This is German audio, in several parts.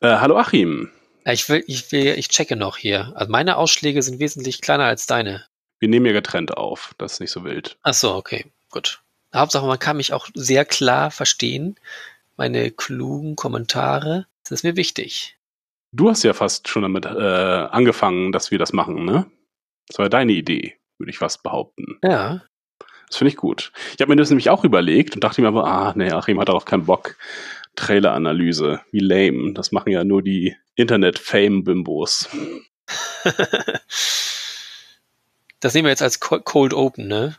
Äh, hallo Achim. Ich will, ich will, ich checke noch hier. Also meine Ausschläge sind wesentlich kleiner als deine. Wir nehmen ja getrennt auf. Das ist nicht so wild. Ach so, okay, gut. Hauptsache, man kann mich auch sehr klar verstehen. Meine klugen Kommentare. Das ist mir wichtig. Du hast ja fast schon damit äh, angefangen, dass wir das machen, ne? Das war ja deine Idee, würde ich fast behaupten. Ja. Das finde ich gut. Ich habe mir das nämlich auch überlegt und dachte mir aber, ah, nee, Achim hat darauf keinen Bock. Trailer-Analyse, wie lame. Das machen ja nur die Internet-Fame-Bimbos. das nehmen wir jetzt als Cold Open, ne?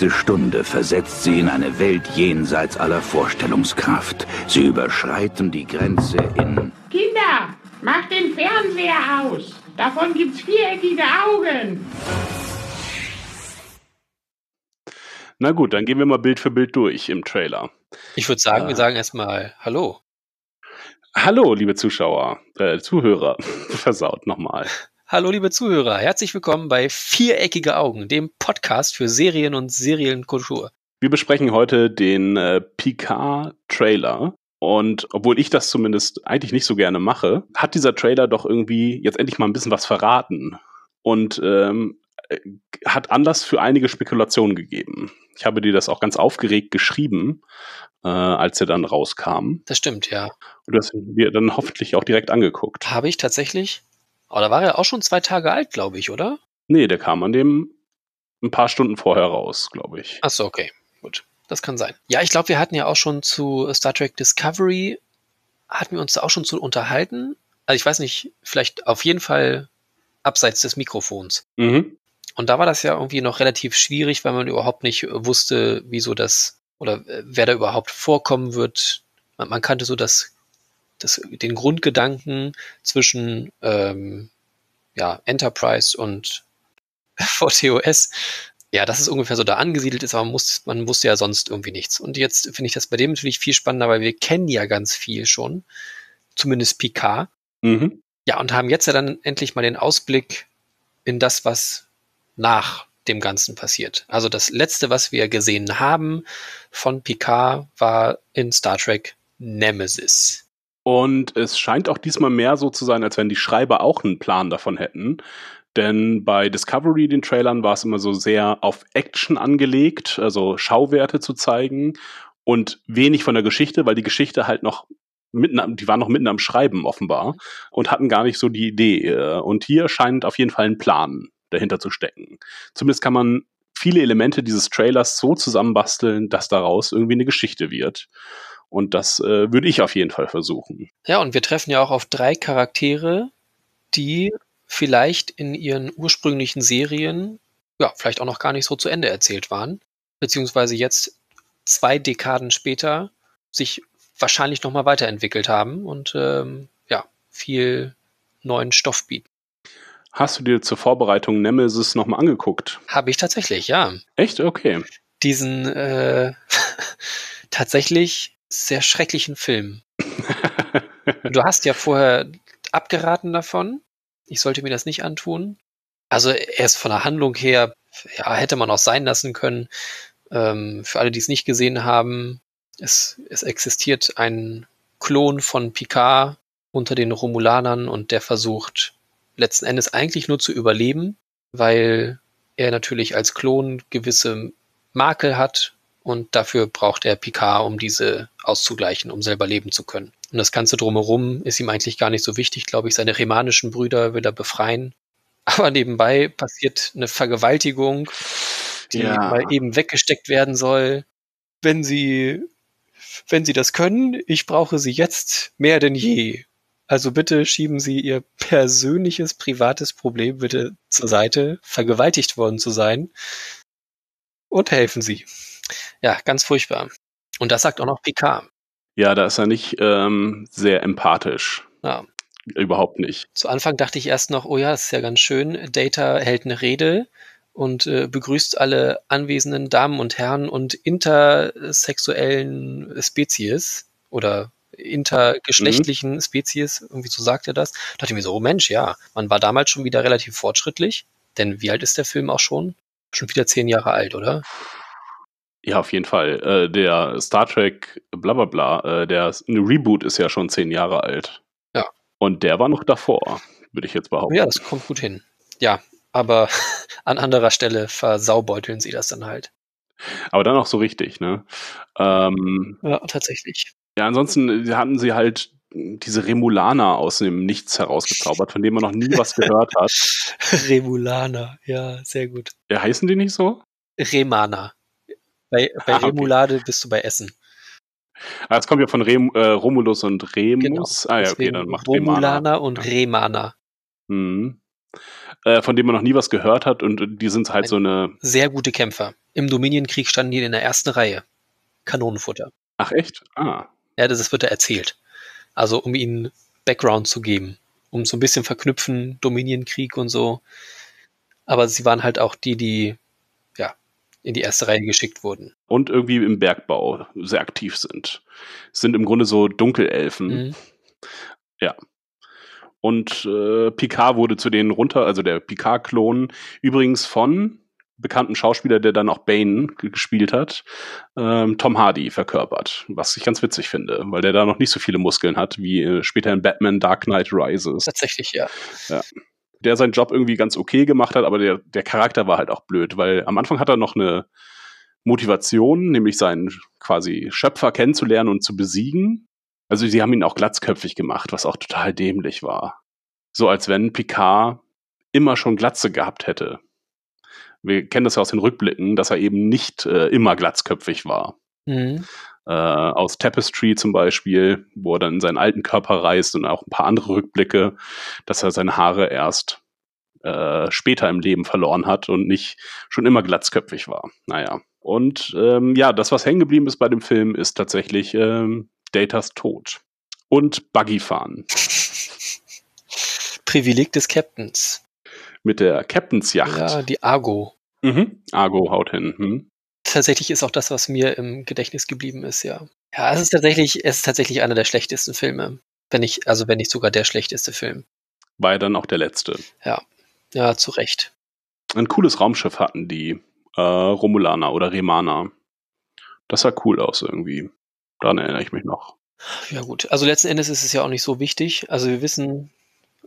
nächste Stunde versetzt sie in eine Welt jenseits aller Vorstellungskraft. Sie überschreiten die Grenze in... Kinder, macht den Fernseher aus! Davon gibt's viereckige Augen! Na gut, dann gehen wir mal Bild für Bild durch im Trailer. Ich würde sagen, äh, wir sagen erstmal Hallo. Hallo, liebe Zuschauer, äh, Zuhörer. Versaut nochmal. Hallo liebe Zuhörer, herzlich willkommen bei Viereckige Augen, dem Podcast für Serien und Serienkultur. Wir besprechen heute den äh, Picard-Trailer. Und obwohl ich das zumindest eigentlich nicht so gerne mache, hat dieser Trailer doch irgendwie jetzt endlich mal ein bisschen was verraten. Und ähm, äh, hat Anlass für einige Spekulationen gegeben. Ich habe dir das auch ganz aufgeregt geschrieben, äh, als er dann rauskam. Das stimmt, ja. Und das haben wir dann hoffentlich auch direkt angeguckt. Habe ich tatsächlich. Aber da war er auch schon zwei Tage alt, glaube ich, oder? Nee, der kam an dem ein paar Stunden vorher raus, glaube ich. Achso, okay. Das kann sein. Ja, ich glaube, wir hatten ja auch schon zu Star Trek Discovery, hatten wir uns da auch schon zu unterhalten. Also ich weiß nicht, vielleicht auf jeden Fall abseits des Mikrofons. Mhm. Und da war das ja irgendwie noch relativ schwierig, weil man überhaupt nicht wusste, wieso das oder wer da überhaupt vorkommen wird. Man, man kannte so das das, den Grundgedanken zwischen ähm, ja, Enterprise und VTOS, ja, dass es ungefähr so da angesiedelt ist, aber man, muss, man wusste ja sonst irgendwie nichts. Und jetzt finde ich das bei dem natürlich viel spannender, weil wir kennen ja ganz viel schon, zumindest Picard. Mhm. Ja, und haben jetzt ja dann endlich mal den Ausblick in das, was nach dem Ganzen passiert. Also das letzte, was wir gesehen haben von Picard, war in Star Trek Nemesis. Und es scheint auch diesmal mehr so zu sein, als wenn die Schreiber auch einen Plan davon hätten. Denn bei Discovery, den Trailern, war es immer so sehr auf Action angelegt, also Schauwerte zu zeigen und wenig von der Geschichte, weil die Geschichte halt noch mitten am, die waren noch mitten am Schreiben offenbar und hatten gar nicht so die Idee. Und hier scheint auf jeden Fall ein Plan dahinter zu stecken. Zumindest kann man viele Elemente dieses Trailers so zusammenbasteln, dass daraus irgendwie eine Geschichte wird. Und das äh, würde ich auf jeden Fall versuchen. Ja, und wir treffen ja auch auf drei Charaktere, die vielleicht in ihren ursprünglichen Serien, ja, vielleicht auch noch gar nicht so zu Ende erzählt waren, beziehungsweise jetzt zwei Dekaden später sich wahrscheinlich nochmal weiterentwickelt haben und ähm, ja, viel neuen Stoff bieten. Hast du dir zur Vorbereitung Nemesis nochmal angeguckt? Habe ich tatsächlich, ja. Echt? Okay. Diesen äh, tatsächlich sehr schrecklichen Film. du hast ja vorher abgeraten davon. Ich sollte mir das nicht antun. Also erst von der Handlung her, ja, hätte man auch sein lassen können. Ähm, für alle, die es nicht gesehen haben, es, es existiert ein Klon von Picard unter den Romulanern und der versucht letzten Endes eigentlich nur zu überleben, weil er natürlich als Klon gewisse Makel hat und dafür braucht er Picard, um diese auszugleichen, um selber leben zu können. Und das Ganze drumherum ist ihm eigentlich gar nicht so wichtig, glaube ich. Seine remanischen Brüder will er befreien. Aber nebenbei passiert eine Vergewaltigung, die ja. mal eben weggesteckt werden soll. Wenn sie, wenn sie das können, ich brauche sie jetzt mehr denn je. Also bitte schieben Sie Ihr persönliches, privates Problem bitte zur Seite, vergewaltigt worden zu sein, und helfen Sie. Ja, ganz furchtbar. Und das sagt auch noch Picard. Ja, da ist er nicht ähm, sehr empathisch. Ja. Überhaupt nicht. Zu Anfang dachte ich erst noch, oh ja, das ist ja ganz schön. Data hält eine Rede und äh, begrüßt alle anwesenden Damen und Herren und intersexuellen Spezies oder intergeschlechtlichen mhm. Spezies, irgendwie so sagt er das. Da dachte ich mir so, oh Mensch, ja, man war damals schon wieder relativ fortschrittlich. Denn wie alt ist der Film auch schon? Schon wieder zehn Jahre alt, oder? Ja, auf jeden Fall. Äh, der Star Trek bla bla bla, äh, der Reboot ist ja schon zehn Jahre alt. Ja. Und der war noch davor, würde ich jetzt behaupten. Ja, das kommt gut hin. Ja, aber an anderer Stelle versaubeuteln sie das dann halt. Aber dann auch so richtig, ne? Ähm, Ja, tatsächlich. ja, ansonsten hatten sie halt diese Remulaner aus dem Nichts herausgezaubert, von dem man noch nie was gehört hat. Remulaner, ja, sehr gut. Ja, heißen die nicht so? Remana. Bei, bei Ah, okay. Remulade bist du bei Essen. Ah, es kommt ja von Rem, äh, Romulus und Remus. Ah ja, okay, dann macht Romulaner Remana. und Ja. Remana. Mhm. Äh, von dem man noch nie was gehört hat und die sind halt Ein- so eine. Sehr gute Kämpfer. Im Dominionkrieg standen die in der ersten Reihe. Kanonenfutter. Ach echt? Ah. Ja, das wird da erzählt. Also um ihnen Background zu geben. Um so ein bisschen verknüpfen, Dominionkrieg und so. Aber sie waren halt auch die, die in die erste Reihe geschickt wurden. Und irgendwie im Bergbau sehr aktiv sind. Sind im Grunde so Dunkelelfen. Mhm. Und äh, Picard wurde zu denen runter, also der Picard-Klon, übrigens von bekannten Schauspieler, der dann auch Bane ge- gespielt hat, ähm, Tom Hardy verkörpert. Was ich ganz witzig finde, weil der da noch nicht so viele Muskeln hat, wie äh, später in Batman Dark Knight Rises. Tatsächlich, ja. Der seinen Job irgendwie ganz okay gemacht hat, aber der, der Charakter war halt auch blöd, weil am Anfang hat er noch eine Motivation, nämlich seinen quasi Schöpfer kennenzulernen und zu besiegen. Also sie haben ihn auch glatzköpfig gemacht, was auch total dämlich war. So als wenn Picard immer schon Glatze gehabt hätte. Wir kennen das ja aus den Rückblicken, dass er eben nicht äh, immer glatzköpfig war. Mhm. Äh, aus Tapestry zum Beispiel, wo er dann in seinen alten Körper reist und auch ein paar andere Rückblicke, dass er seine Haare erst äh, später im Leben verloren hat und nicht schon immer glatzköpfig war. Naja. Und ähm, ja, das, was hängen geblieben ist bei dem Film, ist tatsächlich ähm, Datas Tod. Und Buggyfahren Privileg des Captains. mit der Captain's Yacht. Ja, die Argo. Mhm. Argo haut hin. Hm. Tatsächlich ist auch das, was mir im Gedächtnis geblieben ist, ja. Ja, es ist tatsächlich, es ist tatsächlich einer der schlechtesten Filme. Wenn nicht, also wenn nicht sogar der schlechteste Film. War ja dann auch der letzte. Ja, zu Recht. Ein cooles Raumschiff hatten die äh, Romulaner oder Remana. Das sah cool aus irgendwie. Daran erinnere ich mich noch. Ja, gut. Also letzten Endes ist es ja auch nicht so wichtig. Also wir wissen,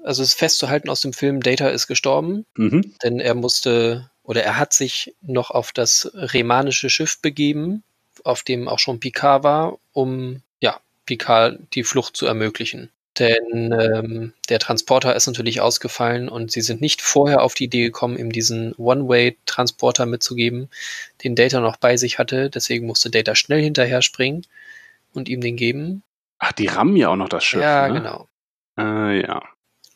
also es ist festzuhalten aus dem Film, Data ist gestorben, Mhm. denn er musste oder er hat sich noch auf das remanische Schiff begeben, auf dem auch schon Picard war, um ja, Picard die Flucht zu ermöglichen. Denn ähm, der Transporter ist natürlich ausgefallen und sie sind nicht vorher auf die Idee gekommen, ihm diesen One-Way-Transporter mitzugeben, den Data noch bei sich hatte. Deswegen musste Data schnell hinterher springen und ihm den geben. Ach, die rammen ja auch noch das Schiff. ja, ne? genau. Äh, ja.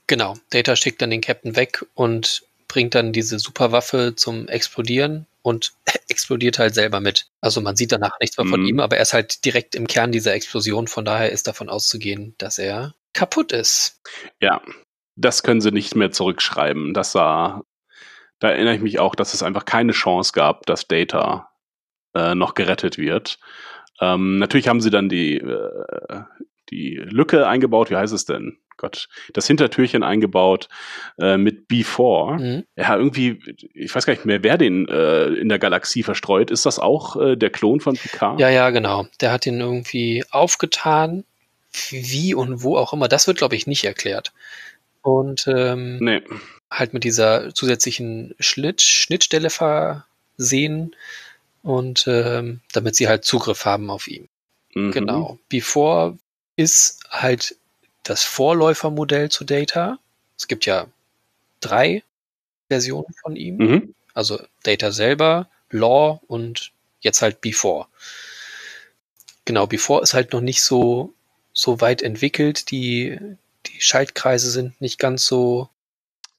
Genau. Data schickt dann den Captain weg und bringt dann diese Superwaffe zum Explodieren und explodiert halt selber mit. Also man sieht danach nichts mehr von Mhm. ihm, aber er ist halt direkt im Kern dieser Explosion. Von daher ist davon auszugehen, dass er kaputt ist. Ja. Das können sie nicht mehr zurückschreiben. Das sah, da erinnere ich mich auch, dass es einfach keine Chance gab, dass Data äh, noch gerettet wird. Ähm, natürlich haben sie dann die, äh, die Lücke eingebaut. Wie heißt es denn? Gott, das Hintertürchen eingebaut äh, mit B4. Mhm. Ja, irgendwie, ich weiß gar nicht mehr, wer den äh, in der Galaxie verstreut. Ist das auch äh, der Klon von Picard? Ja, ja, genau. Der hat ihn irgendwie aufgetan. Wie und wo auch immer. Das wird, glaube ich, nicht erklärt. Und ähm, Nee. halt mit dieser zusätzlichen Schnitt, Schnittstelle versehen und ähm, damit sie halt Zugriff haben auf ihn. Mhm. Genau. Before ist halt das Vorläufermodell zu Data. Es gibt ja drei Versionen von ihm. Mhm. Also Data selber, Law und jetzt halt Before. Genau, Before ist halt noch nicht so, so weit entwickelt. Die, die Schaltkreise sind nicht ganz so,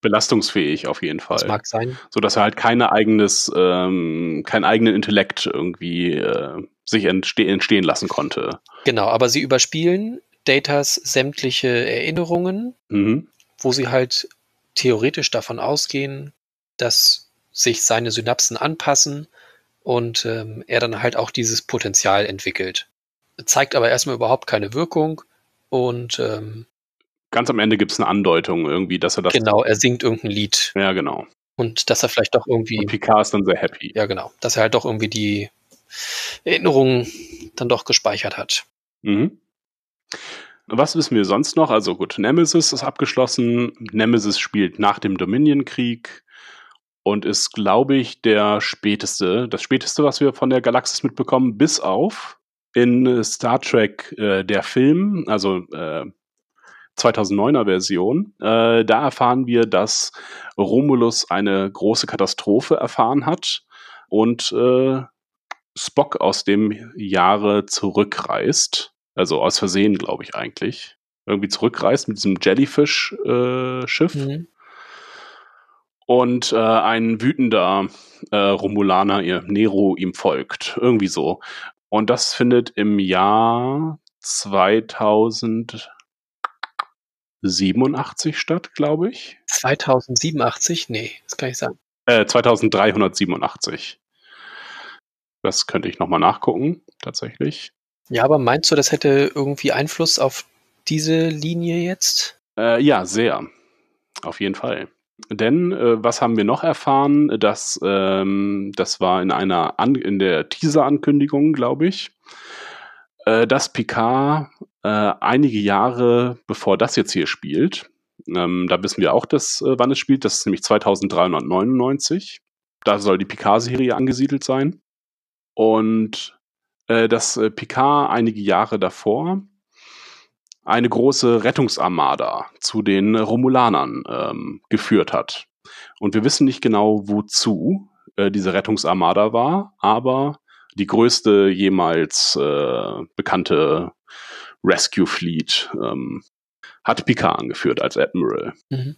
Belastungsfähig auf jeden Fall. das mag sein. so dass er halt keine eigenes, ähm, keinen eigenen Intellekt irgendwie äh, sich entste entstehen lassen konnte. Genau, aber sie überspielen Datas sämtliche Erinnerungen, Mhm. wo sie halt theoretisch davon ausgehen, dass sich seine Synapsen anpassen und ähm, er dann halt auch dieses Potenzial entwickelt. Zeigt aber erstmal überhaupt keine Wirkung und ähm, Ganz am Ende gibt es eine Andeutung irgendwie, dass er das. genau, er singt irgendein Lied. Ja, genau. Und dass er vielleicht doch irgendwie. Und Picard ist dann sehr happy. Ja, genau. Dass er halt doch irgendwie die Erinnerungen dann doch gespeichert hat. Mhm. Was wissen wir sonst noch? Also gut, Nemesis ist abgeschlossen. Nemesis spielt nach dem Dominion-Krieg und ist, glaube ich, der späteste, das späteste, was wir von der Galaxis mitbekommen, bis auf in Star Trek äh, der Film, also äh, 2009er Version. Äh, da erfahren wir, dass Romulus eine große Katastrophe erfahren hat und äh, Spock aus dem Jahre zurückreist. Also aus Versehen, glaube ich eigentlich. Irgendwie zurückreist mit diesem Jellyfish-Schiff. Äh, mhm. Und äh, ein wütender äh, Romulaner, ihr Nero, ihm folgt. Irgendwie so. Und das findet im Jahr 2087 statt, glaube ich. 2087? Nee, das kann ich sagen. Äh, 2387. Das könnte ich nochmal nachgucken, tatsächlich. Ja, aber meinst du, das hätte irgendwie Einfluss auf diese Linie jetzt? Äh, ja, sehr. Auf jeden Fall. Denn äh, was haben wir noch erfahren? Das, ähm, das war in einer An in der Teaser-Ankündigung, glaube ich, äh, dass Picard äh, einige Jahre bevor das jetzt hier spielt, ähm, da wissen wir auch, dass, äh, wann es spielt, das ist nämlich 2399. Da soll die Picard-Serie angesiedelt sein. Und äh, dass äh, Picard einige Jahre davor eine große Rettungsarmada zu den Romulanern ähm, geführt hat. Und wir wissen nicht genau, wozu äh, diese Rettungsarmada war, aber die größte jemals äh, bekannte Rescue Fleet ähm, hat Picard angeführt als Admiral. Mhm.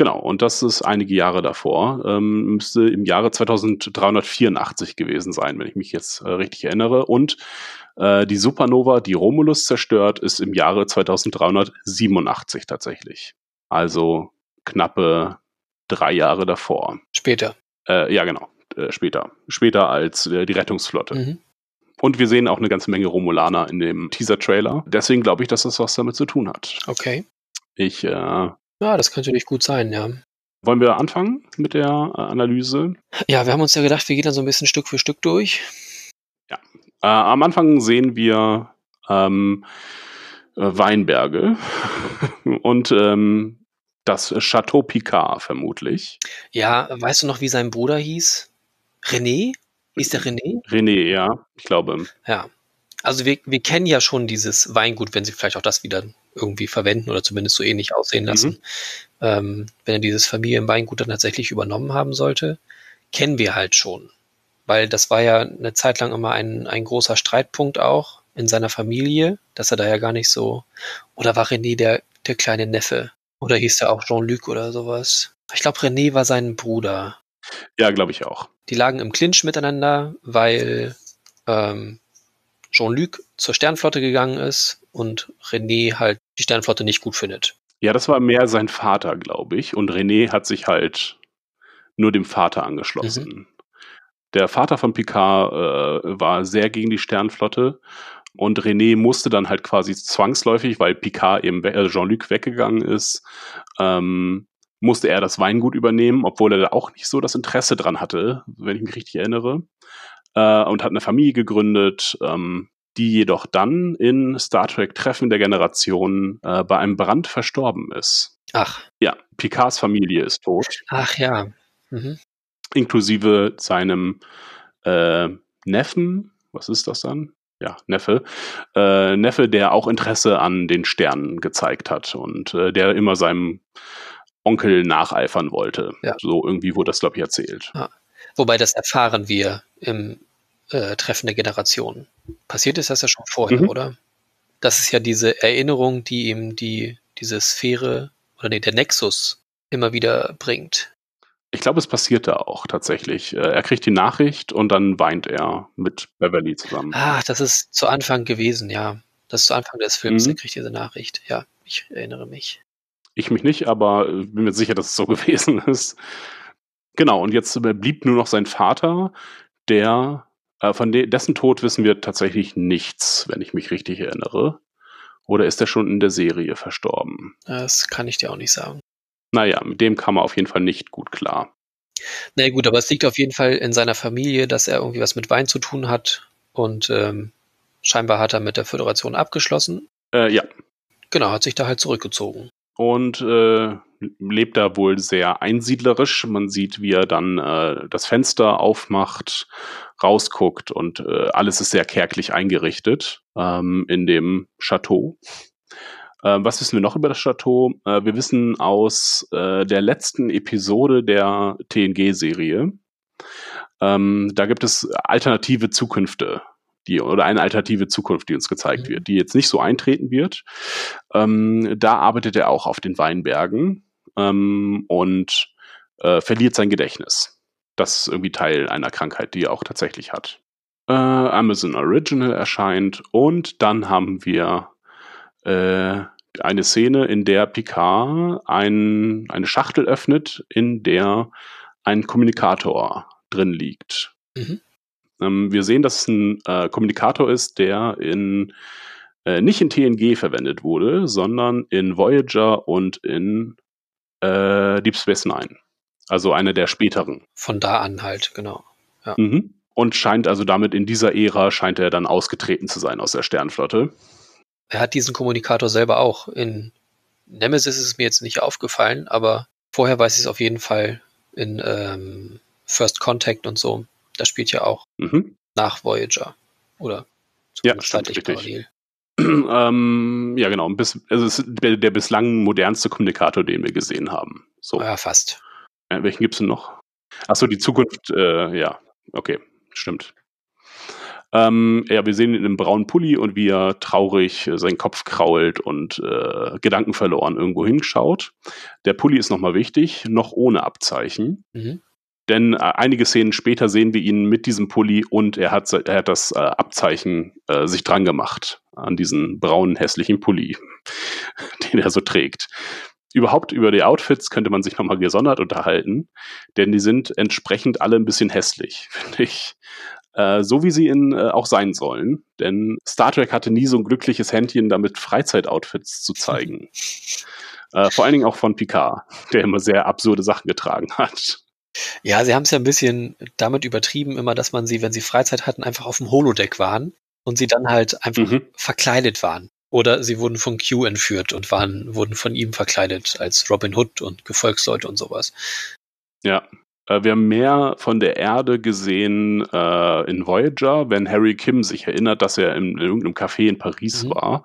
Genau, und das ist einige Jahre davor. Ähm, müsste im Jahre 2384 gewesen sein, wenn ich mich jetzt äh, richtig erinnere. Und äh, die Supernova, die Romulus zerstört, ist im Jahre 2387 tatsächlich. Also knappe drei Jahre davor. Später. Äh, ja, genau. Äh, später. Später als äh, die Rettungsflotte. Mhm. Und wir sehen auch eine ganze Menge Romulaner in dem Teaser-Trailer. Deswegen glaube ich, dass das was damit zu tun hat. Okay. Ich äh, ja, das könnte natürlich gut sein, ja. Wollen wir anfangen mit der äh, Analyse? Ja, wir haben uns ja gedacht, wir gehen dann so ein bisschen Stück für Stück durch. Ja. Äh, am Anfang sehen wir ähm, äh, Weinberge und ähm, das Chateau Picard vermutlich. Ja, weißt du noch, wie sein Bruder hieß? René? Hieß der René? René, ja, ich glaube. Ja. Also wir, wir kennen ja schon dieses Weingut, wenn sie vielleicht auch das wieder irgendwie verwenden oder zumindest so ähnlich aussehen lassen. Mhm. Ähm, wenn er dieses Familienweingut dann tatsächlich übernommen haben sollte, kennen wir halt schon. Weil das war ja eine Zeit lang immer ein, ein großer Streitpunkt auch in seiner Familie, dass er da ja gar nicht so. Oder war René der, der kleine Neffe? Oder hieß er auch Jean-Luc oder sowas? Ich glaube, René war sein Bruder. Ja, glaube ich auch. Die lagen im Clinch miteinander, weil ähm, Jean-Luc zur Sternflotte gegangen ist und René halt die Sternflotte nicht gut findet. Ja, das war mehr sein Vater, glaube ich. Und René hat sich halt nur dem Vater angeschlossen. Mhm. Der Vater von Picard äh, war sehr gegen die Sternflotte und René musste dann halt quasi zwangsläufig, weil Picard eben äh, Jean-Luc weggegangen ist, ähm, musste er das Weingut übernehmen, obwohl er da auch nicht so das Interesse dran hatte, wenn ich mich richtig erinnere äh, und hat eine Familie gegründet, ähm, die jedoch dann in Star Trek Treffen der Generation äh, bei einem Brand verstorben ist. Ach. Ja, Picards Familie ist tot. Ach ja. Mhm. Inklusive seinem äh, Neffen, was ist das dann? Ja, Neffe. Äh, Neffe, der auch Interesse an den Sternen gezeigt hat und äh, der immer seinem Onkel nacheifern wollte. Ja. So irgendwie wurde das, glaube ich, erzählt. Ah. Wobei das erfahren wir im äh, Treffen der Generationen. Passiert ist das ja schon vorher, mhm. oder? Das ist ja diese Erinnerung, die ihm die, diese Sphäre oder nee, der Nexus immer wieder bringt. Ich glaube, es passiert da auch tatsächlich. Äh, er kriegt die Nachricht und dann weint er mit Beverly zusammen. Ah, das ist zu Anfang gewesen, ja. Das ist zu Anfang des Films, mhm. er kriegt diese Nachricht. Ja, ich erinnere mich. Ich mich nicht, aber äh, bin mir sicher, dass es so gewesen ist. Genau, und jetzt blieb nur noch sein Vater, der, äh, von de dessen Tod wissen wir tatsächlich nichts, wenn ich mich richtig erinnere. Oder ist er schon in der Serie verstorben? Das kann ich dir auch nicht sagen. Naja, mit dem kam er auf jeden Fall nicht gut klar. Na ja, gut, aber es liegt auf jeden Fall in seiner Familie, dass er irgendwie was mit Wein zu tun hat und ähm, scheinbar hat er mit der Föderation abgeschlossen. Äh, ja. Genau, hat sich da halt zurückgezogen. Und äh, lebt da wohl sehr einsiedlerisch. Man sieht, wie er dann äh, das Fenster aufmacht, rausguckt und äh, alles ist sehr kärglich eingerichtet ähm, in dem Chateau. Äh, was wissen wir noch über das Chateau? Äh, wir wissen aus äh, der letzten Episode der TNG-Serie, ähm, da gibt es alternative Zukünfte, die, oder eine alternative Zukunft, die uns gezeigt Mhm. wird, die jetzt nicht so eintreten wird. Ähm, da arbeitet er auch auf den Weinbergen ähm, und äh, verliert sein Gedächtnis. Das ist irgendwie Teil einer Krankheit, die er auch tatsächlich hat. Äh, Amazon Original erscheint und dann haben wir äh, eine Szene, in der Picard ein, eine Schachtel öffnet, in der ein Kommunikator drin liegt. Mhm. Ähm, wir sehen, dass es ein äh, Kommunikator ist, der in äh, nicht in TNG verwendet wurde, sondern in Voyager und in äh, Deep Space Nine. Also eine der späteren. Von da an halt, genau. Mhm. Und scheint also damit in dieser Ära scheint er dann ausgetreten zu sein aus der Sternflotte. Er hat diesen Kommunikator selber auch. In Nemesis ist es mir jetzt nicht aufgefallen, aber vorher weiß ich es auf jeden Fall in ähm, First Contact und so. Das spielt ja auch Mhm. nach Voyager. Oder Ja, zeitlich parallel. ähm, ja, genau. Bis, also es ist der, der bislang modernste Kommunikator, den wir gesehen haben. So. Ja, fast. Äh, welchen gibt's denn noch? Achso, die Zukunft, äh, ja, okay, stimmt. Ähm, ja, wir sehen ihn im braunen Pulli und wie er traurig äh, seinen Kopf krault und äh, gedankenverloren irgendwo hinschaut. Der Pulli ist nochmal wichtig, noch ohne Abzeichen. Mhm. Denn äh, einige Szenen später sehen wir ihn mit diesem Pulli und er hat, er hat das äh, Abzeichen äh, sich dran gemacht an diesen braunen, hässlichen Pulli, den er so trägt. Überhaupt über die Outfits könnte man sich nochmal gesondert unterhalten, denn die sind entsprechend alle ein bisschen hässlich, finde ich. Äh, so wie sie in, äh, auch sein sollen. Denn Star Trek hatte nie so ein glückliches Händchen damit, Freizeitoutfits zu zeigen. äh, vor allen Dingen auch von Picard, der immer sehr absurde Sachen getragen hat. Ja, sie haben es ja ein bisschen damit übertrieben, immer, dass man sie, wenn sie Freizeit hatten, einfach auf dem Holodeck waren und sie dann halt einfach Mhm. verkleidet waren. Oder sie wurden von Q entführt und waren, wurden von ihm verkleidet als Robin Hood und Gefolgsleute und sowas. Ja. Äh, wir haben mehr von der Erde gesehen äh, in Voyager, wenn Harry Kim sich erinnert, dass er in, in irgendeinem Café in Paris Mhm. war.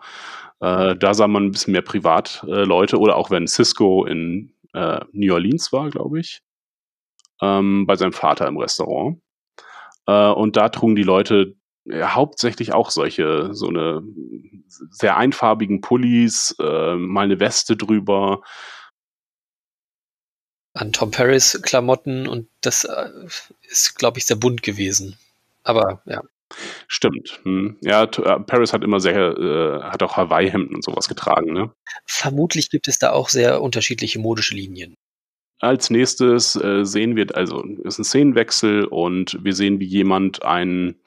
Äh, da sah man ein bisschen mehr Privatleute äh, oder auch wenn Cisco in äh, New Orleans war, glaube ich, ähm, bei seinem Vater im Restaurant. Äh, und da trugen die Leute ja, hauptsächlich auch solche, so eine sehr einfarbigen Pullis, äh, mal eine Weste drüber. An Tom Paris Klamotten und das äh, ist, glaube ich, sehr bunt gewesen. Aber ja, Stimmt. Hm. Ja, äh, Paris hat immer sehr, äh, hat auch Hawaii-Hemden und sowas getragen, ne? vermutlich gibt es da auch sehr unterschiedliche modische Linien. Als nächstes äh, sehen wir, also ist ein Szenenwechsel und wir sehen, wie jemand einen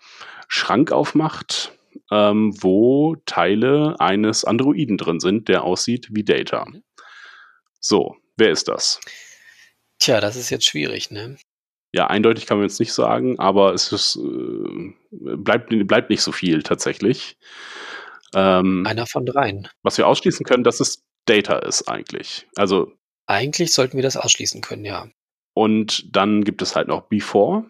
Schrank aufmacht, ähm, wo Teile eines Androiden drin sind, der aussieht wie Data. So, wer ist das? Tja, das ist jetzt schwierig, ne? Ja, eindeutig kann man jetzt nicht sagen, aber es ist, äh, bleibt, bleibt nicht so viel tatsächlich. Ähm, Einer von dreien. was wir ausschließen können, dass es Data ist eigentlich. Also Eigentlich sollten wir das ausschließen können, ja. Und dann gibt es halt noch Before.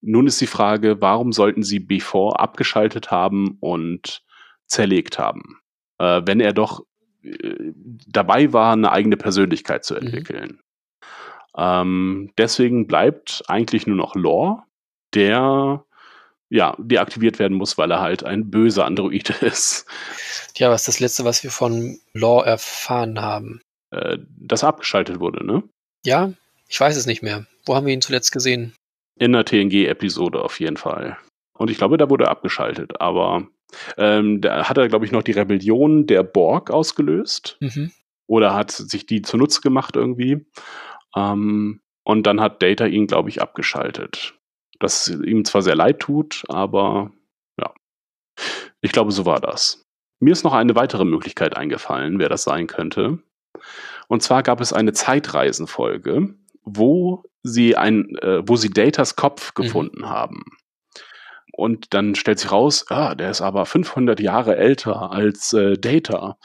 Nun ist die Frage, warum sollten sie Before abgeschaltet haben und zerlegt haben, äh, wenn er doch äh, dabei war, eine eigene Persönlichkeit zu Mhm. entwickeln. Ähm, deswegen bleibt eigentlich nur noch Lore, der ja deaktiviert werden muss, weil er halt ein böser Android ist. Tja, was ist das Letzte, was wir von Law erfahren haben? Äh, das abgeschaltet wurde, ne? Ja, ich weiß es nicht mehr. Wo haben wir ihn zuletzt gesehen? In der TNG-Episode auf jeden Fall. Und ich glaube, da wurde er abgeschaltet, aber ähm, da hat er, glaube ich, noch die Rebellion der Borg ausgelöst. Mhm. Oder hat sich die zunutze gemacht irgendwie. Ähm, und dann hat Data ihn, glaube ich, abgeschaltet. Das ihm zwar sehr leid tut, aber ja. Ich glaube, so war das. Mir ist noch eine weitere Möglichkeit eingefallen, wer das sein könnte. Und zwar gab es eine Zeitreisenfolge, wo sie ein, äh, wo sie Datas Kopf Mhm. gefunden haben. Und dann stellt sich raus, ah, der ist aber 500 Jahre älter als äh, Data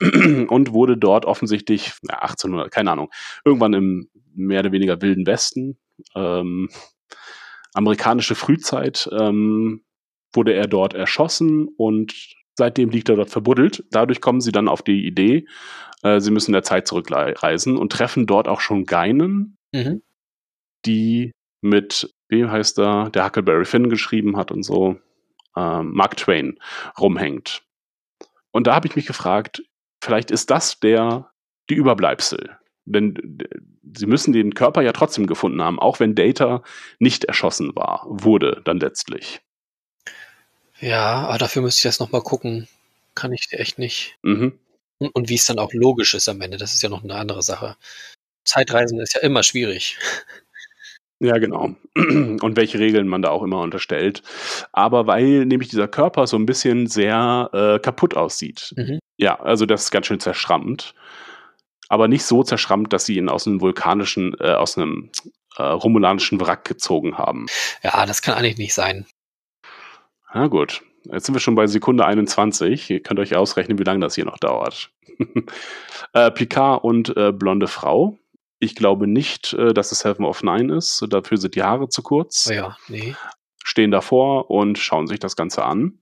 und wurde dort offensichtlich, ja, 1800, keine Ahnung, irgendwann im mehr oder weniger wilden Westen, ähm, amerikanische Frühzeit, ähm, wurde er dort erschossen und seitdem liegt er dort verbuddelt. Dadurch kommen sie dann auf die Idee, äh, sie müssen in der Zeit zurückreisen und treffen dort auch schon Geinen, Mhm. Die mit, wem heißt er, der Huckleberry Finn geschrieben hat und so, ähm, Mark Twain rumhängt. Und da habe ich mich gefragt, vielleicht ist das der, die Überbleibsel. Denn sie müssen den Körper ja trotzdem gefunden haben, auch wenn Data nicht erschossen war, wurde dann letztlich. Ja, aber dafür müsste ich das nochmal gucken. Kann ich echt nicht. Mhm. Und, und wie es dann auch logisch ist am Ende, das ist ja noch eine andere Sache. Zeitreisen ist ja immer schwierig. Ja, genau. Und welche Regeln man da auch immer unterstellt. Aber weil nämlich dieser Körper so ein bisschen sehr äh, kaputt aussieht. Mhm. Ja, also das ist ganz schön zerschrammt. Aber nicht so zerschrammt, dass sie ihn aus einem vulkanischen, äh, aus einem äh, romulanischen Wrack gezogen haben. Ja, das kann eigentlich nicht sein. Na gut, jetzt sind wir schon bei Sekunde 21. Ihr könnt euch ausrechnen, wie lange das hier noch dauert. äh, Picard und äh, blonde Frau. Ich glaube nicht, äh, dass es Seven of Nine ist. Dafür sind die Haare zu kurz. Oh ja, nee. Stehen davor und schauen sich das Ganze an.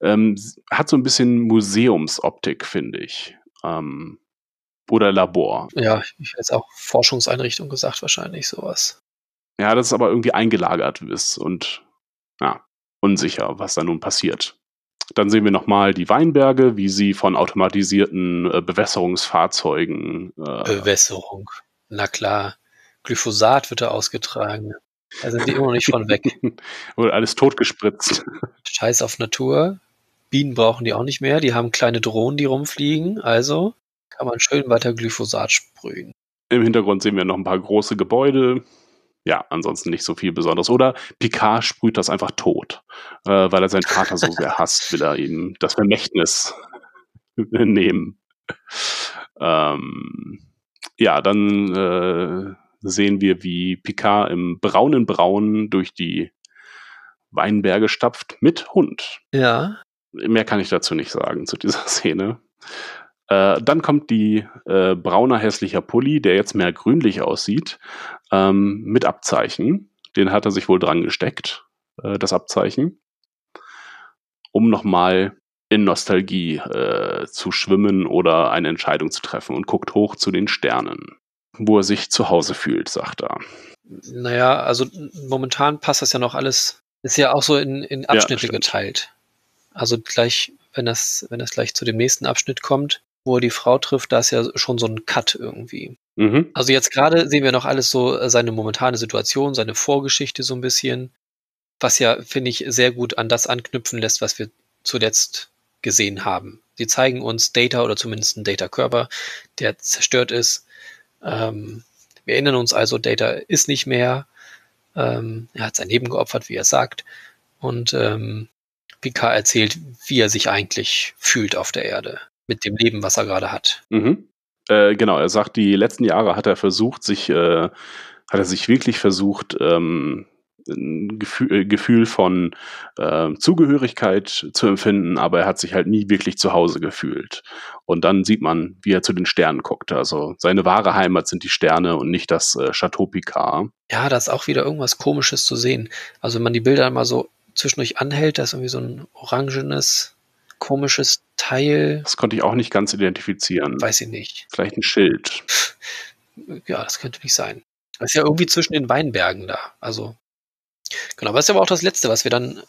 Ähm, hat so ein bisschen Museumsoptik, finde ich. Ähm, oder Labor. Ja, ich hätte jetzt auch Forschungseinrichtung gesagt, wahrscheinlich sowas. Ja, das ist aber irgendwie eingelagert ist und ja, unsicher, was da nun passiert. Dann sehen wir nochmal die Weinberge, wie sie von automatisierten äh, Bewässerungsfahrzeugen äh, Bewässerung. Na klar. Glyphosat wird da ausgetragen. Da sind die immer noch nicht von weg. wurde alles totgespritzt. Scheiß auf Natur. Bienen brauchen die auch nicht mehr. Die haben kleine Drohnen, die rumfliegen. Also kann man schön weiter Glyphosat sprühen. Im Hintergrund sehen wir noch ein paar große Gebäude. Ja, ansonsten nicht so viel Besonderes. Oder Picard sprüht das einfach tot, äh, weil er seinen Vater so sehr hasst, will er ihm das Vermächtnis nehmen. Ähm, ja, dann äh, sehen wir, wie Picard im braunen Braun durch die Weinberge stapft mit Hund. Ja. Mehr kann ich dazu nicht sagen zu dieser Szene. Äh, dann kommt die äh, brauner hässlicher Pulli, der jetzt mehr grünlich aussieht, ähm, mit Abzeichen. Den hat er sich wohl dran gesteckt, äh, das Abzeichen, um nochmal in Nostalgie äh, zu schwimmen oder eine Entscheidung zu treffen und guckt hoch zu den Sternen, wo er sich zu Hause fühlt, sagt er. Naja, also momentan passt das ja noch alles. Ist ja auch so in, in Abschnitte stimmt. geteilt. Also gleich, wenn das, wenn das gleich zu dem nächsten Abschnitt kommt, wo er die Frau trifft, da ist ja schon so ein Cut irgendwie. Mhm. Also jetzt gerade sehen wir noch alles so äh, seine momentane Situation, seine Vorgeschichte so ein bisschen, was ja, finde ich, sehr gut an das anknüpfen lässt, was wir zuletzt gesehen haben. Sie zeigen uns Data oder zumindest einen Data-Körper, der zerstört ist. Ähm, wir erinnern uns also, Data ist nicht mehr. Ähm, er hat sein Leben geopfert, wie er sagt. Und ähm, Picard erzählt, wie er sich eigentlich fühlt auf der Erde mit dem Leben, was er gerade hat. Mhm. Äh, genau, er sagt, die letzten Jahre hat er versucht, sich, äh, hat er sich wirklich versucht, ähm, ein Gefühl, äh, Gefühl von äh, Zugehörigkeit zu empfinden, aber er hat sich halt nie wirklich zu Hause gefühlt. Und dann sieht man, wie er zu den Sternen guckt. Also seine wahre Heimat sind die Sterne und nicht das äh, Chateau Picard. Ja, da ist auch wieder irgendwas Komisches zu sehen. Also wenn man die Bilder mal so zwischendurch anhält, da ist irgendwie so ein orangenes, komisches Teil. Das konnte ich auch nicht ganz identifizieren. Weiß ich nicht. Vielleicht ein Schild. Ja, das könnte nicht sein. Das ist ja irgendwie zwischen den Weinbergen da. Also, genau. Aber das ist aber auch das Letzte, was wir dann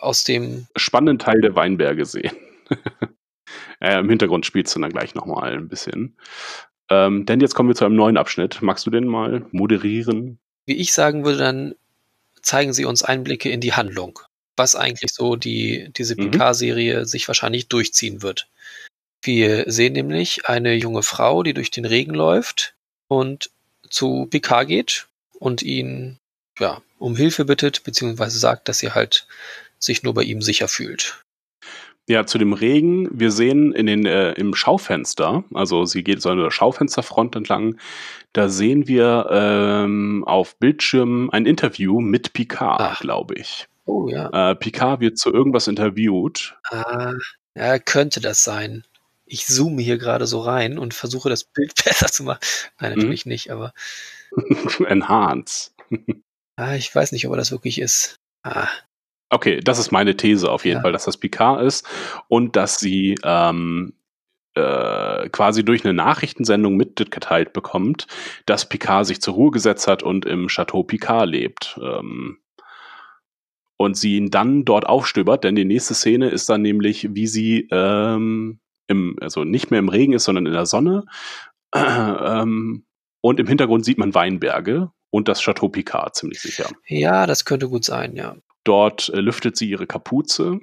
aus dem. spannenden Teil der Weinberge sehen. äh, Im Hintergrund spielst du dann gleich nochmal ein bisschen. Ähm, denn jetzt kommen wir zu einem neuen Abschnitt. Magst du den mal moderieren? Wie ich sagen würde, dann zeigen sie uns Einblicke in die Handlung. Was eigentlich so die, diese Mhm. Picard-Serie sich wahrscheinlich durchziehen wird. Wir sehen nämlich eine junge Frau, die durch den Regen läuft und zu Picard geht und ihn ja, um Hilfe bittet, beziehungsweise sagt, dass sie halt sich nur bei ihm sicher fühlt. Ja, zu dem Regen. Wir sehen in den, äh, im Schaufenster, also sie geht so eine Schaufensterfront entlang, da sehen wir ähm, auf Bildschirm ein Interview mit Picard, Ach. glaube ich. Oh ja. Äh, Picard wird zu irgendwas interviewt. Ah, ja, könnte das sein. Ich zoome hier gerade so rein und versuche das Bild besser zu machen. Nein, Mhm. natürlich nicht, aber Enhance. ah, ich weiß nicht, ob er das wirklich ist. Ah, Okay, das ist meine These auf jeden Ja. Fall, dass das Picard ist und dass sie ähm, äh, quasi durch eine Nachrichtensendung mitgeteilt bekommt, dass Picard sich zur Ruhe gesetzt hat und im Chateau Picard lebt. Ähm, und sie ihn dann dort aufstöbert, denn die nächste Szene ist dann nämlich, wie sie ähm, im, also nicht mehr im Regen ist, sondern in der Sonne. ähm, und im Hintergrund sieht man Weinberge und das Chateau Picard ziemlich sicher. ja, das könnte gut sein, ja. Dort äh, lüftet sie ihre Kapuze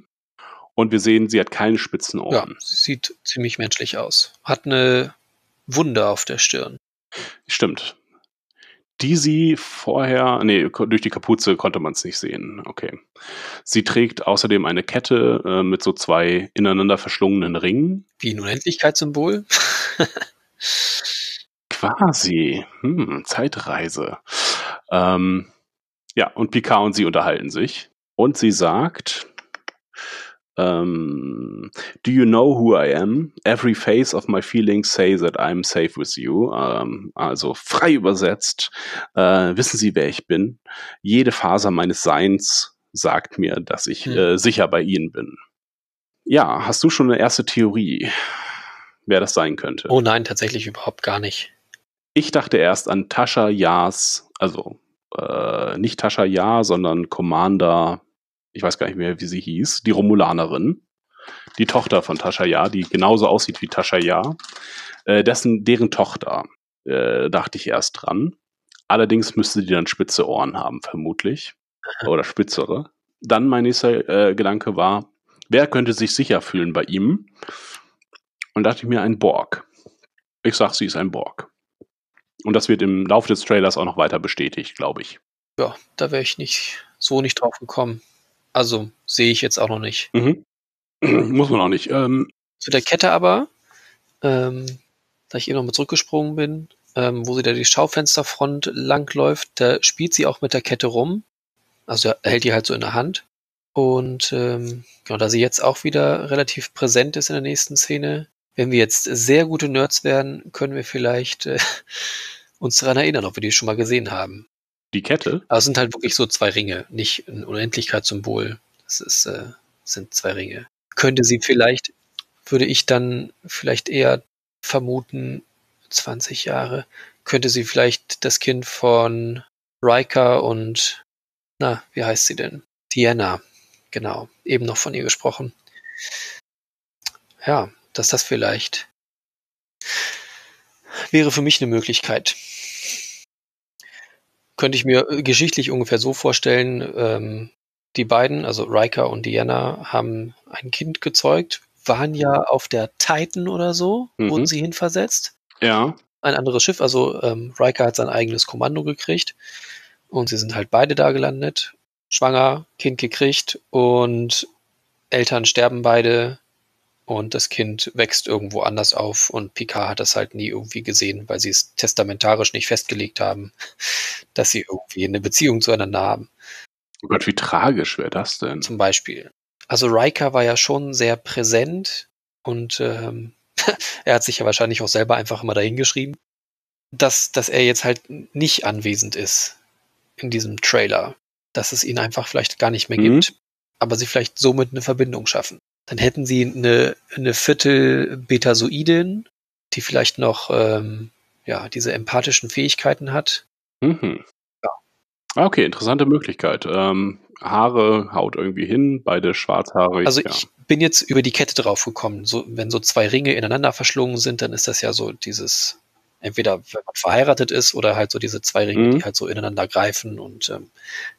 und wir sehen, sie hat keine spitzen Ja, Ohren. sie sieht ziemlich menschlich aus. Hat eine Wunde auf der Stirn. Stimmt. Die sie vorher, nee, durch die Kapuze konnte man es nicht sehen. Okay. Sie trägt außerdem eine Kette äh, mit so zwei ineinander verschlungenen Ringen. Wie ein Unendlichkeitssymbol. Quasi. Hm, Zeitreise. Ähm, ja, und Picard und sie unterhalten sich. Und sie sagt, ähm, Do you know who I am? Every phase of my feelings say that I'm safe with you. Ähm, also frei übersetzt, äh, wissen Sie, wer ich bin? Jede Faser meines Seins sagt mir, dass ich Hm. äh, sicher bei Ihnen bin. Ja, hast du schon eine erste Theorie, wer das sein könnte? Oh nein, tatsächlich überhaupt gar nicht. Ich dachte erst an Tascha Yars, also äh, nicht Tascha Yar, sondern Commander, ich weiß gar nicht mehr, wie sie hieß, die Romulanerin, die Tochter von Tascha Yar, die genauso aussieht wie Tascha Yar, äh, dessen, deren Tochter, äh, dachte ich erst dran. Allerdings müsste die dann spitze Ohren haben, vermutlich. Oder spitzere. Dann mein nächster äh, Gedanke war, wer könnte sich sicher fühlen bei ihm? Und dachte ich mir, ein Borg. Ich sag, sie ist ein Borg. Und das wird im Laufe des Trailers auch noch weiter bestätigt, glaube ich. Ja, da wäre ich nicht so nicht drauf gekommen. Also sehe ich jetzt auch noch nicht. Mhm. Muss man auch nicht. Ähm, Zu der Kette aber, ähm, da ich eben noch mal zurückgesprungen bin, ähm, wo sie da die Schaufensterfront langläuft, da spielt sie auch mit der Kette rum. Also hält die halt so in der Hand. Und ähm, genau, da sie jetzt auch wieder relativ präsent ist in der nächsten Szene, wenn wir jetzt sehr gute Nerds werden, können wir vielleicht äh, uns daran erinnern, ob wir die schon mal gesehen haben. die Kette. Aber es sind halt wirklich so zwei Ringe, nicht ein Unendlichkeitssymbol. Das ist, äh, sind zwei Ringe. Könnte sie vielleicht, würde ich dann vielleicht eher vermuten, 20 Jahre, könnte sie vielleicht das Kind von Riker und, na, wie heißt sie denn? Diana. Genau, eben noch von ihr gesprochen. Ja, dass das vielleicht wäre für mich eine Möglichkeit könnte ich mir äh, geschichtlich ungefähr so vorstellen, ähm, die beiden, also Riker und Diana, haben ein Kind gezeugt, waren ja auf der Titan oder so, Mhm. wurden sie hinversetzt. Ja. Ein anderes Schiff, also ähm, Riker hat sein eigenes Kommando gekriegt und sie sind halt beide da gelandet, schwanger, Kind gekriegt und Eltern sterben beide und das Kind wächst irgendwo anders auf und Picard hat das halt nie irgendwie gesehen, weil sie es testamentarisch nicht festgelegt haben, dass sie irgendwie eine Beziehung zueinander haben, Oh Gott, wie tragisch wäre das denn? zum Beispiel. Also Riker war ja schon sehr präsent und ähm, er hat sich ja wahrscheinlich auch selber einfach immer dahingeschrieben, dass, dass er jetzt halt nicht anwesend ist in diesem Trailer, dass es ihn einfach vielleicht gar nicht mehr Mhm. gibt, aber sie vielleicht somit eine Verbindung schaffen. Dann hätten sie eine, eine Viertel Betasoidin, die vielleicht noch ähm, ja, diese empathischen Fähigkeiten hat. Mhm. Ja. Ah, Okay, interessante Möglichkeit. Ähm, Haare haut irgendwie hin, beide schwarzhaarig. Also ja. ich bin jetzt über die Kette drauf gekommen. So, wenn so zwei Ringe ineinander verschlungen sind, dann ist das ja so dieses, entweder wenn man verheiratet ist oder halt so diese zwei Ringe, Mhm. die halt so ineinander greifen und ähm,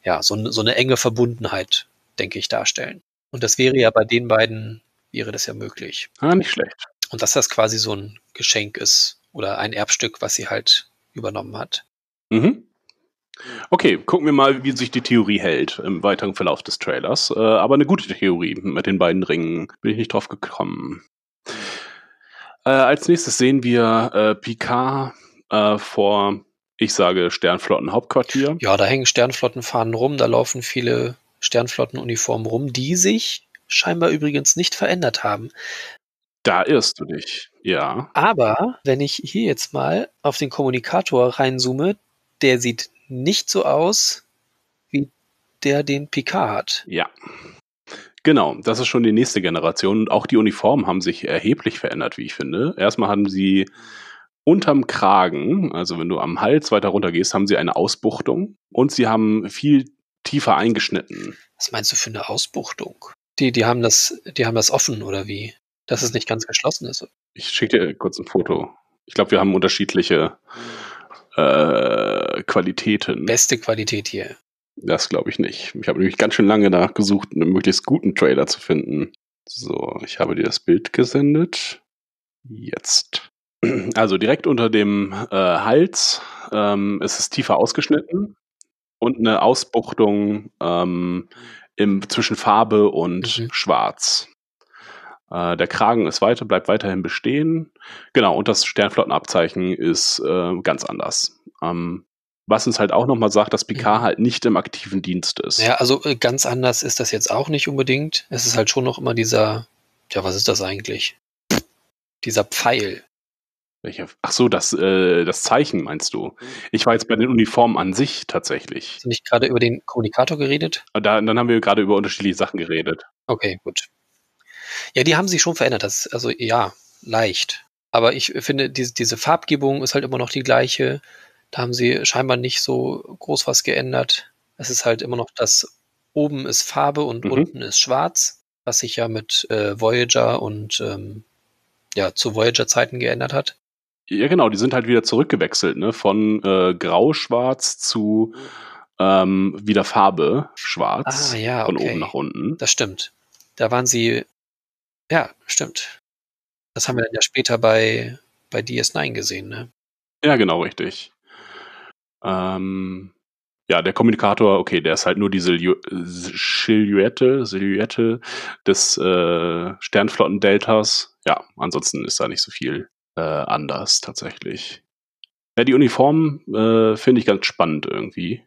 ja, so, so eine enge Verbundenheit, denke ich, darstellen. Und das wäre ja bei den beiden, wäre das ja möglich. Ah, nicht schlecht. Und dass das quasi so ein Geschenk ist oder ein Erbstück, was sie halt übernommen hat. Mhm. Okay, gucken wir mal, wie sich die Theorie hält im weiteren Verlauf des Trailers. Äh, aber eine gute Theorie mit den beiden Ringen. Bin ich nicht drauf gekommen. Äh, als nächstes sehen wir äh, Picard äh, vor, ich sage, Sternflottenhauptquartier. Ja, da hängen Sternflottenfahnen rum, da laufen viele Sternflottenuniformen rum, die sich scheinbar übrigens nicht verändert haben. Da irrst du dich, ja. Aber wenn ich hier jetzt mal auf den Kommunikator reinzoome, der sieht nicht so aus, wie der den Picard hat. Ja. Genau, das ist schon die nächste Generation. Und auch die Uniformen haben sich erheblich verändert, wie ich finde. Erstmal haben sie unterm Kragen, also wenn du am Hals weiter runter gehst, haben sie eine Ausbuchtung und sie haben viel tiefer eingeschnitten. Was meinst du für eine Ausbuchtung? Die, die haben das, die haben das offen oder wie? Dass es nicht ganz geschlossen ist. Ich schicke dir kurz ein Foto. Ich glaube, wir haben unterschiedliche äh, Qualitäten. Beste Qualität hier. Das glaube ich nicht. Ich habe nämlich ganz schön lange nachgesucht, einen möglichst guten Trailer zu finden. So, ich habe dir das Bild gesendet. Jetzt. Also direkt unter dem äh, Hals ähm, ist es tiefer ausgeschnitten und eine Ausbuchtung ähm, im, zwischen Farbe und Mhm. Schwarz. Äh, der Kragen ist weiter, bleibt weiterhin bestehen. Genau, und das Sternflottenabzeichen ist äh, ganz anders. Ähm, was uns halt auch nochmal sagt, dass Picard Mhm. halt nicht im aktiven Dienst ist. Ja, also äh, ganz anders ist das jetzt auch nicht unbedingt. Es ist halt schon noch immer dieser, ja, was ist das eigentlich? Dieser Pfeil. Welcher? Ach so, das, äh, das Zeichen meinst du? Ich war jetzt bei den Uniformen an sich tatsächlich. Hast du nicht gerade über den Kommunikator geredet? Und Da, dann haben wir gerade über unterschiedliche Sachen geredet. Okay, gut. Ja, die haben sich schon verändert. Das, also ja, leicht. Aber ich finde, diese, diese Farbgebung ist halt immer noch die gleiche. Da haben sie scheinbar nicht so groß was geändert. Es ist halt immer noch das, oben ist Farbe und Mhm. unten ist schwarz, was sich ja mit äh, Voyager und ähm, ja, zu Voyager-Zeiten geändert hat. Ja, genau, die sind halt wieder zurückgewechselt, ne? Von äh, grau-schwarz zu ähm, wieder Farbe schwarz. Ah, ja, Von okay. oben nach unten. Das stimmt. Da waren sie, ja, stimmt. Das haben wir dann ja später bei, bei DS9 gesehen, ne? Ja, genau, richtig. Ähm, ja, der Kommunikator, okay, der ist halt nur die Silhou Silhouette, Silhouette des äh, Sternflotten-Deltas. Ja, ansonsten ist da nicht so viel äh, anders tatsächlich. Ja, die Uniformen äh, finde ich ganz spannend irgendwie.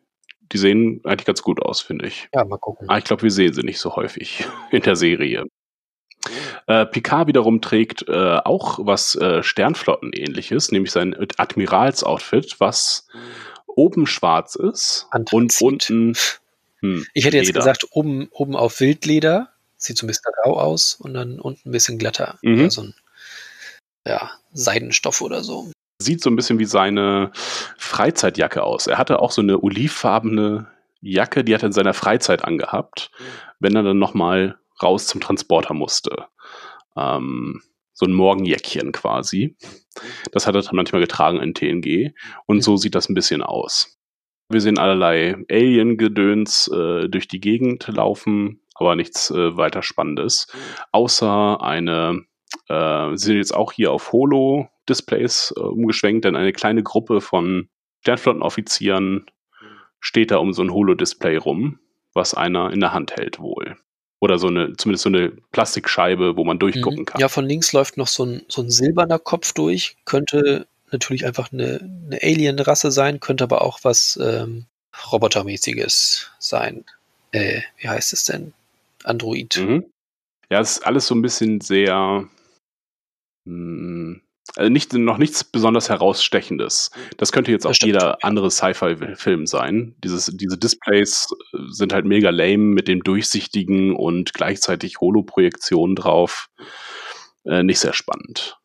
Die sehen eigentlich ganz gut aus, finde ich. Ja, mal gucken. Ah, ich glaube, wir sehen sie nicht so häufig in der Serie. Äh, Picard wiederum trägt äh, auch was äh, Sternflotten-ähnliches, nämlich sein Admiralsoutfit, was oben schwarz ist und Anthrazit. unten. Hm, Ich hätte jetzt Leder. gesagt, oben, oben auf Wildleder, sieht so ein bisschen rau aus und dann unten ein bisschen glatter. Mhm. Ja, so ein ja, Seidenstoff oder so. Sieht so ein bisschen wie seine Freizeitjacke aus. Er hatte auch so eine olivfarbene Jacke, die hat er in seiner Freizeit angehabt, wenn er dann nochmal raus zum Transporter musste. Ähm, so ein Morgenjäckchen quasi. Das hat er dann manchmal getragen in TNG. Und so sieht das ein bisschen aus. Wir sehen allerlei Alien-Gedöns äh, durch die Gegend laufen, aber nichts äh, weiter Spannendes. Außer eine, äh, sind jetzt auch hier auf Holo-Displays äh, umgeschwenkt, denn eine kleine Gruppe von Sternflottenoffizieren steht da um so ein Holo-Display rum, was einer in der Hand hält wohl. Oder so eine, zumindest so eine Plastikscheibe, wo man durchgucken Mhm. kann. Ja, von links läuft noch so ein, so ein silberner Kopf durch. Könnte natürlich einfach eine, eine Alien-Rasse sein, könnte aber auch was ähm, Robotermäßiges sein. Äh, wie heißt es denn? Android. Mhm. Ja, es ist alles so ein bisschen sehr. Mh, also nicht, noch nichts besonders herausstechendes. Das könnte jetzt auch jeder andere Sci-Fi-Film sein. Dieses, diese Displays äh, sind halt mega lame mit dem durchsichtigen und gleichzeitig Holo-Projektionen drauf. Äh, nicht sehr spannend.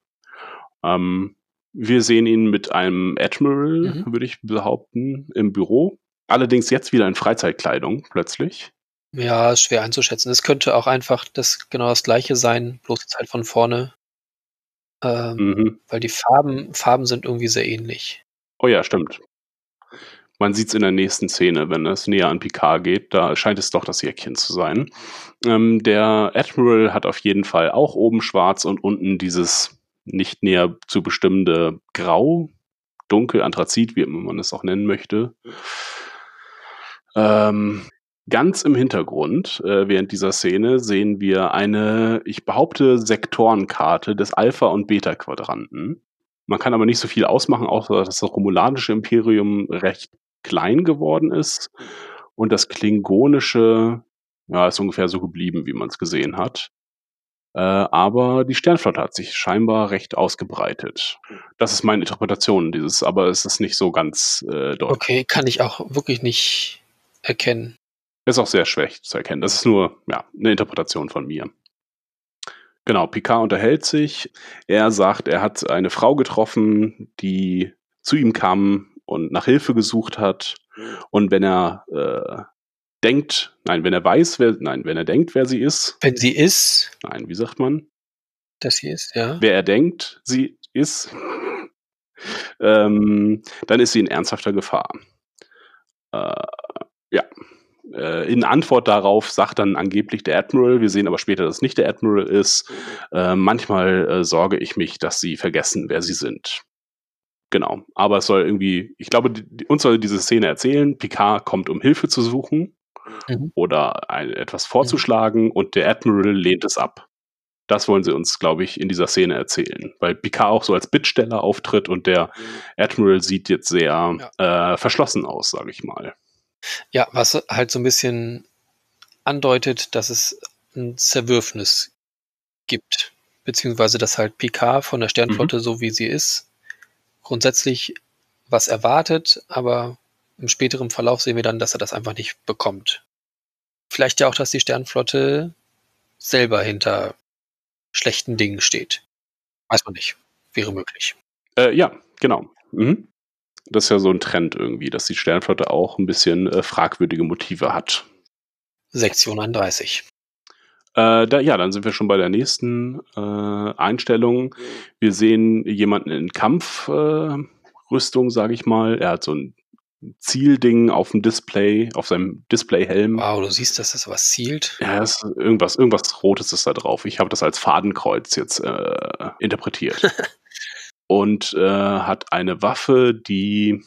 Ähm, wir sehen ihn mit einem Admiral, Mhm. würde ich behaupten, im Büro. Allerdings jetzt wieder in Freizeitkleidung plötzlich. Ja, ist schwer einzuschätzen. Es könnte auch einfach das genau das gleiche sein, bloß jetzt halt von vorne. Ähm, Mhm. Weil die Farben, Farben sind irgendwie sehr ähnlich. Oh ja, stimmt. Man sieht es in der nächsten Szene, wenn es näher an Picard geht. Da scheint es doch das Jäckchen zu sein. Ähm, der Admiral hat auf jeden Fall auch oben schwarz und unten dieses nicht näher zu bestimmende Grau, dunkel, Anthrazit, wie man es auch nennen möchte. Ähm, ganz im Hintergrund, äh, während dieser Szene, sehen wir eine, ich behaupte, Sektorenkarte des Alpha- und Beta-Quadranten. Man kann aber nicht so viel ausmachen, außer dass das romulanische Imperium recht klein geworden ist und das klingonische ja, ist ungefähr so geblieben, wie man es gesehen hat. Äh, aber die Sternflotte hat sich scheinbar recht ausgebreitet. Das ist meine Interpretation dieses, aber es ist nicht so ganz äh, deutlich. Okay, kann ich auch wirklich nicht erkennen. Ist auch sehr schlecht zu erkennen. Das ist nur ja, eine Interpretation von mir. Genau, Picard unterhält sich. Er sagt, er hat eine Frau getroffen, die zu ihm kam und nach Hilfe gesucht hat. Und wenn er äh, denkt, nein, wenn er weiß, wer, nein, wenn er denkt, wer sie ist. Wenn sie ist. Nein, wie sagt man? Dass sie ist, ja. Wer er denkt, sie ist, ähm, dann ist sie in ernsthafter Gefahr. Äh, ja. Äh, in Antwort darauf sagt dann angeblich der Admiral, wir sehen aber später, dass es nicht der Admiral ist, äh, manchmal äh, sorge ich mich, dass sie vergessen, wer sie sind. Genau. Aber es soll irgendwie, ich glaube, die, uns soll diese Szene erzählen, Picard kommt, um Hilfe zu suchen mhm. oder ein, etwas vorzuschlagen mhm. und der Admiral lehnt es ab. Das wollen sie uns, glaube ich, in dieser Szene erzählen, weil Picard auch so als Bittsteller auftritt und der Admiral sieht jetzt sehr ja. äh, verschlossen aus, sage ich mal. Ja, was halt so ein bisschen andeutet, dass es ein Zerwürfnis gibt, beziehungsweise dass halt Picard von der Sternflotte, mhm. so wie sie ist, grundsätzlich was erwartet, aber im späteren Verlauf sehen wir dann, dass er das einfach nicht bekommt. Vielleicht ja auch, dass die Sternflotte selber hinter schlechten Dingen steht. Weiß man nicht. Wäre möglich. Äh, ja, genau. Mhm. Das ist ja so ein Trend irgendwie, dass die Sternflotte auch ein bisschen äh, fragwürdige Motive hat. Sektion 31. Äh, da, ja, dann sind wir schon bei der nächsten äh, Einstellung. Wir sehen jemanden in Kampfrüstung, sage ich mal. Er hat so ein Zielding auf dem Display, auf seinem Displayhelm. Wow, du siehst, dass das was zielt. Ja, ist irgendwas, irgendwas Rotes ist da drauf. Ich habe das als Fadenkreuz jetzt äh, interpretiert. Und äh, hat eine Waffe, die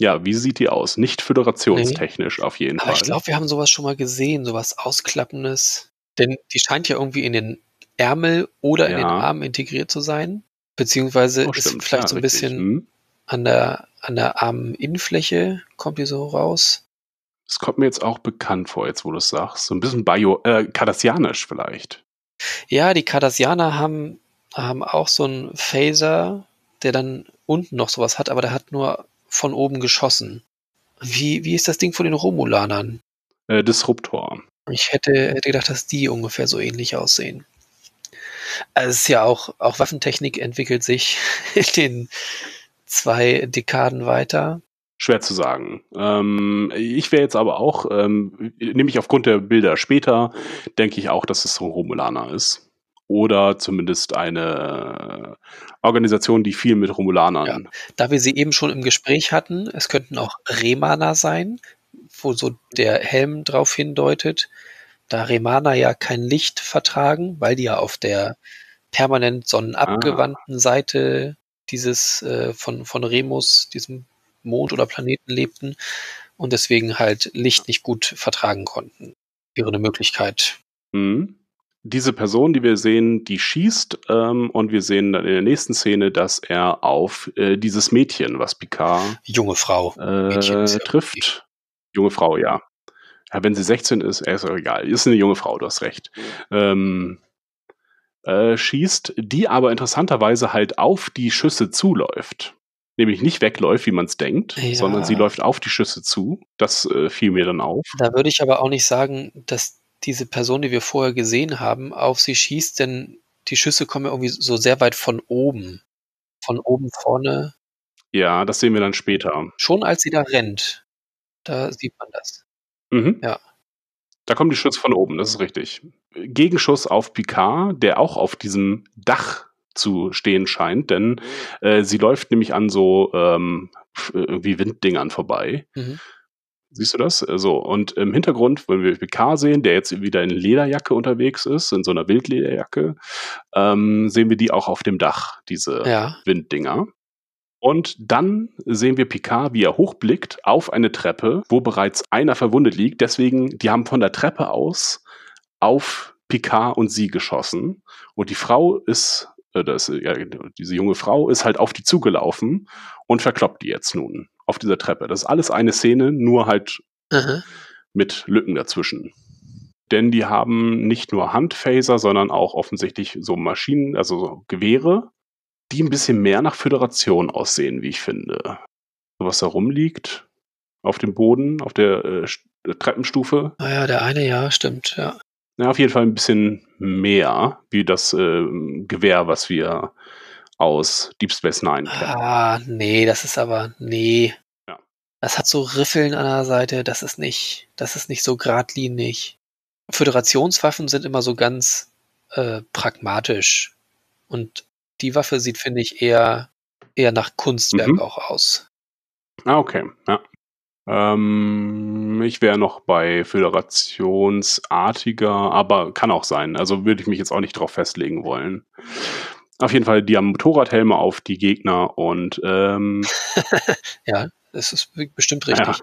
ja, wie sieht die aus? Nicht föderationstechnisch nee. auf jeden Aber Fall. Ich glaube, wir haben sowas schon mal gesehen, sowas Ausklappendes. Denn die scheint ja irgendwie in den Ärmel oder in ja. den Arm integriert zu sein. Beziehungsweise oh, ist vielleicht ja, so ein richtig. bisschen hm. an der, an der Arminnenfläche kommt die so raus. Das kommt mir jetzt auch bekannt vor, jetzt wo du es sagst. So ein bisschen bio, äh, kardassianisch vielleicht. Ja, die Kardassianer haben, haben auch so einen Phaser, der dann unten noch sowas hat, aber der hat nur von oben geschossen. Wie, wie ist das Ding von den Romulanern? Äh, Disruptor. Ich hätte, hätte gedacht, dass die ungefähr so ähnlich aussehen. Also es ist ja auch, auch Waffentechnik entwickelt sich in den zwei Dekaden weiter. Schwer zu sagen. Ähm, ich wäre jetzt aber auch, ähm, nämlich aufgrund der Bilder später, denke ich auch, dass es so Romulaner ist oder zumindest eine Organisation, die viel mit Romulanern. Ja. Da wir sie eben schon im Gespräch hatten, es könnten auch Remaner sein, wo so der Helm drauf hindeutet, da Remaner ja kein Licht vertragen, weil die ja auf der permanent sonnenabgewandten ah. Seite dieses äh, von, von Remus, diesem Mond oder Planeten lebten und deswegen halt Licht nicht gut vertragen konnten. Wäre eine Möglichkeit. Mhm diese Person, die wir sehen, die schießt ähm, und wir sehen dann in der nächsten Szene, dass er auf äh, dieses Mädchen, was Picard junge Frau äh, trifft. Junge Frau, ja. ja. Wenn sie 16 ist, ist auch egal. Ist eine junge Frau, du hast recht. Ähm, äh, schießt, die aber interessanterweise halt auf die Schüsse zuläuft. Nämlich nicht wegläuft, wie man es denkt, ja. sondern sie läuft auf die Schüsse zu. Das äh, fiel mir dann auf. Da würde ich aber auch nicht sagen, dass diese Person, die wir vorher gesehen haben, auf sie schießt, denn die Schüsse kommen ja irgendwie so sehr weit von oben. Von oben vorne. Ja, das sehen wir dann später. Schon als sie da rennt, da sieht man das. Mhm. Ja. Da kommen die Schüsse von oben, das ist richtig. Gegenschuss auf Picard, der auch auf diesem Dach zu stehen scheint, denn äh, sie läuft nämlich an so ähm, irgendwie Winddingern vorbei. Mhm. Siehst du das? So, und im Hintergrund, wenn wir PK sehen, der jetzt wieder in Lederjacke unterwegs ist, in so einer Wildlederjacke, ähm, sehen wir die auch auf dem Dach, diese ja. Winddinger. Und dann sehen wir Picard, wie er hochblickt auf eine Treppe, wo bereits einer verwundet liegt. Deswegen, die haben von der Treppe aus auf Picard und sie geschossen. Und die Frau ist, äh, das, ja, diese junge Frau ist halt auf die zugelaufen und verkloppt die jetzt nun auf dieser Treppe. Das ist alles eine Szene, nur halt Aha. mit Lücken dazwischen. Denn die haben nicht nur Handphaser, sondern auch offensichtlich so Maschinen, also so Gewehre, die ein bisschen mehr nach Föderation aussehen, wie ich finde. So was da rumliegt auf dem Boden, auf der äh, St- Treppenstufe. Naja, der eine, ja, stimmt, ja. Ja, auf jeden Fall ein bisschen mehr wie das äh, Gewehr, was wir aus Deep Space Nine. Ah, nee, das ist aber, nee. Ja. Das hat so Riffeln an der Seite, das ist nicht, das ist nicht so geradlinig. Föderationswaffen sind immer so ganz äh, pragmatisch. Und die Waffe sieht, finde ich, eher, eher nach Kunstwerk Mhm. auch aus. Ah, okay, ja. Ähm, ich wäre noch bei föderationsartiger, aber kann auch sein. Also würde ich mich jetzt auch nicht drauf festlegen wollen. Auf jeden Fall, die haben Motorradhelme auf, die Gegner, und, ähm, Ja, das ist bestimmt richtig.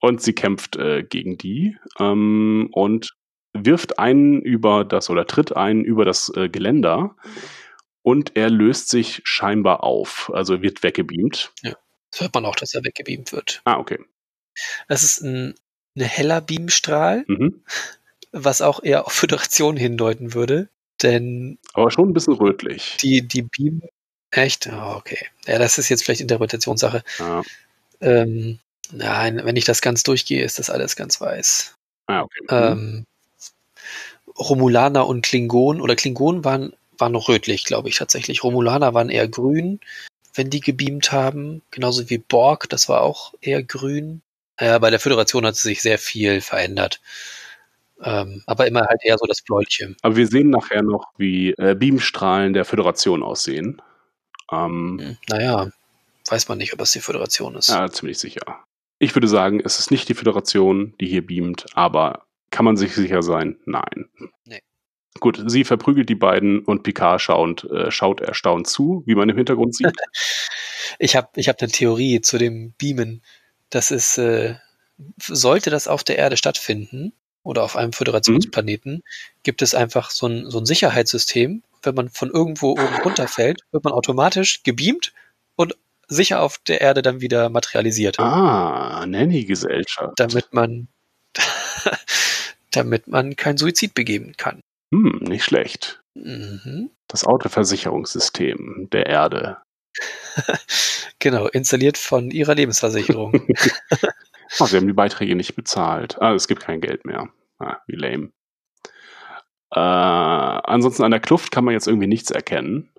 und sie kämpft äh, gegen die ähm, und wirft einen über das oder tritt einen über das äh, Geländer und er löst sich scheinbar auf, also wird weggebeamt. Das hört man auch, dass er weggebeamt wird. Ah, okay. Das ist ein, ein heller Beamstrahl, Mhm. was auch eher auf Föderation hindeuten würde. Denn Aber schon ein bisschen rötlich. die, die Beam. Echt? Oh, okay. Ja, das ist jetzt vielleicht Interpretationssache. Ja. Ähm, nein, wenn ich das ganz durchgehe, ist das alles ganz weiß. Ah, okay. Mhm. Ähm, Romulaner und Klingonen oder Klingonen waren, waren noch rötlich, glaube ich tatsächlich. Romulaner waren eher grün, wenn die gebeamt haben. Genauso wie Borg, das war auch eher grün. Ja, bei der Föderation hat sich sehr viel verändert. Ähm, aber immer halt eher so das Bläuliche. Aber wir sehen nachher noch, wie äh, Beamstrahlen der Föderation aussehen. Ähm, Hm, Naja, weiß man nicht, ob das die Föderation ist. ja, ziemlich sicher. Ich würde sagen, es ist nicht die Föderation, die hier beamt, aber kann man sich sicher sein? Nein. Nee. Gut, sie verprügelt die beiden und Picard schaut, äh, schaut erstaunt zu, wie man im Hintergrund sieht. Ich habe ich hab eine Theorie zu dem Beamen. Das ist, äh, sollte das auf der Erde stattfinden oder auf einem Föderationsplaneten, gibt es einfach so ein, so ein Sicherheitssystem. Wenn man von irgendwo oben runterfällt, wird man automatisch gebeamt und sicher auf der Erde dann wieder materialisiert, ah, Nanny-Gesellschaft. damit man, damit man keinen Suizid begeben kann. Hm, nicht schlecht. Mhm. Das Autoversicherungssystem der Erde. Genau, installiert von ihrer Lebensversicherung. Oh, sie haben die Beiträge nicht bezahlt. Ah, es gibt kein Geld mehr. Ah, wie lame. Äh, ansonsten an der Kluft kann man jetzt irgendwie nichts erkennen,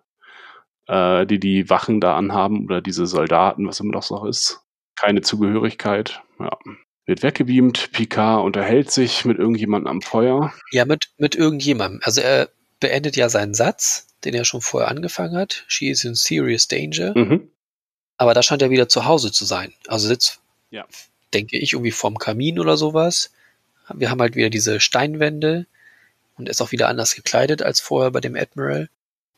äh, die die Wachen da anhaben oder diese Soldaten, was immer das noch ist. Keine Zugehörigkeit. Ja. Wird weggebeamt. Picard unterhält sich mit irgendjemandem am Feuer. Ja, mit, mit irgendjemandem. Also er beendet ja seinen Satz, den er schon vorher angefangen hat. She is in serious danger. Mhm. Aber da scheint er wieder zu Hause zu sein. Also sitzt, Ja. Denke ich, irgendwie vorm Kamin oder sowas. Wir haben halt wieder diese Steinwände und er ist auch wieder anders gekleidet als vorher bei dem Admiral.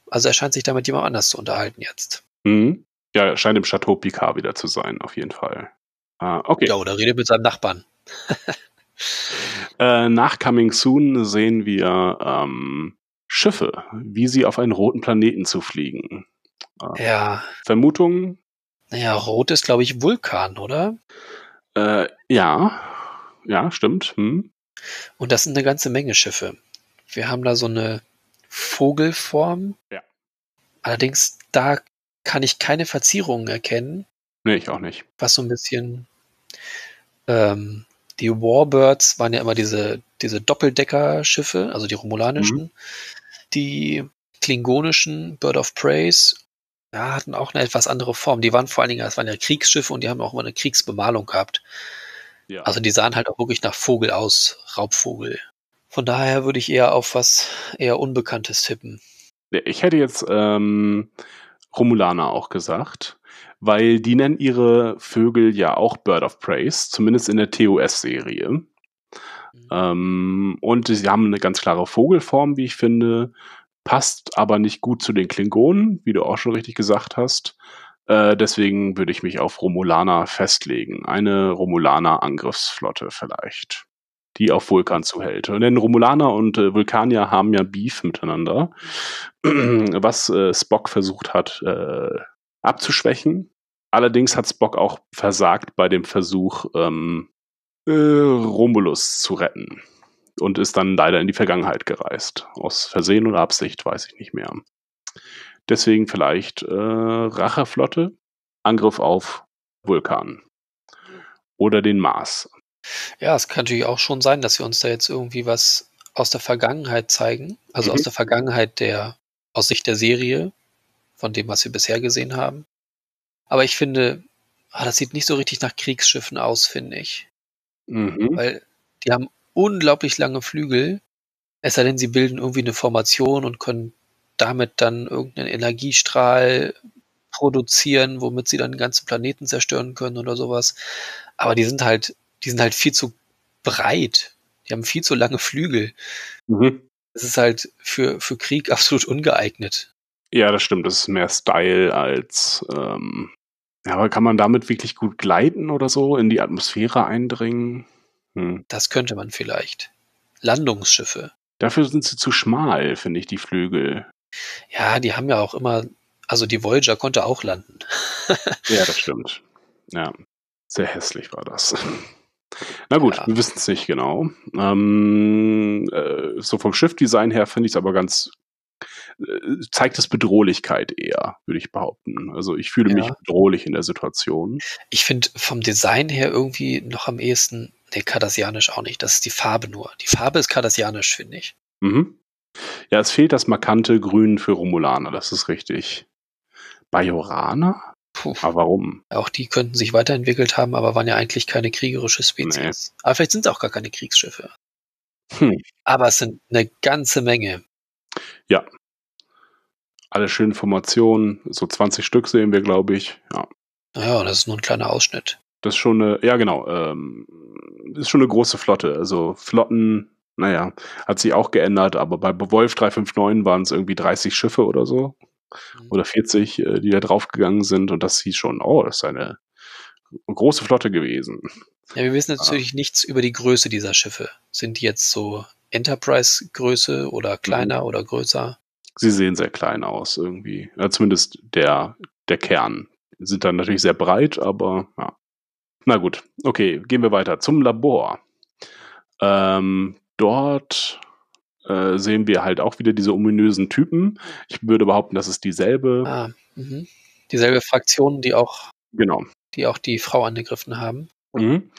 Also er scheint sich da mit jemand anders zu unterhalten jetzt. Mhm. Ja, er scheint im Chateau Picard wieder zu sein, auf jeden Fall. Ah, okay. Ja, oder redet mit seinem Nachbarn. Äh, nach Coming Soon sehen wir ähm, Schiffe, wie sie auf einen roten Planeten zufliegen. Ja, Vermutung? naja, rot ist, glaube ich, Vulkan, oder? Äh, ja, ja, stimmt. Hm. Und das sind eine ganze Menge Schiffe. Wir haben da so eine Vogelform. Ja. Allerdings, da kann ich keine Verzierungen erkennen, Nee, ich auch nicht. was so ein bisschen. Ähm, die Warbirds waren ja immer diese, diese Doppeldecker-Schiffe, also die romulanischen. Die klingonischen Bird of Praise ja, hatten auch eine etwas andere Form. Die waren vor allen Dingen, das waren ja Kriegsschiffe und die haben auch immer eine Kriegsbemalung gehabt. Ja. Also die sahen halt auch wirklich nach Vogel aus, Raubvogel. Von daher würde ich eher auf was eher Unbekanntes tippen. ich hätte jetzt ähm, Romulaner auch gesagt, weil die nennen ihre Vögel ja auch Bird of Praise, zumindest in der TOS-Serie. Ähm, und sie haben eine ganz klare Vogelform, wie ich finde, passt aber nicht gut zu den Klingonen, wie du auch schon richtig gesagt hast. Äh, deswegen würde ich mich auf Romulaner festlegen. Eine Romulaner-Angriffsflotte vielleicht, die auf Vulkan zuhält. Denn Romulaner und äh, Vulkanier haben ja Beef miteinander, was äh, Spock versucht hat äh, abzuschwächen. Allerdings hat Spock auch versagt bei dem Versuch, ähm, äh, Romulus zu retten und ist dann leider in die Vergangenheit gereist. Aus Versehen oder Absicht, weiß ich nicht mehr. Deswegen vielleicht äh, Racherflotte, Angriff auf Vulkan oder den Mars. Ja, es kann natürlich auch schon sein, dass wir uns da jetzt irgendwie was aus der Vergangenheit zeigen, also Mhm. aus der Vergangenheit der, aus Sicht der Serie, von dem, was wir bisher gesehen haben. Aber ich finde, ah, das sieht nicht so richtig nach Kriegsschiffen aus, finde ich. Mhm. Weil die haben unglaublich lange Flügel, es sei denn, sie bilden irgendwie eine Formation und können damit dann irgendeinen Energiestrahl produzieren, womit sie dann den ganzen Planeten zerstören können oder sowas. Aber die sind halt, die sind halt viel zu breit. Die haben viel zu lange Flügel. Mhm. Es ist halt für, für Krieg absolut ungeeignet. Ja, das stimmt. Das ist mehr Style als. Ähm, ja, aber kann man damit wirklich gut gleiten oder so, in die Atmosphäre eindringen? Hm. Das könnte man vielleicht. Landungsschiffe. Dafür sind sie zu schmal, finde ich, die Flügel. Ja, die haben ja auch immer, also die Voyager konnte auch landen. Ja, das stimmt. Ja, sehr hässlich war das. Na gut, Ja. wir wissen es nicht genau. Ähm, äh, so vom Schiffdesign her finde ich es aber ganz, äh, zeigt es Bedrohlichkeit eher, würde ich behaupten. Also ich fühle mich Ja. bedrohlich in der Situation. Ich finde vom Design her irgendwie noch am ehesten, nee, kardassianisch auch nicht. Das ist die Farbe nur. Die Farbe ist kardassianisch, finde ich. Mhm. Ja, es fehlt das markante Grün für Romulaner, das ist richtig. Bajoraner? Puh. Aber warum? Auch die könnten sich weiterentwickelt haben, aber waren ja eigentlich keine kriegerische Spezies. Aber vielleicht sind es auch gar keine Kriegsschiffe. Hm. Aber es sind eine ganze Menge. Alle schönen Formationen, so 20 Stück sehen wir, glaube ich. Ja. Naja, das ist nur ein kleiner Ausschnitt. Das ist schon eine, ja genau, ähm, ist schon eine große Flotte. Also Flotten, naja, hat sich auch geändert, aber bei Wolf 359 waren es irgendwie 30 Schiffe oder so. Mhm. Oder 40, äh, die da draufgegangen sind. Und das hieß schon, oh, das ist eine große Flotte gewesen. Ja, wir wissen natürlich nichts über die Größe dieser Schiffe. Sind die jetzt so Enterprise-Größe oder kleiner oder größer? Sie sehen sehr klein aus irgendwie. Ja, zumindest der, der Kern. Sind dann natürlich sehr breit, aber ja. Na gut, okay, gehen wir weiter zum Labor. Ähm, dort äh, sehen wir halt auch wieder diese ominösen Typen. Ich würde behaupten, das ist dieselbe. Ah, mhm. Dieselbe Fraktion, die auch, Genau. die auch die Frau angegriffen haben. Mhm.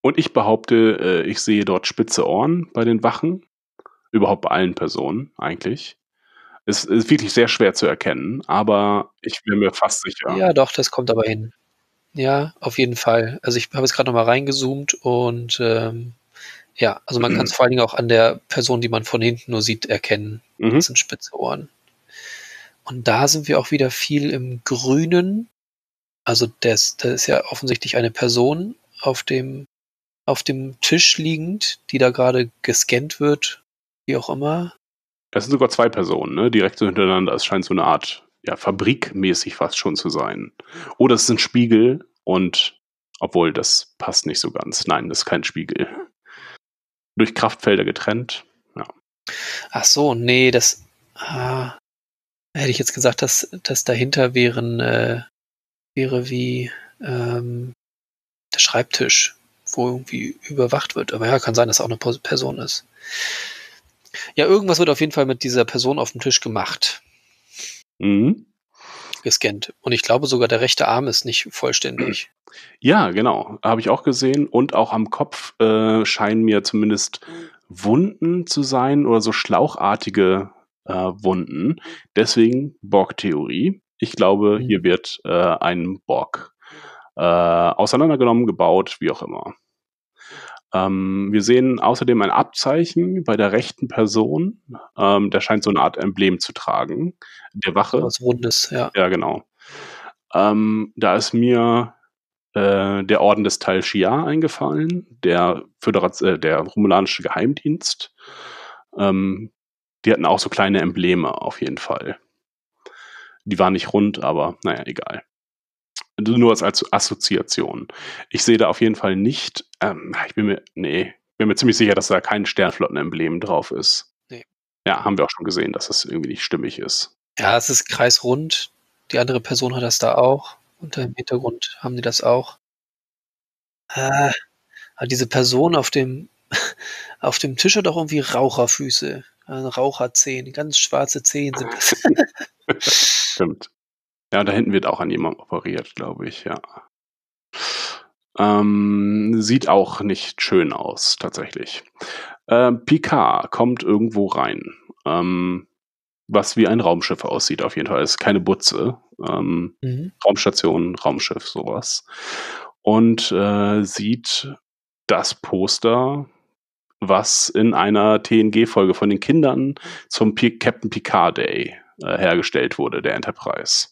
Und ich behaupte, äh, ich sehe dort spitze Ohren bei den Wachen. Überhaupt bei allen Personen eigentlich. Es ist wirklich sehr schwer zu erkennen, aber ich bin mir fast sicher. Ja, doch, das kommt aber hin. Ja, auf jeden Fall. Also ich habe jetzt gerade nochmal reingezoomt und ähm, ja, also man kann es vor allen Dingen auch an der Person, die man von hinten nur sieht, erkennen. Mhm. Das sind spitze Ohren. Und da sind wir auch wieder viel im Grünen. Also das, das ist ja offensichtlich eine Person auf dem, auf dem Tisch liegend, die da gerade gescannt wird, wie auch immer. Es sind sogar zwei Personen, ne? direkt so hintereinander. Es scheint so eine Art ja, fabrikmäßig fast schon zu sein. Oder es ist ein Spiegel und obwohl das passt nicht so ganz. Nein, das ist kein Spiegel. Durch Kraftfelder getrennt. Ach so, nee, das ah, hätte ich jetzt gesagt, dass, dass dahinter wären, äh, wäre wie ähm, der Schreibtisch, wo irgendwie überwacht wird. Aber ja, kann sein, dass auch eine Person ist. Ja, irgendwas wird auf jeden Fall mit dieser Person auf dem Tisch gemacht, Mhm. gescannt. Und ich glaube sogar, der rechte Arm ist nicht vollständig. Ja, genau. Habe ich auch gesehen. Und auch am Kopf äh, scheinen mir zumindest Wunden zu sein oder so schlauchartige äh, Wunden. Deswegen Borg-Theorie. Ich glaube, Mhm. hier wird äh, ein Borg äh, auseinandergenommen, gebaut, wie auch immer. Ähm, wir sehen außerdem ein Abzeichen bei der rechten Person. Ähm, der scheint so eine Art Emblem zu tragen. Der Wache. Was Rundes, ja. Ja, genau. Ähm, da ist mir äh, der Orden des Tal Shiar eingefallen, der, Föderat äh, der romulanische Geheimdienst. Ähm, die hatten auch so kleine Embleme auf jeden Fall. Die waren nicht rund, aber naja, egal. Nur als, Assoziation. Ich sehe da auf jeden Fall nicht, ähm, ich bin mir, nee, bin mir ziemlich sicher, dass da kein Sternflottenemblem drauf ist. Nee. Ja, haben wir auch schon gesehen, dass das irgendwie nicht stimmig ist. Ja, es ist kreisrund. Die andere Person hat das da auch. Unter dem Hintergrund haben die das auch. Aber diese Person auf dem, auf dem Tisch hat auch irgendwie Raucherfüße. Also Raucherzehen, ganz schwarze Zehen sind das. Stimmt. Ja, da hinten wird auch an jemandem operiert, glaube ich, ja. Ähm, sieht auch nicht schön aus, tatsächlich. Ähm, Picard kommt irgendwo rein. Ähm, was wie ein Raumschiff aussieht, auf jeden Fall. Es ist keine Butze. Ähm, Mhm. Raumstation, Raumschiff, sowas. Und äh, sieht das Poster, was in einer TNG-Folge von den Kindern zum P Captain Picard Day äh, hergestellt wurde, der Enterprise.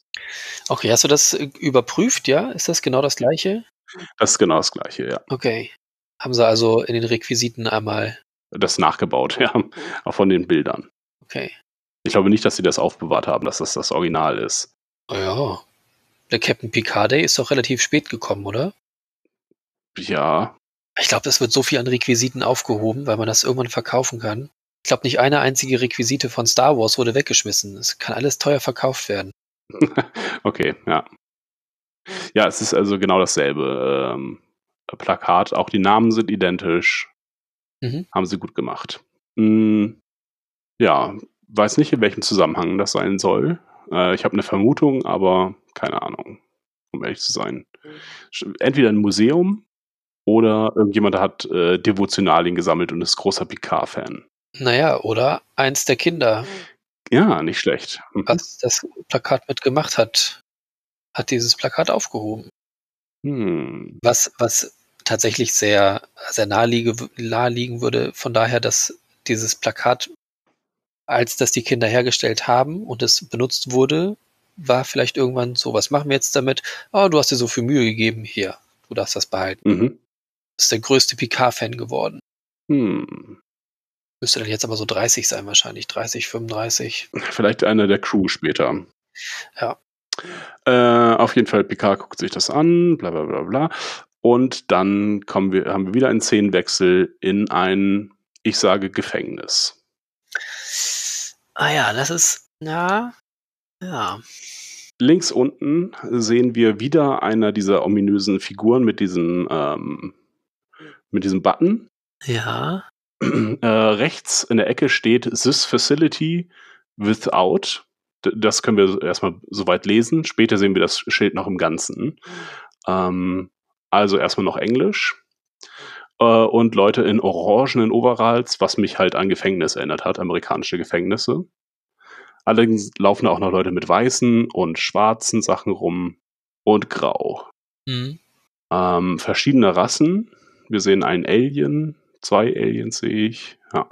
Okay, hast du das äh, überprüft, ja? Ist das genau das gleiche? Das ist genau das gleiche, ja. Okay. Haben sie also in den Requisiten einmal. Das nachgebaut, ja, auch von den Bildern. Okay. Ich glaube nicht, dass sie das aufbewahrt haben, dass das das Original ist. Oh ja. Der Captain Picard Day ist doch relativ spät gekommen, oder? Ja, Ich glaube, es wird so viel an Requisiten aufgehoben, weil man das irgendwann verkaufen kann. Ich glaube, nicht eine einzige Requisite von Star Wars wurde weggeschmissen. Es kann alles teuer verkauft werden. okay, ja. Ja, es ist also genau dasselbe ähm, Plakat. Auch die Namen sind identisch. Mhm. Haben sie gut gemacht. Mm, ja, weiß nicht, in welchem Zusammenhang das sein soll. Äh, ich habe eine Vermutung, aber keine Ahnung, um ehrlich zu sein. Entweder ein Museum oder irgendjemand hat äh, Devotionalien gesammelt und ist großer Picard-Fan. Naja, oder eins der Kinder, Ja, nicht schlecht. Mhm. was das Plakat mitgemacht hat, hat dieses Plakat aufgehoben. Hm. Was, was tatsächlich sehr, sehr naheliege, naheliegen würde, von daher, dass dieses Plakat, als das die Kinder hergestellt haben und es benutzt wurde, war vielleicht irgendwann so, was machen wir jetzt damit? Oh, du hast dir so viel Mühe gegeben, hier, du darfst das behalten. Mhm. Ist der größte Picard-Fan geworden. Hm. Müsste dann jetzt aber so 30 sein wahrscheinlich, 30, 35. Vielleicht einer der Crew später. Ja. Äh, auf jeden Fall, Picard guckt sich das an, bla bla bla bla. Und dann kommen wir, haben wir wieder einen Szenenwechsel in ein, ich sage, Gefängnis. Ah ja, das ist, ja, ja. Links unten sehen wir wieder einer dieser ominösen Figuren mit diesem, ähm, mit diesem Button. Ja, äh, rechts in der Ecke steht This Facility Without. D das können wir erstmal soweit lesen. Später sehen wir das Schild noch im Ganzen. Ähm, also erstmal noch Englisch. Äh, und Leute in orangenen Overalls, was mich halt an Gefängnis erinnert hat, amerikanische Gefängnisse. Allerdings laufen da auch noch Leute mit weißen und schwarzen Sachen rum und grau. hm. Ähm, verschiedene Rassen. Wir sehen einen Alien, zwei Aliens sehe ich. Ja.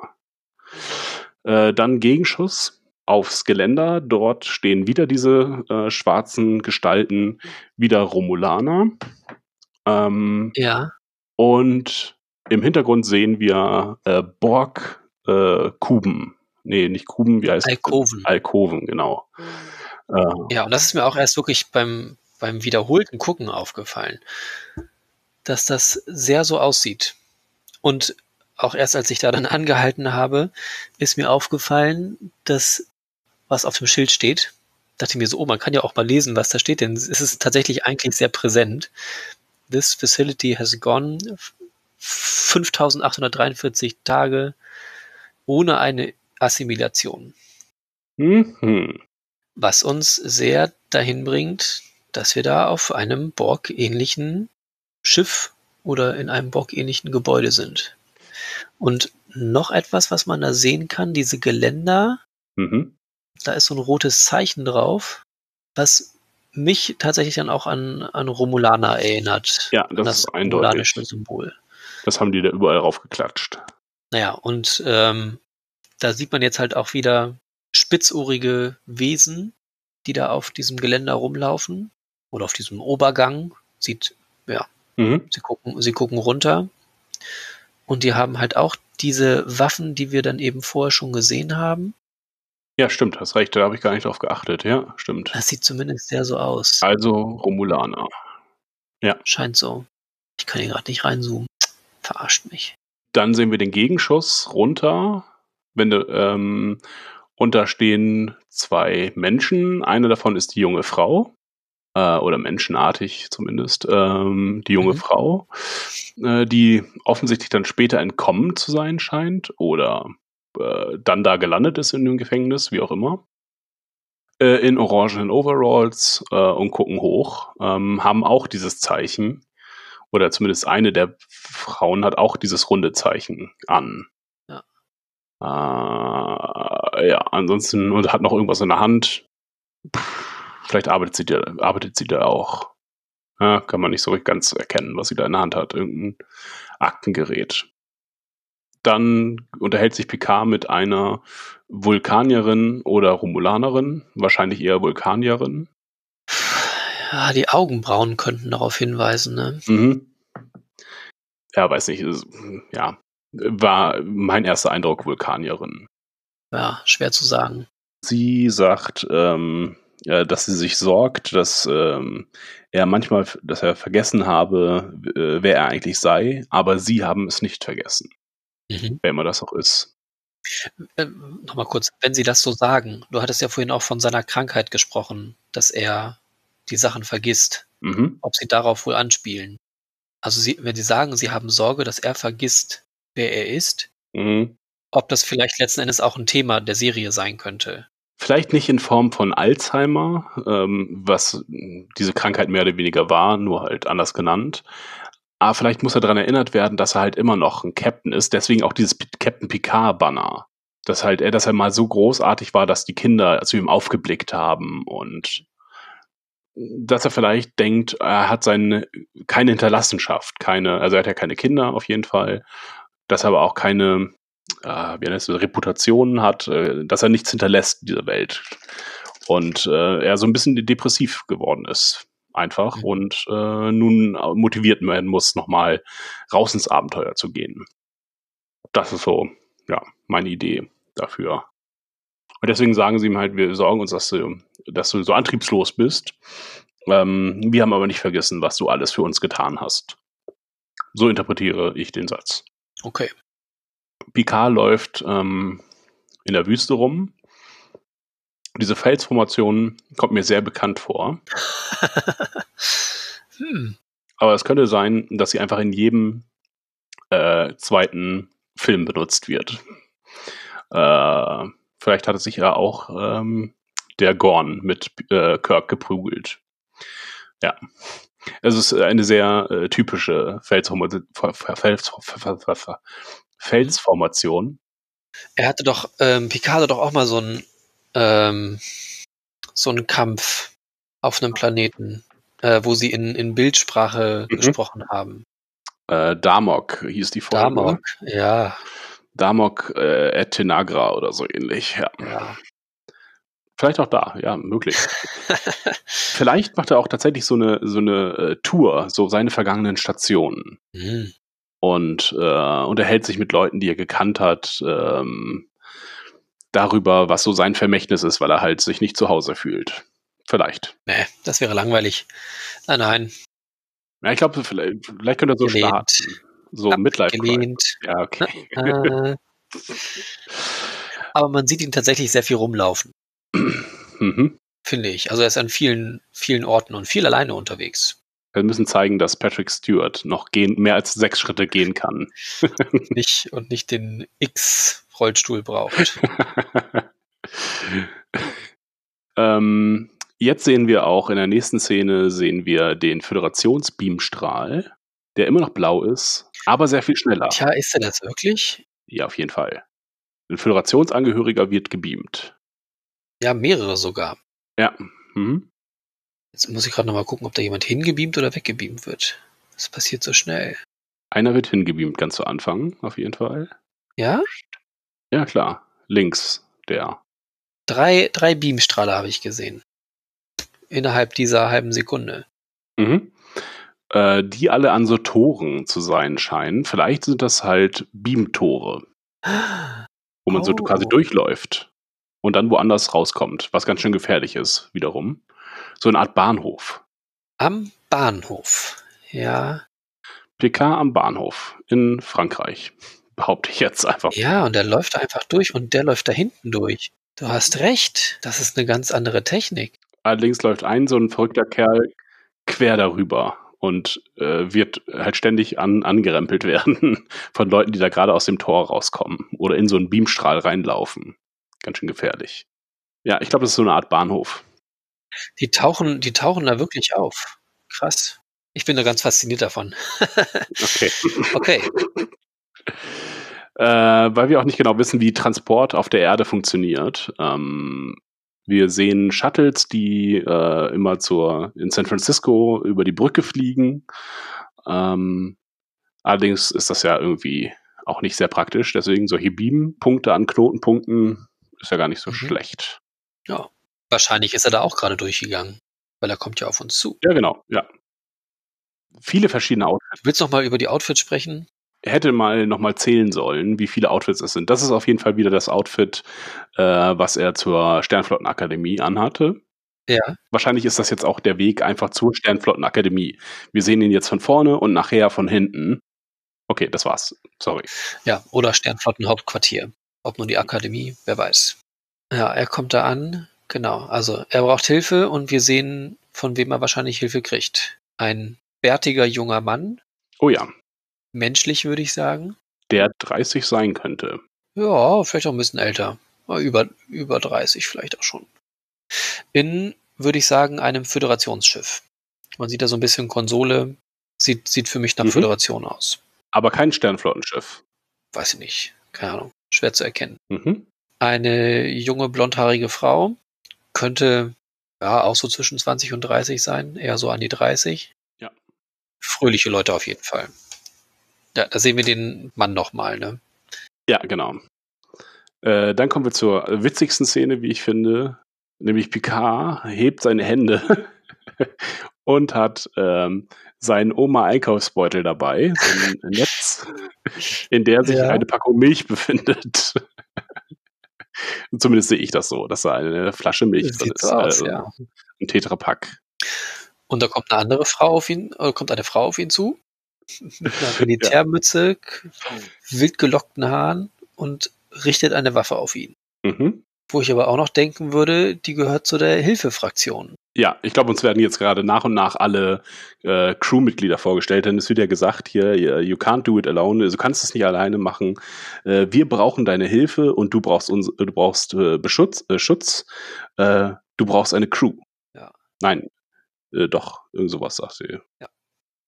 Äh, dann Gegenschuss aufs Geländer. Dort stehen wieder diese äh, schwarzen Gestalten, wieder Romulaner. Ähm, ja, und im Hintergrund sehen wir äh, Borg äh, Kuben. Nee, nicht Kuben, wie heißt Alkoven. Alkoven, genau. Äh, Ja, und das ist mir auch erst wirklich beim, beim wiederholten Gucken aufgefallen, dass das sehr so aussieht. Und auch erst als ich da dann angehalten habe, ist mir aufgefallen, dass was auf dem Schild steht, dachte ich mir so, oh, man kann ja auch mal lesen, was da steht, denn es ist tatsächlich eigentlich sehr präsent. This facility has gone 5843 Tage ohne eine Assimilation mhm. was uns sehr dahin bringt, dass wir da auf einem Borg-ähnlichen Schiff oder in einem Borg-ähnlichen Gebäude sind. Und noch etwas, was man da sehen kann, diese Geländer, Mhm. da ist so ein rotes Zeichen drauf, was mich tatsächlich dann auch an, an Romulaner erinnert. Ja, an das ist eindeutig. Symbol. Das haben die da überall raufgeklatscht. Naja, und ähm, da sieht man jetzt halt auch wieder spitzohrige Wesen, die da auf diesem Geländer rumlaufen oder auf diesem Obergang. Sieht, ja, Mhm. sie gucken, sie gucken runter und die haben halt auch diese Waffen, die wir dann eben vorher schon gesehen haben. Ja, stimmt, hast recht, da habe ich gar nicht drauf geachtet. Ja, stimmt. Das sieht zumindest sehr so aus. Also Romulaner. Ja. Scheint so. Ich kann hier gerade nicht reinzoomen. Verarscht mich. Dann sehen wir den Gegenschuss runter. Wenn du, ähm, und da stehen zwei Menschen. Eine davon ist die junge Frau. Äh, oder menschenartig zumindest. Ähm, die junge Mhm. Frau. Äh, die offensichtlich dann später entkommen zu sein scheint. Oder äh, dann da gelandet ist in dem Gefängnis, wie auch immer. Äh, in orangenen Overalls äh, und gucken hoch. Ähm, haben auch dieses Zeichen. Oder zumindest eine der Frauen hat auch dieses runde Zeichen an. Ja. Äh, ja, ansonsten und hat noch irgendwas in der Hand. Pff, vielleicht arbeitet sie da, arbeitet sie da auch. Ja, kann man nicht so richtig ganz erkennen, was sie da in der Hand hat. Irgendein Aktengerät. Dann unterhält sich Picard mit einer Vulkanierin oder Romulanerin, wahrscheinlich eher Vulkanierin. Ja, die Augenbrauen könnten darauf hinweisen, ne? Mhm. Ja, weiß nicht, ist, ja, war mein erster Eindruck Vulkanierin. Ja, schwer zu sagen. Sie sagt, ähm, ja, dass sie sich sorgt, dass ähm, er manchmal, dass er vergessen habe, äh, wer er eigentlich sei, aber sie haben es nicht vergessen, Mhm. wer immer das auch ist. Ähm, Nochmal kurz, wenn Sie das so sagen, du hattest ja vorhin auch von seiner Krankheit gesprochen, dass er die Sachen vergisst, Mhm. ob Sie darauf wohl anspielen. Also Sie, wenn Sie sagen, Sie haben Sorge, dass er vergisst, wer er ist, Mhm. ob das vielleicht letzten Endes auch ein Thema der Serie sein könnte. Vielleicht nicht in Form von Alzheimer, ähm, was diese Krankheit mehr oder weniger war, nur halt anders genannt. Aber vielleicht muss er daran erinnert werden, dass er halt immer noch ein Captain ist. Deswegen auch dieses Captain Picard-Banner. Dass halt er, dass er mal so großartig war, dass die Kinder zu ihm aufgeblickt haben und dass er vielleicht denkt, er hat seine keine Hinterlassenschaft, keine, also er hat ja keine Kinder auf jeden Fall, dass er aber auch keine äh, wie heißt das, Reputation hat, äh, dass er nichts hinterlässt in dieser Welt. Und äh, er so ein bisschen depressiv geworden ist. Einfach Mhm. und äh, nun motiviert werden muss, nochmal raus ins Abenteuer zu gehen. Das ist so, ja, meine Idee dafür. Und deswegen sagen sie ihm halt, wir sorgen uns, dass du, dass du so antriebslos bist. Ähm, wir haben aber nicht vergessen, was du alles für uns getan hast. So interpretiere ich den Satz. Okay. Picard läuft ähm, in der Wüste rum. Diese Felsformation kommt mir sehr bekannt vor. hm. Aber es könnte sein, dass sie einfach in jedem äh, zweiten Film benutzt wird. Äh, vielleicht hat es sich ja auch ähm, der Gorn mit äh, Kirk geprügelt. Ja. Es ist eine sehr äh, typische Felsformation. Felsformation. Er hatte doch, ähm, Picard hatte doch auch mal so einen, ähm, so einen Kampf auf einem Planeten, äh, wo sie in, in Bildsprache Mhm. gesprochen haben. Äh, Damok hieß die Folge. Damok, ja, Damok äh, et Tenagra oder so ähnlich. Ja. ja. Vielleicht auch da, ja, möglich. Vielleicht macht er auch tatsächlich so eine, so eine äh, Tour, so seine vergangenen Stationen. hm. Und äh, unterhält sich mit Leuten, die er gekannt hat, ähm, darüber, was so sein Vermächtnis ist, weil er halt sich nicht zu Hause fühlt. Vielleicht. Nee, das wäre langweilig. Nein, nein, Ja, ich glaube, vielleicht, vielleicht könnte er so Gelehnt. starten. So Mitleid. Ja, okay. Äh, aber man sieht ihn tatsächlich sehr viel rumlaufen, mhm. finde ich. Also er ist an vielen, vielen Orten und viel alleine unterwegs. Wir müssen zeigen, dass Patrick Stewart noch gehen, mehr als sechs Schritte gehen kann. Nicht, und nicht den X-Rollstuhl braucht. ähm, jetzt sehen wir auch in der nächsten Szene sehen wir den Föderationsbeamstrahl, der immer noch blau ist, aber sehr viel schneller. Tja, ist er das wirklich? Ja, auf jeden Fall. Ein Föderationsangehöriger wird gebeamt. Ja, mehrere sogar. Ja. Mhm. Jetzt muss ich gerade nochmal gucken, ob da jemand hingebeamt oder weggebeamt wird. Das passiert so schnell. Einer wird hingebeamt ganz zu Anfang, auf jeden Fall. Ja? Ja, klar. Links, der. Drei, drei Beamstrahler habe ich gesehen. Innerhalb dieser halben Sekunde. Mhm. Äh, die alle an so Toren zu sein scheinen. Vielleicht sind das halt Beamtore, wo man so Oh. quasi durchläuft und dann woanders rauskommt, was ganz schön gefährlich ist, wiederum. So eine Art Bahnhof. Am Bahnhof. Ja. Picard am Bahnhof in Frankreich. Behaupte ich jetzt einfach. Ja, und der läuft da einfach durch und der läuft da hinten durch. Du hast recht. Das ist eine ganz andere Technik. Allerdings läuft ein so ein verrückter Kerl quer darüber und äh, wird halt ständig an, angerempelt werden von Leuten, die da gerade aus dem Tor rauskommen oder in so einen Beamstrahl reinlaufen. Ganz schön gefährlich. Ja, ich glaube, das ist so eine Art Bahnhof. Die tauchen, die tauchen da wirklich auf. Krass. Ich bin da ganz fasziniert davon. Okay. okay. äh, weil wir auch nicht genau wissen, wie Transport auf der Erde funktioniert. Ähm, wir sehen Shuttles, die äh, immer zur in San Francisco über die Brücke fliegen. Ähm, allerdings ist das ja irgendwie auch nicht sehr praktisch. Deswegen solche Beam-Punkte an Knotenpunkten ist ja gar nicht so Mhm. schlecht. Ja. Wahrscheinlich ist er da auch gerade durchgegangen, weil er kommt ja auf uns zu. Ja, genau, ja. Viele verschiedene Outfits. Du willst noch mal über die Outfits sprechen? Er hätte mal nochmal zählen sollen, wie viele Outfits es sind. Das ist auf jeden Fall wieder das Outfit, äh, was er zur Sternflottenakademie anhatte. Ja. Wahrscheinlich ist das jetzt auch der Weg einfach zur Sternflottenakademie. Wir sehen ihn jetzt von vorne und nachher von hinten. Okay, das war's. Sorry. Ja, oder Sternflottenhauptquartier. Ob nun die Akademie, wer weiß. Ja, er kommt da an. Genau. Also er braucht Hilfe und wir sehen, von wem er wahrscheinlich Hilfe kriegt. Ein bärtiger junger Mann. Oh ja, Menschlich würde ich sagen. der 30 sein könnte. Ja, vielleicht auch ein bisschen älter. Über, über 30 vielleicht auch schon. In, würde ich sagen, einem Föderationsschiff. Man sieht da so ein bisschen Konsole. Sieht, sieht für mich nach Mhm. Föderation aus. Aber kein Sternflottenschiff. Weiß ich nicht. Keine Ahnung. Schwer zu erkennen. Mhm. Eine junge blondhaarige Frau. Könnte ja auch so zwischen 20 und 30 sein. Eher so an die 30. Ja. Fröhliche Leute auf jeden Fall. Ja, da sehen wir den Mann nochmal, ne? Ja, genau. Äh, dann kommen wir zur witzigsten Szene, wie ich finde. Nämlich Picard hebt seine Hände und hat ähm, seinen Oma-Einkaufsbeutel dabei, so ein Netz, in der sich Ja. eine Packung Milch befindet. Zumindest sehe ich das so, dass da eine Flasche Milch drin ist. aus, also ja. Ein Tetrapack. Und da kommt eine andere Frau auf ihn, oder kommt eine Frau auf ihn zu. Mit einer Militärmütze, k- wild gelockten Haaren und richtet eine Waffe auf ihn. Mhm. Wo ich aber auch noch denken würde, die gehört zu der Hilfefraktion. Ja, ich glaube, uns werden jetzt gerade nach und nach alle äh, Crewmitglieder vorgestellt, denn es wird ja gesagt hier, you can't do it alone, also du kannst es nicht alleine machen. Äh, wir brauchen deine Hilfe und du brauchst uns, du brauchst äh, Beschutz, äh, Schutz, äh, du brauchst eine Crew. Ja. Nein, äh, doch, irgend sowas sagt sie.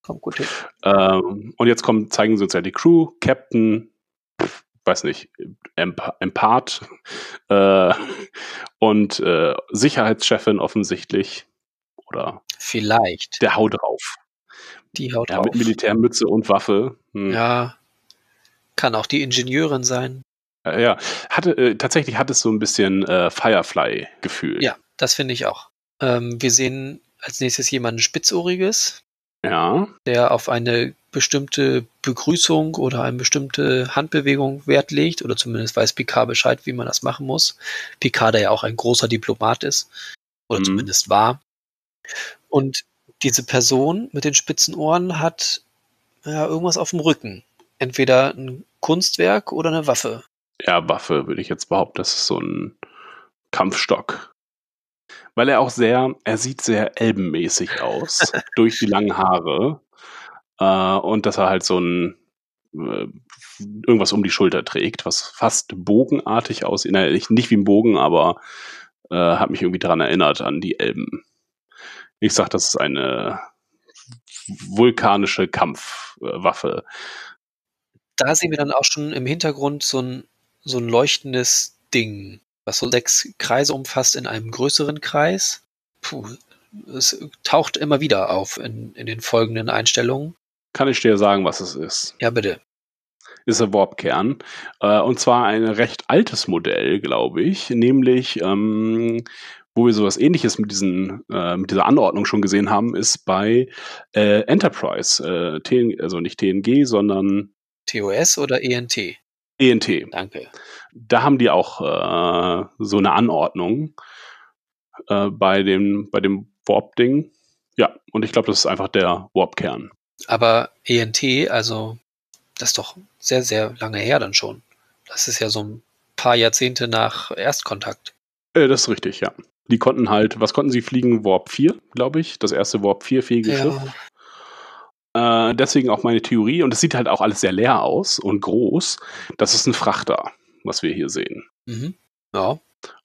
Kommt gut hin. Ähm, und jetzt kommen, zeigen sie uns ja die Crew, Captain, weiß nicht, Emp Empath äh, und äh, Sicherheitschefin offensichtlich. Oder Vielleicht. der Hau drauf. Die haut Ja, drauf. mit Militärmütze und Waffe. Hm. Ja. Kann auch die Ingenieurin sein. Äh, ja. Hatte, äh, tatsächlich hat es so ein bisschen äh, Firefly-Gefühl. Ja, das finde ich auch. Ähm, wir sehen als nächstes jemanden Spitzohriges, Ja. der auf eine bestimmte Begrüßung oder eine bestimmte Handbewegung Wert legt, oder zumindest weiß Picard Bescheid, wie man das machen muss. Picard, der ja auch ein großer Diplomat ist, oder Mhm. zumindest war. Und diese Person mit den spitzen Ohren hat ja, irgendwas auf dem Rücken. Entweder ein Kunstwerk oder eine Waffe. Ja, Waffe würde ich jetzt behaupten, das ist so ein Kampfstock. Weil er auch sehr, er sieht sehr elbenmäßig aus, durch die langen Haare. Äh, und dass er halt so ein äh, irgendwas um die Schulter trägt, was fast bogenartig aussieht. Nicht, nicht wie ein Bogen, aber äh, hat mich irgendwie daran erinnert an die Elben. Ich sag, das ist eine vulkanische Kampfwaffe. Da sehen wir dann auch schon im Hintergrund so ein, so ein leuchtendes Ding, was so sechs Kreise umfasst in einem größeren Kreis. Puh, es taucht immer wieder auf in, in den folgenden Einstellungen. Kann ich dir sagen, was es ist? Ja, bitte. ist der Warpkern. Äh, und zwar ein recht altes Modell, glaube ich, nämlich ähm, wo wir sowas ähnliches mit, diesen, äh, mit dieser Anordnung schon gesehen haben, ist bei äh, Enterprise. Äh, TN, also nicht TNG, sondern TOS oder ENT? ENT. Danke. Da haben die auch äh, so eine Anordnung äh, bei dem, bei dem Warp-Ding. Ja, und ich glaube, das ist einfach der Warpkern. Aber ENT, also das ist doch sehr, sehr lange her dann schon. Das ist ja so ein paar Jahrzehnte nach Erstkontakt. Äh, das ist richtig, ja. Die konnten halt, was konnten sie fliegen? Warp 4, glaube ich. Das erste Warp 4-fähige Ja. Schiff. Äh, deswegen auch meine Theorie. Und es sieht halt auch alles sehr leer aus und groß. Das ist ein Frachter, was wir hier sehen. Mhm. Ja.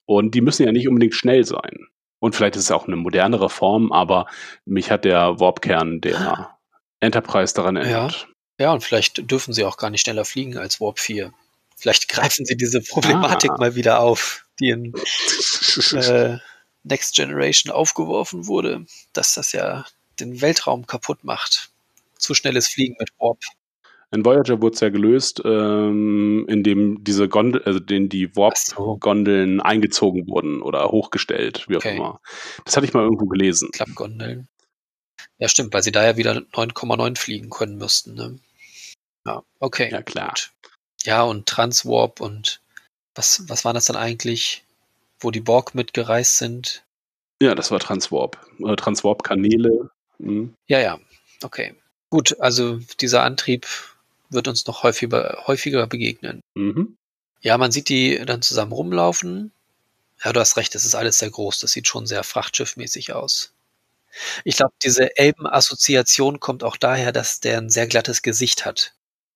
Und die müssen ja nicht unbedingt schnell sein. Und vielleicht ist es auch eine modernere Form, aber mich hat der Warp-Kern der Enterprise daran erinnert. Ja, und vielleicht dürfen sie auch gar nicht schneller fliegen als Warp 4. Vielleicht greifen sie diese Problematik Ah. mal wieder auf, die in äh, Next Generation aufgeworfen wurde, dass das ja den Weltraum kaputt macht. Zu schnelles Fliegen mit Warp. In Voyager wurde es ja gelöst, ähm, indem diese Gondel, also den die. Warp-Gondeln eingezogen wurden oder hochgestellt, wie auch Okay. immer. Das hatte ich mal irgendwo gelesen. Klappgondeln. Ja, stimmt, weil sie da ja wieder 9,9 fliegen können müssten. Ne? Ja, okay. Ja, klar. Gut. Ja, und Transwarp und was, was war das dann eigentlich, wo die Borg mitgereist sind? Ja, das war Transwarp. Äh, Transwarp-Kanäle. Mhm. Ja, ja, okay. Gut, also dieser Antrieb wird uns noch häufiger, häufiger begegnen. Mhm. Ja, man sieht die dann zusammen rumlaufen. Ja, du hast recht, das ist alles sehr groß. Das sieht schon sehr frachtschiffmäßig aus. Ich glaube, diese Elben-Assoziation kommt auch daher, dass der ein sehr glattes Gesicht hat.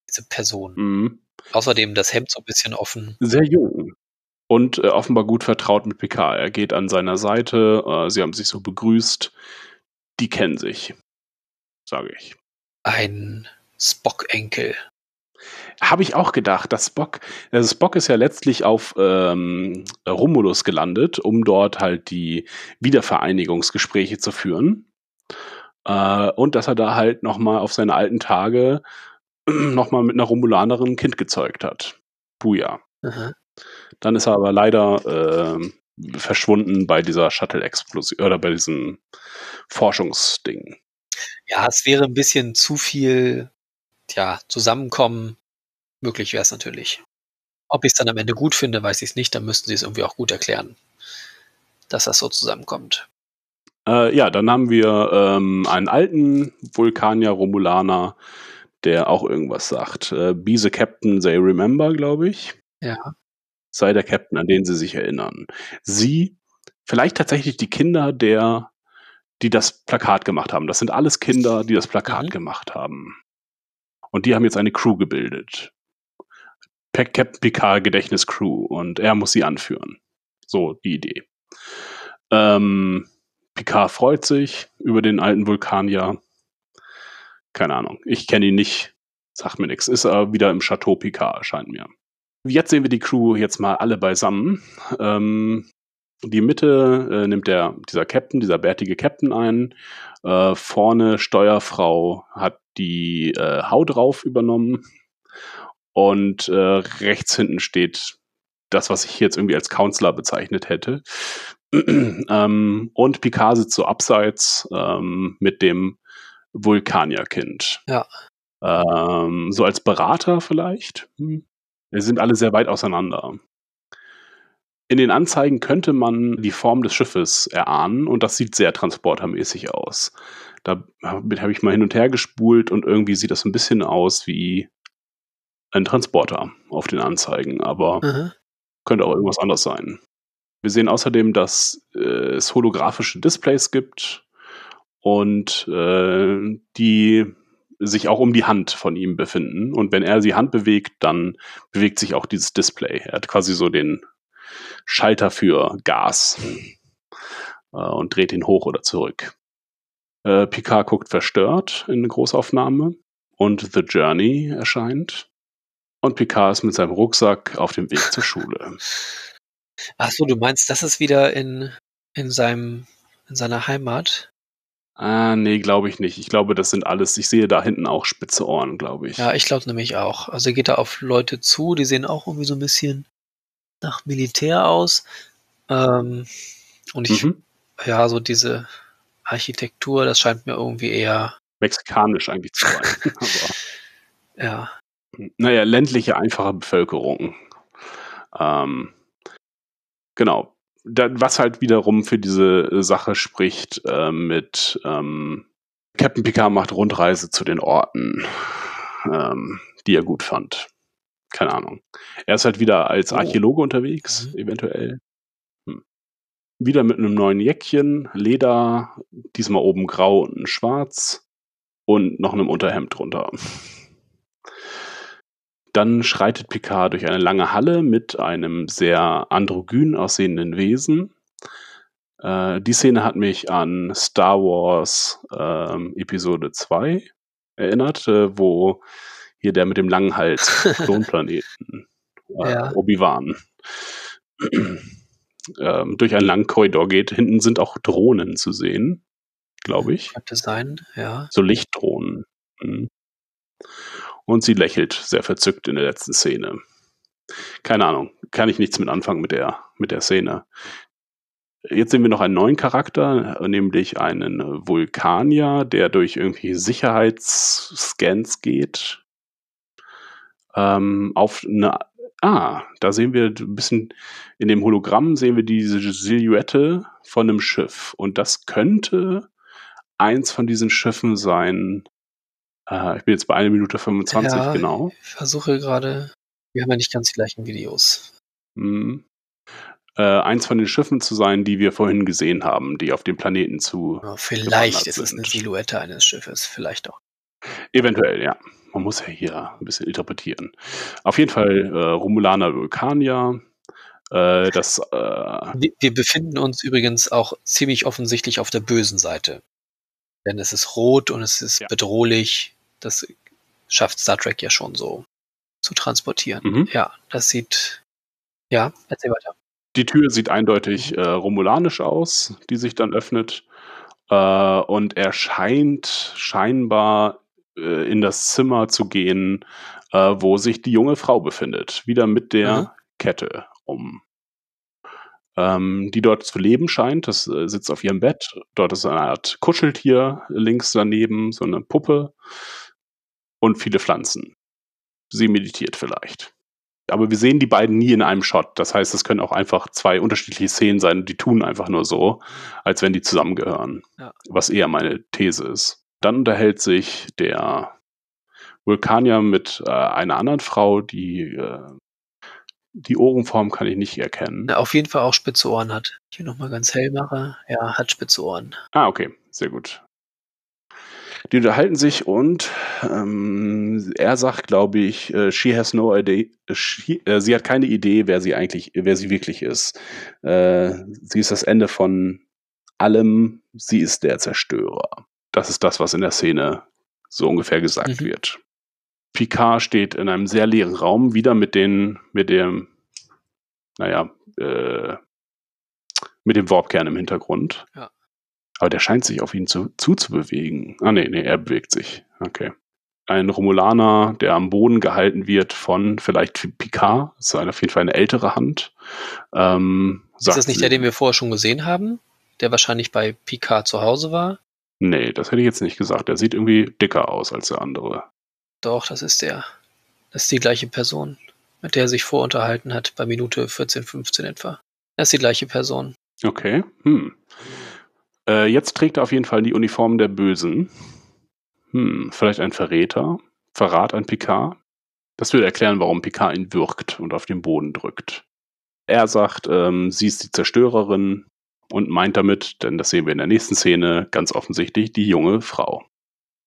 Diese Person. Mhm. Außerdem das Hemd so ein bisschen offen. Sehr jung. Und äh, offenbar gut vertraut mit Picard. Er geht an seiner Seite, äh, sie haben sich so begrüßt. Die kennen sich, sage ich. Ein Spock-Enkel. Habe ich auch gedacht, dass Spock, also Spock ist ja letztlich auf ähm, Romulus gelandet, um dort halt die Wiedervereinigungsgespräche zu führen. Äh, und dass er da halt nochmal auf seine alten Tage nochmal mit einer Romulanerin ein Kind gezeugt hat. Buja. Dann ist er aber leider ähm, verschwunden bei dieser Shuttle-Explosion oder bei diesem Forschungsding. Ja, es wäre ein bisschen zu viel, ja, Zusammenkommen. Möglich wäre es natürlich. Ob ich es dann am Ende gut finde, weiß ich es nicht. Dann müssten sie es irgendwie auch gut erklären, dass das so zusammenkommt. Äh, ja, dann haben wir ähm, einen alten Vulkanier Romulaner, der auch irgendwas sagt. Äh, Be the Captain they remember, glaube ich. Ja. Sei der Captain, an den sie sich erinnern. Sie, vielleicht tatsächlich die Kinder der, die das Plakat gemacht haben. Das sind alles Kinder, die das Plakat Mhm. gemacht haben. Und die haben jetzt eine Crew gebildet. Captain Picard Gedächtnis Crew und er muss sie anführen. So die Idee. Ähm, Picard freut sich über den alten Vulkanier. Keine Ahnung. Ich kenne ihn nicht. Sagt mir nichts. Ist er wieder im Chateau Picard, erscheint mir. Jetzt sehen wir die Crew jetzt mal alle beisammen. Ähm, die Mitte äh, nimmt der, dieser Captain, dieser bärtige Captain ein. Äh, vorne Steuerfrau hat die äh, Hau drauf übernommen. Und äh, rechts hinten steht das, was ich hier jetzt irgendwie als Counselor bezeichnet hätte. ähm, und Picard sitzt so abseits ähm, mit dem Vulkanierkind. Ja. Ähm, so als Berater vielleicht. Hm. Wir sind alle sehr weit auseinander. In den Anzeigen könnte man die Form des Schiffes erahnen und das sieht sehr transportermäßig aus. Da habe ich mal hin und her gespult und irgendwie sieht das ein bisschen aus wie ein Transporter auf den Anzeigen, aber Aha. könnte auch irgendwas anderes sein. Wir sehen außerdem, dass äh, es holographische Displays gibt und äh, die sich auch um die Hand von ihm befinden. Und wenn er die Hand bewegt, dann bewegt sich auch dieses Display. Er hat quasi so den Schalter für Gas äh, und dreht ihn hoch oder zurück. Äh, Picard guckt verstört in Großaufnahme und The Journey erscheint. Und Picard ist mit seinem Rucksack auf dem Weg zur Schule. Ach so, du meinst, das ist wieder in, in seinem, in seiner Heimat? Ah, nee, glaube ich nicht. Ich glaube, das sind alles, ich sehe da hinten auch spitze Ohren, glaube ich. Ja, ich glaube nämlich auch. Also er geht da auf Leute zu, die sehen auch irgendwie so ein bisschen nach Militär aus. Ähm, und ich, Mhm. ja, so diese Architektur, das scheint mir irgendwie eher, Mexikanisch eigentlich zu sein. Ja, naja, ländliche, einfache Bevölkerung. Ähm, genau. Da, was halt wiederum für diese Sache spricht äh, mit ähm, Captain Picard macht Rundreise zu den Orten, ähm, die er gut fand. Keine Ahnung. Er ist halt wieder als Oh. Archäologe unterwegs, Mhm. eventuell. Hm. Wieder mit einem neuen Jäckchen, Leder, diesmal oben grau und schwarz und noch einem Unterhemd drunter. Dann schreitet Picard durch eine lange Halle mit einem sehr androgyn aussehenden Wesen. Äh, die Szene hat mich an Star Wars ähm, Episode 2 erinnert, äh, wo hier der mit dem langen Hals Klonplaneten äh, Ja. Obi-Wan ähm, durch einen langen Korridor geht. Hinten sind auch Drohnen zu sehen, glaube ich. Könnte sein, ja. So Lichtdrohnen. Mhm. Und sie lächelt sehr verzückt in der letzten Szene. Keine Ahnung, kann ich nichts mit anfangen mit der, mit der Szene. Jetzt sehen wir noch einen neuen Charakter, nämlich einen Vulkanier, der durch irgendwie Sicherheitsscans geht. Ähm, auf eine, ah, da sehen wir ein bisschen, in dem Hologramm sehen wir diese Silhouette von einem Schiff. Und das könnte eins von diesen Schiffen sein. Äh, ich bin jetzt bei 1 Minute 25, Ja. genau. Ich versuche gerade, wir haben ja nicht ganz die gleichen Videos. Mhm. Äh, eins von den Schiffen zu sein, die wir vorhin gesehen haben, die auf dem Planeten zu. Ja, vielleicht gewandert ist es eine. Silhouette eines Schiffes, vielleicht auch. Eventuell, ja. Man muss ja hier ein bisschen interpretieren. Auf jeden Fall äh, Romulaner Vulkanier. Äh, das, äh, Wir, wir befinden uns übrigens auch ziemlich offensichtlich auf der bösen Seite. Denn es ist rot und es ist Ja. bedrohlich. Das schafft Star Trek ja schon so zu transportieren. Mhm. Ja, das sieht. Ja, erzähl weiter. die Tür sieht eindeutig äh, romulanisch aus, die sich dann öffnet. Äh, und er scheint scheinbar äh, in das Zimmer zu gehen, äh, wo sich die junge Frau befindet. Wieder mit der Mhm. Kette um. Ähm, die dort zu leben scheint. Das äh, sitzt auf ihrem Bett. Dort ist eine Art Kuscheltier links daneben, so eine Puppe und viele Pflanzen. Sie meditiert vielleicht. Aber wir sehen die beiden nie in einem Shot. Das heißt, es können auch einfach zwei unterschiedliche Szenen sein die tun einfach nur so, als wenn die zusammengehören. Ja. Was eher meine These ist. Dann unterhält sich der Vulkanier mit äh, einer anderen Frau, die äh, die Ohrenform kann ich nicht erkennen. Der auf jeden Fall auch spitze Ohren hat. Ich hier nochmal ganz hell mache. Ja, hat spitze Ohren. Ah, okay, sehr gut. Die unterhalten sich und ähm, er sagt, glaube ich, äh, she has no idea, she, äh, sie hat keine Idee, wer sie eigentlich, wer sie wirklich ist. Äh, sie ist das Ende von allem, sie ist der Zerstörer. Das ist das, was in der Szene so ungefähr gesagt Mhm. wird. Picard steht in einem sehr leeren Raum, wieder mit den, mit dem, naja, äh, mit dem Warpkern im Hintergrund. Ja. Aber der scheint sich auf ihn zu, zuzubewegen. Ah, nee, nee, er bewegt sich. Okay. Ein Romulaner, der am Boden gehalten wird von vielleicht Picard, das ist auf jeden Fall eine ältere Hand. Ähm, Ist das nicht der, den wir vorher schon gesehen haben? Der wahrscheinlich bei Picard zu Hause war? Nee, das hätte ich jetzt nicht gesagt. Der sieht irgendwie dicker aus als der andere. Doch, das ist der. Das ist die gleiche Person, mit der er sich vorunterhalten hat, bei Minute 14, 15 etwa. Das ist die gleiche Person. Okay. Hm. Äh, jetzt trägt er auf jeden Fall die Uniform der Bösen. Hm, vielleicht ein Verräter. Verrat an Picard. Das würde erklären, warum Picard ihn würgt und auf den Boden drückt. Er sagt, ähm, sie ist die Zerstörerin und meint damit, denn das sehen wir in der nächsten Szene, ganz offensichtlich die junge Frau,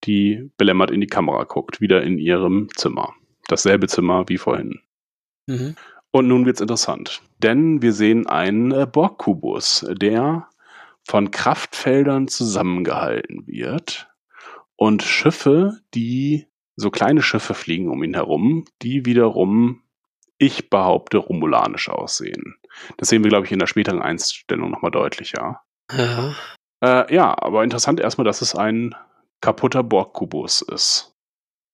die belämmert in die Kamera guckt, wieder in ihrem Zimmer. Dasselbe Zimmer wie vorhin. Mhm. Und nun wird's interessant, denn wir sehen einen äh, Borg-Kubus, der von Kraftfeldern zusammengehalten wird und Schiffe, die so kleine Schiffe fliegen um ihn herum, die wiederum, ich behaupte, romulanisch aussehen. Das sehen wir, glaube ich, in der späteren Einstellung nochmal deutlicher. Ja. Äh, ja, aber interessant erstmal, dass es ein kaputter Borg-Kubus ist.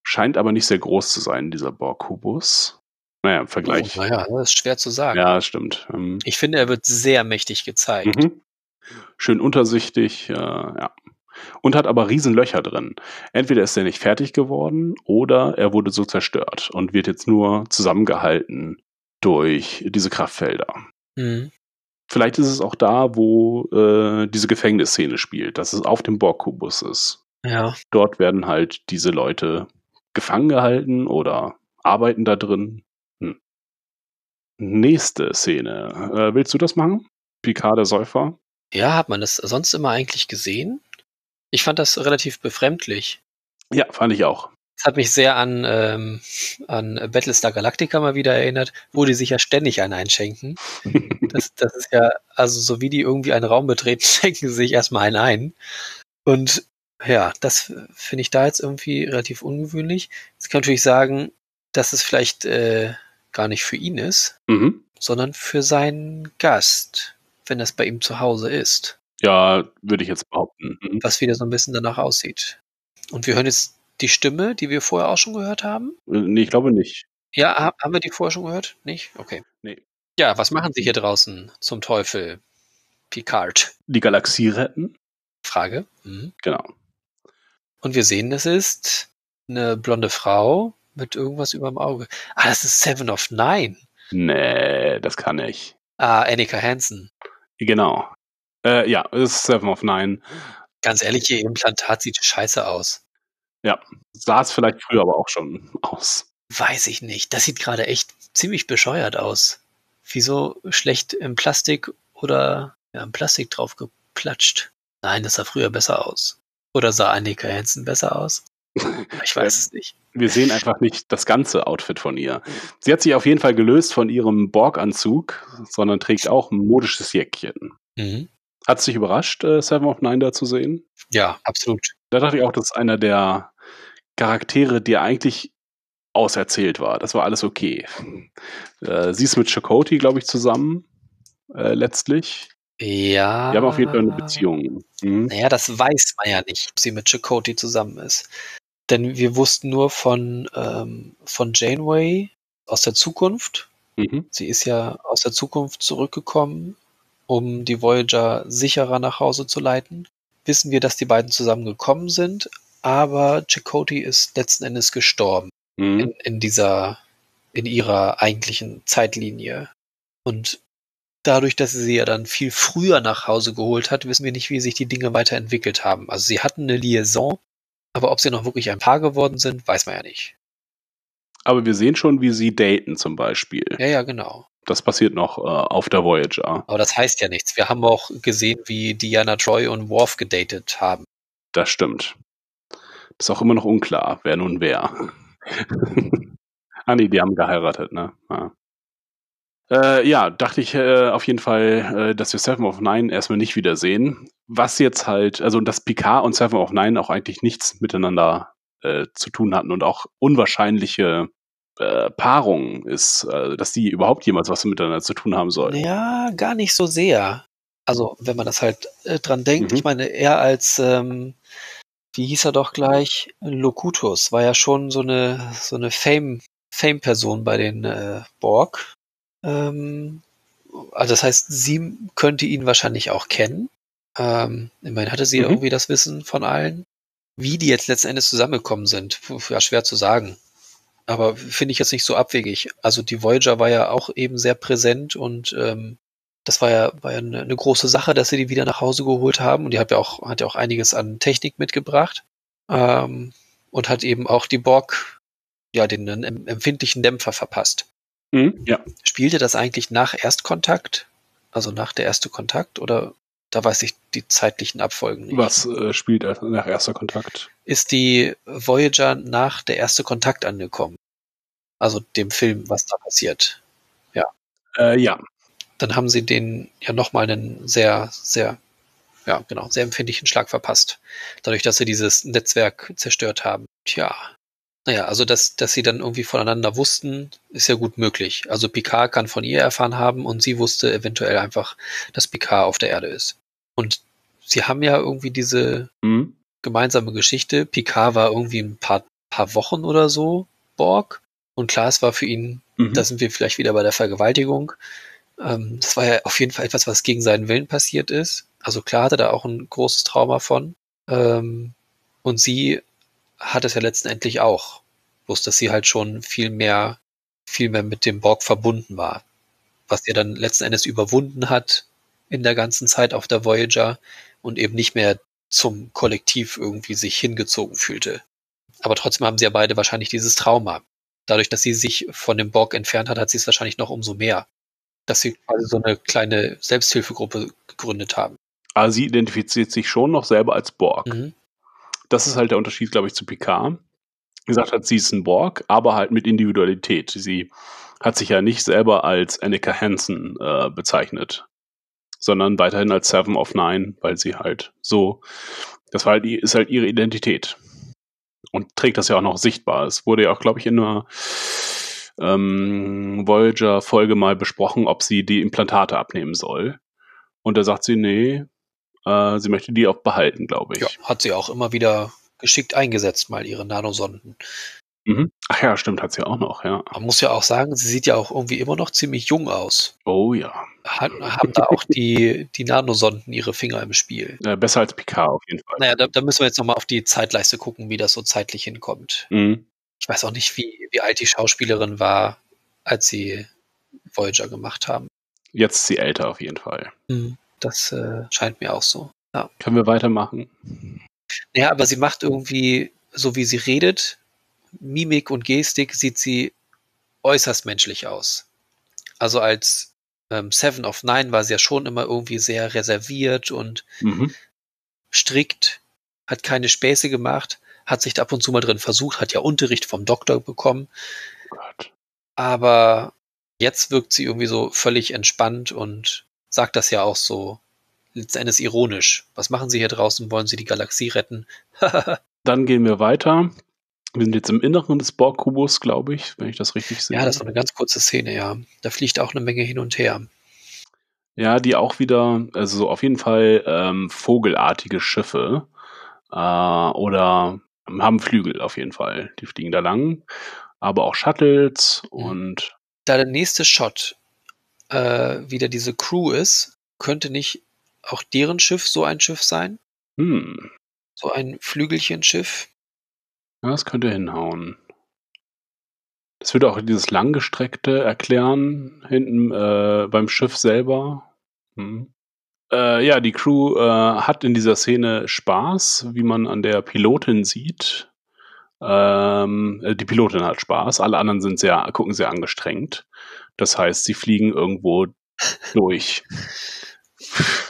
Scheint aber nicht sehr groß zu sein, dieser Borg-Kubus. Naja, im Vergleich. Oh, naja, das ist schwer zu sagen. Ja, das stimmt. Ähm, Ich finde, er wird sehr mächtig gezeigt. mhm. Schön untersichtig, äh, ja. Und hat aber Riesenlöcher drin. Entweder ist er nicht fertig geworden oder er wurde so zerstört und wird jetzt nur zusammengehalten durch diese Kraftfelder. Mhm. Vielleicht ist es auch da, wo äh, diese Gefängnisszene spielt, dass es auf dem Borg-Kubus ist. Ja. Dort werden halt diese Leute gefangen gehalten oder arbeiten da drin. Hm. Nächste Szene. Äh, willst du das machen? Picard der Säufer? Ja, hat man das sonst immer eigentlich gesehen? Ich fand das relativ befremdlich. Ja, fand ich auch. Es hat mich sehr an, ähm, an Battlestar Galactica mal wieder erinnert, wo die sich ja ständig einen einschenken. Das, das ist ja, also so wie die irgendwie einen Raum betreten, schenken sie sich erstmal einen ein. Und ja, das finde ich da jetzt irgendwie relativ ungewöhnlich. Jetzt kann ich natürlich sagen, dass es vielleicht äh, gar nicht für ihn ist, Mhm. sondern für seinen Gast, wenn das bei ihm zu Hause ist. Ja, würde ich jetzt behaupten. Mhm. was wieder so ein bisschen danach aussieht. Und wir hören jetzt die Stimme, die wir vorher auch schon gehört haben. Äh, Nee, ich glaube nicht. Ja, ha- haben wir die vorher schon gehört? Nicht? Okay. Nee. Ja, was machen Sie hier draußen zum Teufel? Picard. Die Galaxie retten? Frage. Mhm. Genau. Und wir sehen, es ist eine blonde Frau mit irgendwas über dem Auge. Ah, das ist Seven of Nine. Nee, das kann ich. Ah, Annika Hansen. Genau. Äh, ja, es ist Seven of Nine. Ganz ehrlich, ihr Implantat sieht scheiße aus. Ja, sah es vielleicht früher aber auch schon aus. Weiß ich nicht. Das sieht gerade echt ziemlich bescheuert aus. Wieso schlecht im Plastik oder ja, im Plastik drauf geplatscht? Nein, das sah früher besser aus. Oder sah Annika Hansen besser aus? Ich weiß es nicht. Wir sehen einfach nicht das ganze Outfit von ihr. Sie hat sich auf jeden Fall gelöst von ihrem Borg-Anzug, sondern trägt auch ein modisches Jäckchen. Mhm. Hat es dich überrascht, äh, Seven of Nine da zu sehen? Ja, absolut. Da dachte ich auch, das ist einer der Charaktere, die eigentlich auserzählt war. Das war alles okay. Äh, sie ist mit Chakotay, glaube ich, zusammen. Äh, letztlich. Ja. Die haben auf jeden Fall eine Beziehung. Mhm. Naja, das weiß man ja nicht, ob sie mit Chakotay zusammen ist. Denn wir wussten nur von, ähm, von Janeway aus der Zukunft. Mhm. Sie ist ja aus der Zukunft zurückgekommen, um die Voyager sicherer nach Hause zu leiten. Wissen wir, dass die beiden zusammengekommen sind, aber Chakotay ist letzten Endes gestorben Mhm. in, in dieser, in ihrer eigentlichen Zeitlinie. Und dadurch, dass sie sie ja dann viel früher nach Hause geholt hat, wissen wir nicht, wie sich die Dinge weiterentwickelt haben. Also sie hatten eine Liaison, aber ob sie noch wirklich ein Paar geworden sind, weiß man ja nicht. Aber wir sehen schon, wie sie daten zum Beispiel. Ja, ja, genau. Das passiert noch äh, auf der Voyager. Aber das heißt ja nichts. Wir haben auch gesehen, wie Diana Troy und Worf gedatet haben. Das stimmt. Ist auch immer noch unklar, wer nun wer. ah nee, die haben geheiratet, ne? Ja, äh, ja dachte ich äh, auf jeden Fall, äh, dass wir Seven of Nine erstmal nicht wiedersehen. Was jetzt halt, also dass Picard und Seven of Nine auch eigentlich nichts miteinander äh, zu tun hatten und auch unwahrscheinliche äh, Paarung ist, äh, dass die überhaupt jemals was miteinander zu tun haben sollen. Ja, gar nicht so sehr. Also, wenn man das halt äh, dran denkt, Mhm. ich meine, er als, ähm, wie hieß er doch gleich, Locutus, war ja schon so eine, so eine Fame, Fame-Person bei den äh, Borg. Ähm, also das heißt, sie könnte ihn wahrscheinlich auch kennen. Ähm, immerhin hatte sie Mhm. irgendwie das Wissen von allen. Wie die jetzt letzten Endes zusammengekommen sind, ja, schwer zu sagen. Aber finde ich jetzt nicht so abwegig. Also die Voyager war ja auch eben sehr präsent und ähm, das war ja, war ja eine, eine große Sache, dass sie die wieder nach Hause geholt haben. Und die hat ja auch, hat ja auch einiges an Technik mitgebracht. Ähm, und hat eben auch die Borg ja den einen empfindlichen Dämpfer verpasst. Mhm, ja. Spielte das eigentlich nach Erstkontakt? Also nach der erste Kontakt? Oder da weiß ich die zeitlichen Abfolgen nicht. Was äh, spielt nach erster Kontakt? Ist die Voyager nach der erste Kontakt angekommen? Also dem Film, was da passiert. Äh, ja. Dann haben sie den ja nochmal einen sehr, sehr, ja, genau, sehr empfindlichen Schlag verpasst. Dadurch, dass sie dieses Netzwerk zerstört haben. Tja. Naja, also dass, dass sie dann irgendwie voneinander wussten, ist ja gut möglich. Also Picard kann von ihr erfahren haben und sie wusste eventuell einfach, dass Picard auf der Erde ist. Und sie haben ja irgendwie diese Mhm. gemeinsame Geschichte. Picard war irgendwie ein paar, paar Wochen oder so Borg. Und klar, es war für ihn, Mhm. da sind wir vielleicht wieder bei der Vergewaltigung. Ähm, das war ja auf jeden Fall etwas, was gegen seinen Willen passiert ist. Also klar hatte da auch ein großes Trauma von. Ähm, und sie hat es ja letztendlich auch. Bloß, dass sie halt schon viel mehr, viel mehr mit dem Borg verbunden war. Was ihr dann letzten Endes überwunden hat in der ganzen Zeit auf der Voyager und eben nicht mehr zum Kollektiv irgendwie sich hingezogen fühlte. Aber trotzdem haben sie ja beide wahrscheinlich dieses Trauma. Dadurch, dass sie sich von dem Borg entfernt hat, hat sie es wahrscheinlich noch umso mehr. Dass sie quasi so eine kleine Selbsthilfegruppe gegründet haben. Aber sie identifiziert sich schon noch selber als Borg. Mhm. Das ist halt der Unterschied, glaube ich, zu Picard. Gesagt hat, sie ist ein Borg, aber halt mit Individualität. Sie hat sich ja nicht selber als Annika Hansen äh, bezeichnet, sondern weiterhin als Seven of Nine, weil sie halt so, das war halt, ist halt ihre Identität. Und trägt das ja auch noch sichtbar. Es wurde ja auch, glaube ich, in einer ähm, Voyager-Folge mal besprochen, ob sie die Implantate abnehmen soll. Und da sagt sie, nee, äh, sie möchte die auch behalten, glaube ich. Ja, hat sie auch immer wieder geschickt eingesetzt, mal ihre Nanosonden. Mhm. Ach ja, stimmt, hat sie auch noch, ja. Man muss ja auch sagen, sie sieht ja auch irgendwie immer noch ziemlich jung aus. Oh ja. Hat, haben da auch die, die Nanosonden ihre Finger im Spiel. Äh, besser als Picard auf jeden Fall. Naja, da, da müssen wir jetzt nochmal auf die Zeitleiste gucken, wie das so zeitlich hinkommt. Mhm. Ich weiß auch nicht, wie, wie alt die Schauspielerin war, als sie Voyager gemacht haben. Jetzt ist sie älter auf jeden Fall. Das äh, scheint mir auch so. Können wir weitermachen? Ja, aber sie macht irgendwie, so wie sie redet, Mimik und Gestik, sieht sie äußerst menschlich aus. Also als ähm, Seven of Nine war sie ja schon immer irgendwie sehr reserviert und Mhm. strikt, hat keine Späße gemacht, hat sich da ab und zu mal drin versucht, hat ja Unterricht vom Doktor bekommen, Oh Gott. aber jetzt wirkt sie irgendwie so völlig entspannt und sagt das ja auch so letztendlich ironisch. Was machen Sie hier draußen? Wollen Sie die Galaxie retten? Dann gehen wir weiter. Wir sind jetzt im Inneren des Borg-Kubus, glaube ich, wenn ich das richtig sehe. ja, das ist eine ganz kurze Szene, ja. Da fliegt auch eine Menge hin und her. Ja, die auch wieder, also so auf jeden Fall ähm, vogelartige Schiffe äh, oder haben Flügel auf jeden Fall. Die fliegen da lang, aber auch Shuttles und Da der nächste Shot äh, wieder diese Crew ist, könnte nicht auch deren Schiff so ein Schiff sein? hm, So ein Flügelchenschiff? ja, das könnte hinhauen. Das würde auch dieses langgestreckte erklären hinten äh, beim Schiff selber. Hm. Äh, ja, die Crew äh, hat in dieser Szene Spaß, wie man an der Pilotin sieht. Ähm, äh, die Pilotin hat Spaß, alle anderen sind sehr, gucken sehr angestrengt. Das heißt, sie fliegen irgendwo durch.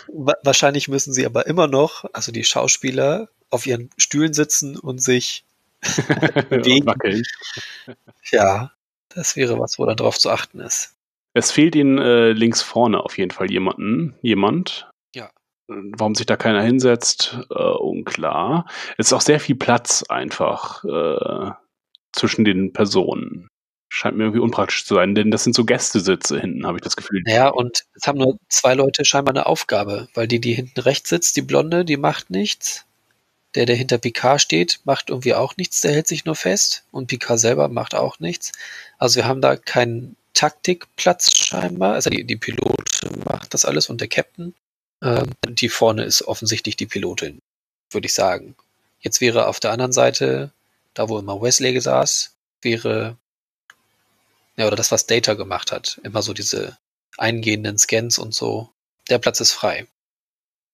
Wa wahrscheinlich müssen sie aber immer noch, also die Schauspieler, auf ihren Stühlen sitzen und sich, Bewegen. Ja, das wäre was, wo dann drauf zu achten ist. Es fehlt ihnen äh, links vorne auf jeden Fall jemanden, jemand. Ja. Warum sich da keiner hinsetzt, äh, unklar. Es ist auch sehr viel Platz einfach äh, zwischen den Personen. Scheint mir irgendwie unpraktisch zu sein, denn das sind so Gästesitze hinten, habe ich das Gefühl. Ja, und es haben nur zwei Leute scheinbar eine Aufgabe, weil die, die hinten rechts sitzt, die Blonde, die macht nichts. Der, der hinter Picard steht, macht irgendwie auch nichts, der hält sich nur fest. Und Picard selber macht auch nichts. Also wir haben da keinen Taktikplatz scheinbar. Also die, die Pilotin macht das alles und der Captain. Ähm, die vorne ist offensichtlich die Pilotin, würde ich sagen. Jetzt wäre auf der anderen Seite, da wo immer Wesley saß, wäre, ja, oder das, was Data gemacht hat. Immer so diese eingehenden Scans und so. Der Platz ist frei.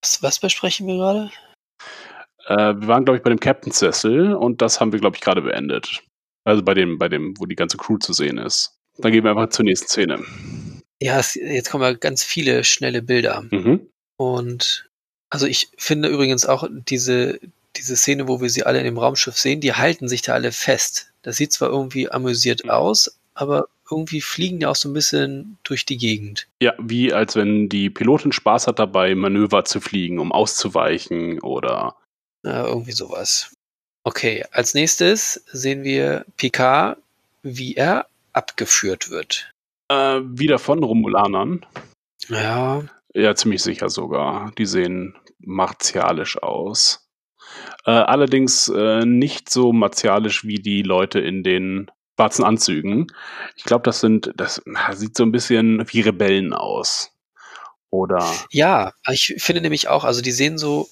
Was, was besprechen wir gerade? Äh, wir waren, glaube ich, bei dem Captain's Sessel und das haben wir, glaube ich, gerade beendet. Also bei dem, bei dem, wo die ganze Crew zu sehen ist. Dann gehen wir einfach zur nächsten Szene. Ja, es, jetzt kommen ja ganz viele schnelle Bilder. Mhm. Und also ich finde übrigens auch diese, diese Szene, wo wir sie alle in dem Raumschiff sehen, die halten sich da alle fest. Das sieht zwar irgendwie amüsiert aus, aber irgendwie fliegen die auch so ein bisschen durch die Gegend. Ja, wie als wenn die Pilotin Spaß hat dabei, Manöver zu fliegen, um auszuweichen oder Ja, irgendwie sowas. Okay, als nächstes sehen wir Picard, wie er abgeführt wird. äh, wieder von Romulanern. Ja, Ja, ziemlich sicher sogar. Die sehen martialisch aus. Äh, allerdings äh, nicht so martialisch wie die Leute in den schwarzen Anzügen. Ich glaube, das sind, das sieht so ein bisschen wie Rebellen aus. Oder ja, ich finde nämlich auch, also die sehen so,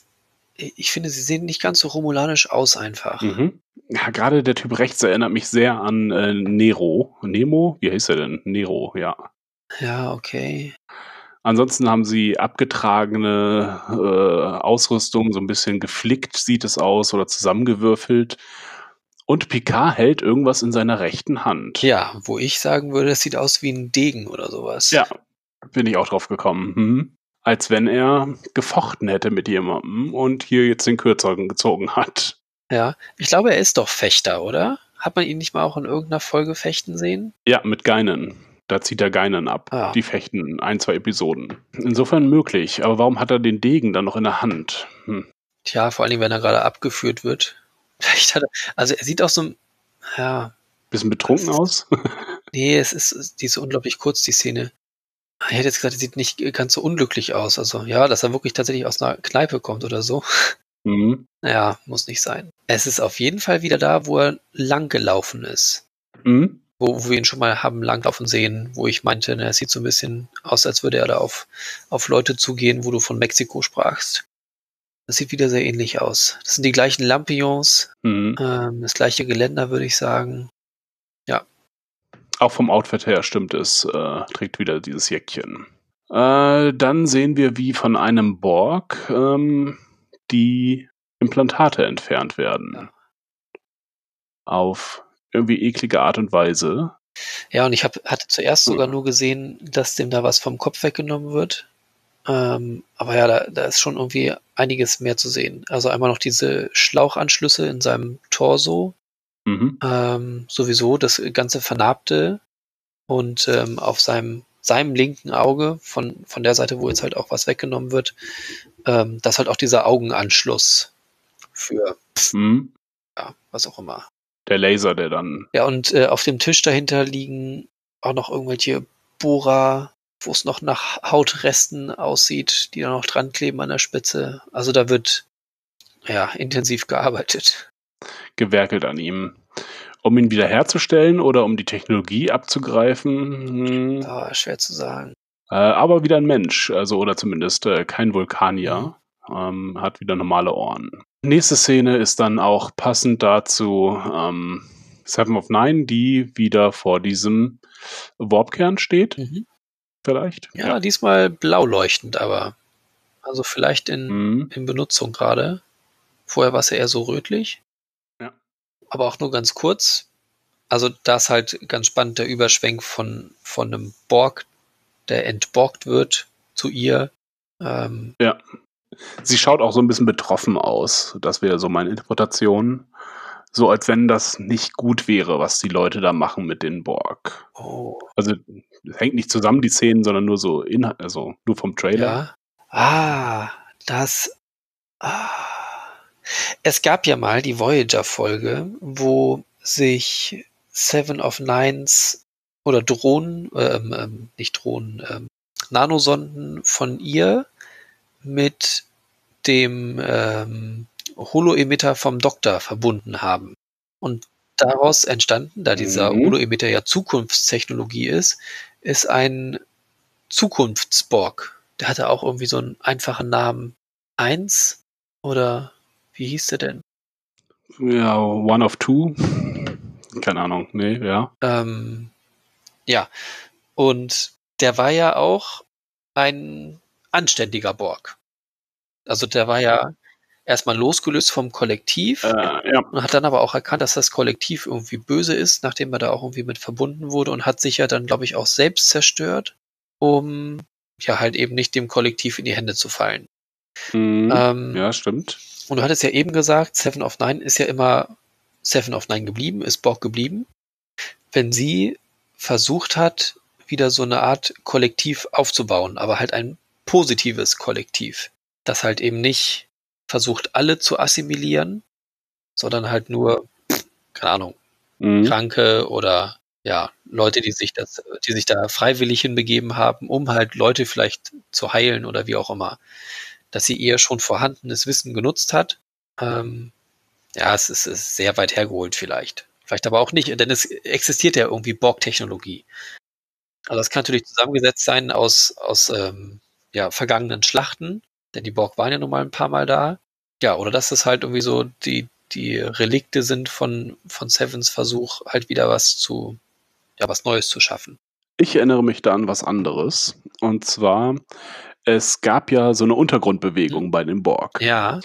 ich finde, sie sehen nicht ganz so romulanisch aus einfach. Mhm. Ja, gerade der Typ rechts erinnert mich sehr an äh, Nero. Nemo? Wie heißt er denn? Nero, ja. Ja, okay. Ansonsten haben sie abgetragene äh, Ausrüstung, so ein bisschen geflickt sieht es aus oder zusammengewürfelt. Und Picard hält irgendwas in seiner rechten Hand. Ja, wo ich sagen würde, es sieht aus wie ein Degen oder sowas. Ja, bin ich auch drauf gekommen. Hm. Als wenn er gefochten hätte mit jemandem und hier jetzt den Kürzeren gezogen hat. Ja, ich glaube, er ist doch Fechter, oder? Hat man ihn nicht mal auch in irgendeiner Folge fechten sehen? Ja, mit Geinen. Da zieht er Geinen ab. Ah. Die fechten ein, zwei Episoden. Insofern möglich. Aber warum hat er den Degen dann noch in der Hand? Hm. Tja, vor allem, wenn er gerade abgeführt wird. Vielleicht hat er, also er sieht auch so, ja, Bisschen betrunken ist- aus? nee, es ist, die ist unglaublich kurz, die Szene. Ich hätte jetzt gesagt, er sieht nicht ganz so unglücklich aus. Also, ja, dass er wirklich tatsächlich aus einer Kneipe kommt oder so. mhm. Ja, muss nicht sein. Es ist auf jeden Fall wieder da, wo er lang gelaufen ist. Mhm. Wo, wo wir ihn schon mal haben langlaufen sehen, wo ich meinte, es sieht so ein bisschen aus, als würde er da auf, auf Leute zugehen, wo du von Mexiko sprachst. Das sieht wieder sehr ähnlich aus. Das sind die gleichen Lampions, Mhm. ähm, das gleiche Geländer, würde ich sagen. Auch vom Outfit her stimmt es, äh, trägt wieder dieses Jäckchen. Äh, dann sehen wir, wie von einem Borg ähm, die Implantate entfernt werden. Auf irgendwie eklige Art und Weise. Ja, und ich hab, hatte zuerst sogar Ja. nur gesehen, dass dem da was vom Kopf weggenommen wird. Ähm, aber ja, da, da ist schon irgendwie einiges mehr zu sehen. Also einmal noch diese Schlauchanschlüsse in seinem Torso, Mhm. ähm, sowieso das ganze Vernarbte und ähm, auf seinem, seinem linken Auge, von, von der Seite, wo jetzt halt auch was weggenommen wird, ähm, das halt auch dieser Augenanschluss für, Mhm. ja, was auch immer. Der Laser, der dann. Ja, und äh, auf dem Tisch dahinter liegen auch noch irgendwelche Bohrer, wo es noch nach Hautresten aussieht, die da noch dran kleben an der Spitze. Also da wird ja intensiv gearbeitet. gewerkelt an ihm. Um ihn wiederherzustellen oder um die Technologie abzugreifen. Hm. Ah, schwer zu sagen. Äh, aber wieder ein Mensch, also oder zumindest äh, kein Vulkanier. Ähm, hat wieder normale Ohren. Nächste Szene ist dann auch passend dazu ähm, Seven of Nine, die wieder vor diesem Warpkern steht, Mhm. Vielleicht. Ja, diesmal blau leuchtend, aber also vielleicht in, Mhm. in Benutzung gerade. Vorher war es ja eher so rötlich. Ja. Aber auch nur ganz kurz. Also da ist halt ganz spannend der Überschwenk von, von einem Borg, der entborgt wird zu ihr. Ähm, Sie schaut auch so ein bisschen betroffen aus. Das wäre so meine Interpretation. So als wenn das nicht gut wäre, was die Leute da machen mit den Borg. oh, Also es hängt nicht zusammen, die Szenen, sondern nur so Inhalt, also nur vom Trailer. ja. Ah, das. Ah. Es gab ja mal die Voyager-Folge, wo sich Seven of Nines oder Drohnen, ähm, ähm, nicht Drohnen, ähm, Nanosonden von ihr mit dem ähm, Holo-Emitter vom Doktor verbunden haben. Und daraus entstanden, da dieser Mhm. Holo-Emitter ja Zukunftstechnologie ist, ist ein Zukunftsborg. Der hatte auch irgendwie so einen einfachen Namen. Eins oder wie hieß der denn? Ja, One of Two. Keine Ahnung, nee, ja. Ähm, ja, und der war ja auch ein anständiger Borg. Also der war ja erstmal losgelöst vom Kollektiv Äh, ja. und hat dann aber auch erkannt, dass das Kollektiv irgendwie böse ist, nachdem er da auch irgendwie mit verbunden wurde und hat sich ja dann, glaube ich, auch selbst zerstört, um ja halt eben nicht dem Kollektiv in die Hände zu fallen. Mhm. Ähm, ja, stimmt. Und du hattest ja eben gesagt, Seven of Nine ist ja immer Seven of Nine geblieben, ist Borg geblieben. Wenn sie versucht hat, wieder so eine Art Kollektiv aufzubauen, aber halt ein positives Kollektiv, das halt eben nicht versucht, alle zu assimilieren, sondern halt nur, keine Ahnung, Mhm. Kranke oder ja, Leute, die sich das, die sich da freiwillig hinbegeben haben, um halt Leute vielleicht zu heilen oder wie auch immer, dass sie eher schon vorhandenes Wissen genutzt hat. Ähm, ja, es ist, ist sehr weit hergeholt vielleicht. Vielleicht aber auch nicht, denn es existiert ja irgendwie Borg-Technologie. Also das kann natürlich zusammengesetzt sein aus, aus ähm, ja, vergangenen Schlachten, denn die Borg waren ja nun mal ein paar Mal da. Ja, oder dass es halt irgendwie so die, die Relikte sind von, von Sevens Versuch, halt wieder was zu, ja, was Neues zu schaffen. Ich erinnere mich da an was anderes. Und zwar, es gab ja so eine Untergrundbewegung bei den Borg. Ja.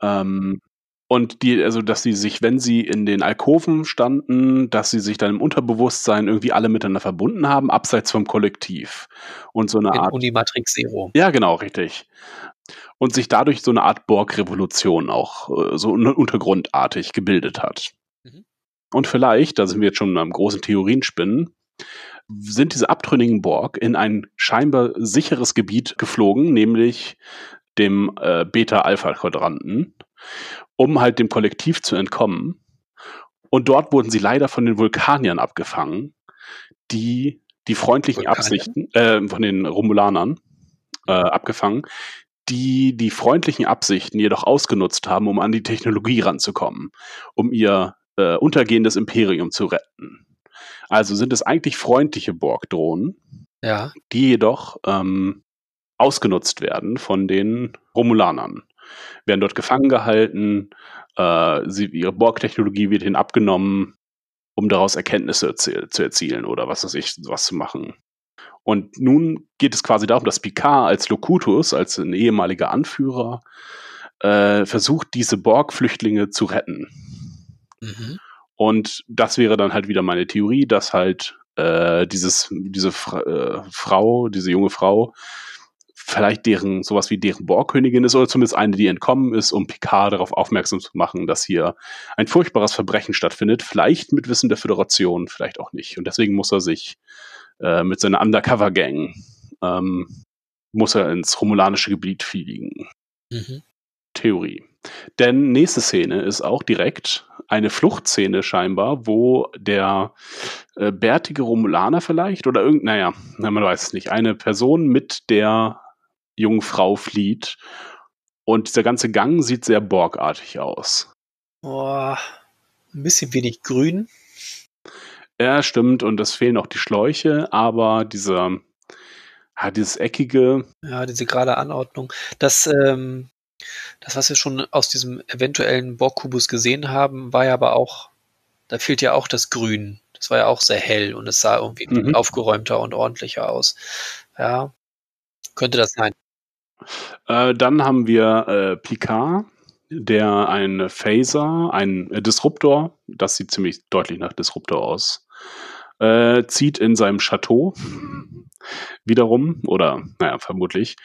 Ähm, und die, also, dass sie sich, wenn sie in den Alkoven standen, dass sie sich dann im Unterbewusstsein irgendwie alle miteinander verbunden haben, abseits vom Kollektiv. Und so eine In Art. Unimatrix Zero. Ja, genau, richtig. Und sich dadurch so eine Art Borg-Revolution auch äh, so un- untergrundartig gebildet hat. Mhm. Und vielleicht, da sind wir jetzt schon am großen Theorienspinnen, sind diese abtrünnigen Borg in ein scheinbar sicheres Gebiet geflogen, nämlich dem äh, Beta-Alpha-Quadranten, um halt dem Kollektiv zu entkommen. Und dort wurden sie leider von den Vulkaniern abgefangen, die die freundlichen Vulkanier? Absichten, äh, von den Romulanern äh, abgefangen, die die freundlichen Absichten jedoch ausgenutzt haben, um an die Technologie ranzukommen, um ihr äh, untergehendes Imperium zu retten. Also sind es eigentlich freundliche Borg-Drohnen, Ja. die jedoch ähm, ausgenutzt werden von den Romulanern. Werden dort gefangen gehalten, äh, sie, ihre Borg-Technologie wird ihnen abgenommen, um daraus Erkenntnisse erziel zu erzielen oder was weiß ich, was zu machen. Und nun geht es quasi darum, dass Picard als Locutus, als ein ehemaliger Anführer, äh, versucht, diese Borg-Flüchtlinge zu retten. Mhm. Und das wäre dann halt wieder meine Theorie, dass halt äh, dieses, diese Fra äh, Frau, diese junge Frau, vielleicht deren, sowas wie deren Borgkönigin ist oder zumindest eine, die entkommen ist, um Picard darauf aufmerksam zu machen, dass hier ein furchtbares Verbrechen stattfindet. Vielleicht mit Wissen der Föderation, vielleicht auch nicht. Und deswegen muss er sich äh, mit seiner Undercover-Gang ähm, muss er ins romulanische Gebiet fliegen. Mhm. Theorie. Denn nächste Szene ist auch direkt eine Fluchtszene scheinbar, wo der äh, bärtige Romulaner vielleicht oder irgend, naja, na, man weiß es nicht, eine Person mit der jungen Frau flieht und dieser ganze Gang sieht sehr borgartig aus. Boah, ein bisschen wenig grün. Ja, stimmt, und es fehlen auch die Schläuche, aber dieser, ja, dieses eckige, Ja, diese gerade Anordnung. Das, ähm, das, was wir schon aus diesem eventuellen Borg-Kubus gesehen haben, war ja aber auch, da fehlt ja auch das Grün. Das war ja auch sehr hell und es sah irgendwie Mhm. aufgeräumter und ordentlicher aus. Ja, könnte das sein. Äh, dann haben wir äh, Picard, der ein Phaser, ein äh, Disruptor, das sieht ziemlich deutlich nach Disruptor aus, äh, zieht in seinem Chateau wiederum, oder naja, vermutlich,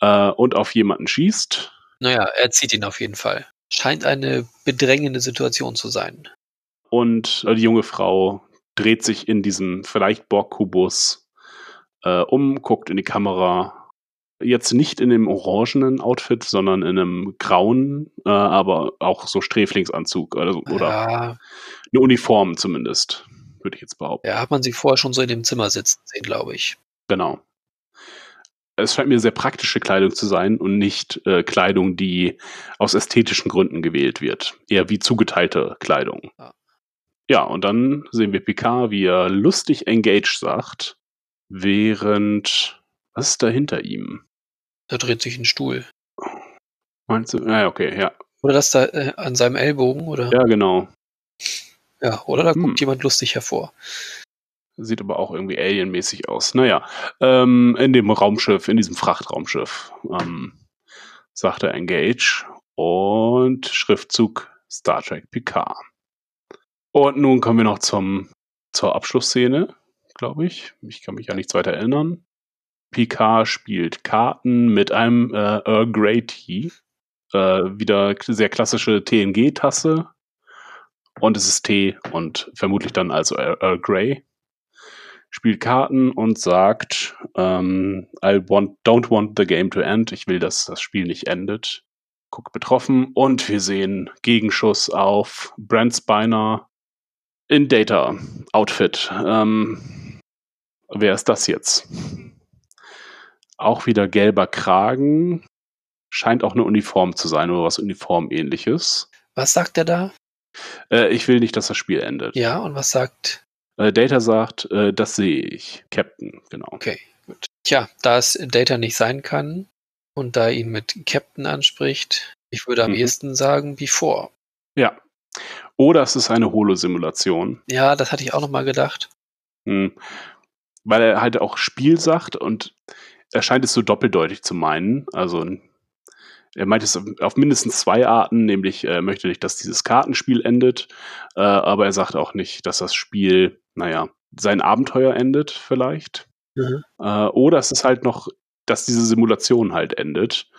äh, und auf jemanden schießt. Naja, er zieht ihn auf jeden Fall. Scheint eine bedrängende Situation zu sein. Und äh, die junge Frau dreht sich in diesem vielleicht Borg-Kubus äh, um, guckt in die Kamera. Jetzt nicht in dem orangenen Outfit, sondern in einem grauen, äh, aber auch so Sträflingsanzug oder, so, oder Ja, eine Uniform zumindest, würde ich jetzt behaupten. ja, hat man sie vorher schon so in dem Zimmer sitzen sehen, glaube ich. Genau. Es scheint mir sehr praktische Kleidung zu sein und nicht äh, Kleidung, die aus ästhetischen Gründen gewählt wird. Eher wie zugeteilte Kleidung. Ja. Ja, und dann sehen wir Picard, wie er lustig engaged sagt, während. Was ist da hinter ihm? Da dreht sich ein Stuhl. Meinst du? Ja, okay, ja. Oder das da äh, an seinem Ellbogen, oder? Ja, genau. Ja, oder da Hm. guckt jemand lustig hervor. Sieht aber auch irgendwie alienmäßig aus. Naja, ähm, in dem Raumschiff, in diesem Frachtraumschiff, ähm, sagt er Engage und Schriftzug Star Trek Picard. Und nun kommen wir noch zum, zur Abschlussszene, glaube ich. Ich kann mich an nichts weiter erinnern. Picard spielt Karten mit einem äh, Earl Grey Tea. Äh, wieder sehr klassische TNG-Tasse. Und es ist Tee und vermutlich dann also Earl Earl Grey spielt Karten und sagt, ähm, I want, don't want the game to end. Ich will, dass das Spiel nicht endet. Guckt betroffen und wir sehen Gegenschuss auf Brent Spiner in Data Outfit. Ähm, wer ist das jetzt? Auch wieder gelber Kragen. Scheint auch eine Uniform zu sein oder was Uniformähnliches. Was sagt er da? Äh, ich will nicht, dass das Spiel endet. Ja, und was sagt. Äh, Data sagt, äh, das sehe ich. Captain, genau. Okay, gut. Tja, da es Data nicht sein kann und da er ihn mit Captain anspricht, ich würde am Mhm. ehesten sagen, before. Ja. Oder es ist eine Holo-Simulation. Ja, das hatte ich auch nochmal gedacht. Hm. weil er halt auch Spiel sagt und er scheint es so doppeldeutig zu meinen. Also er meint es auf mindestens zwei Arten, nämlich er möchte nicht, dass dieses Kartenspiel endet, äh, aber er sagt auch nicht, dass das Spiel, naja, sein Abenteuer endet vielleicht. Mhm. Äh, oder es ist halt noch, dass diese Simulation halt endet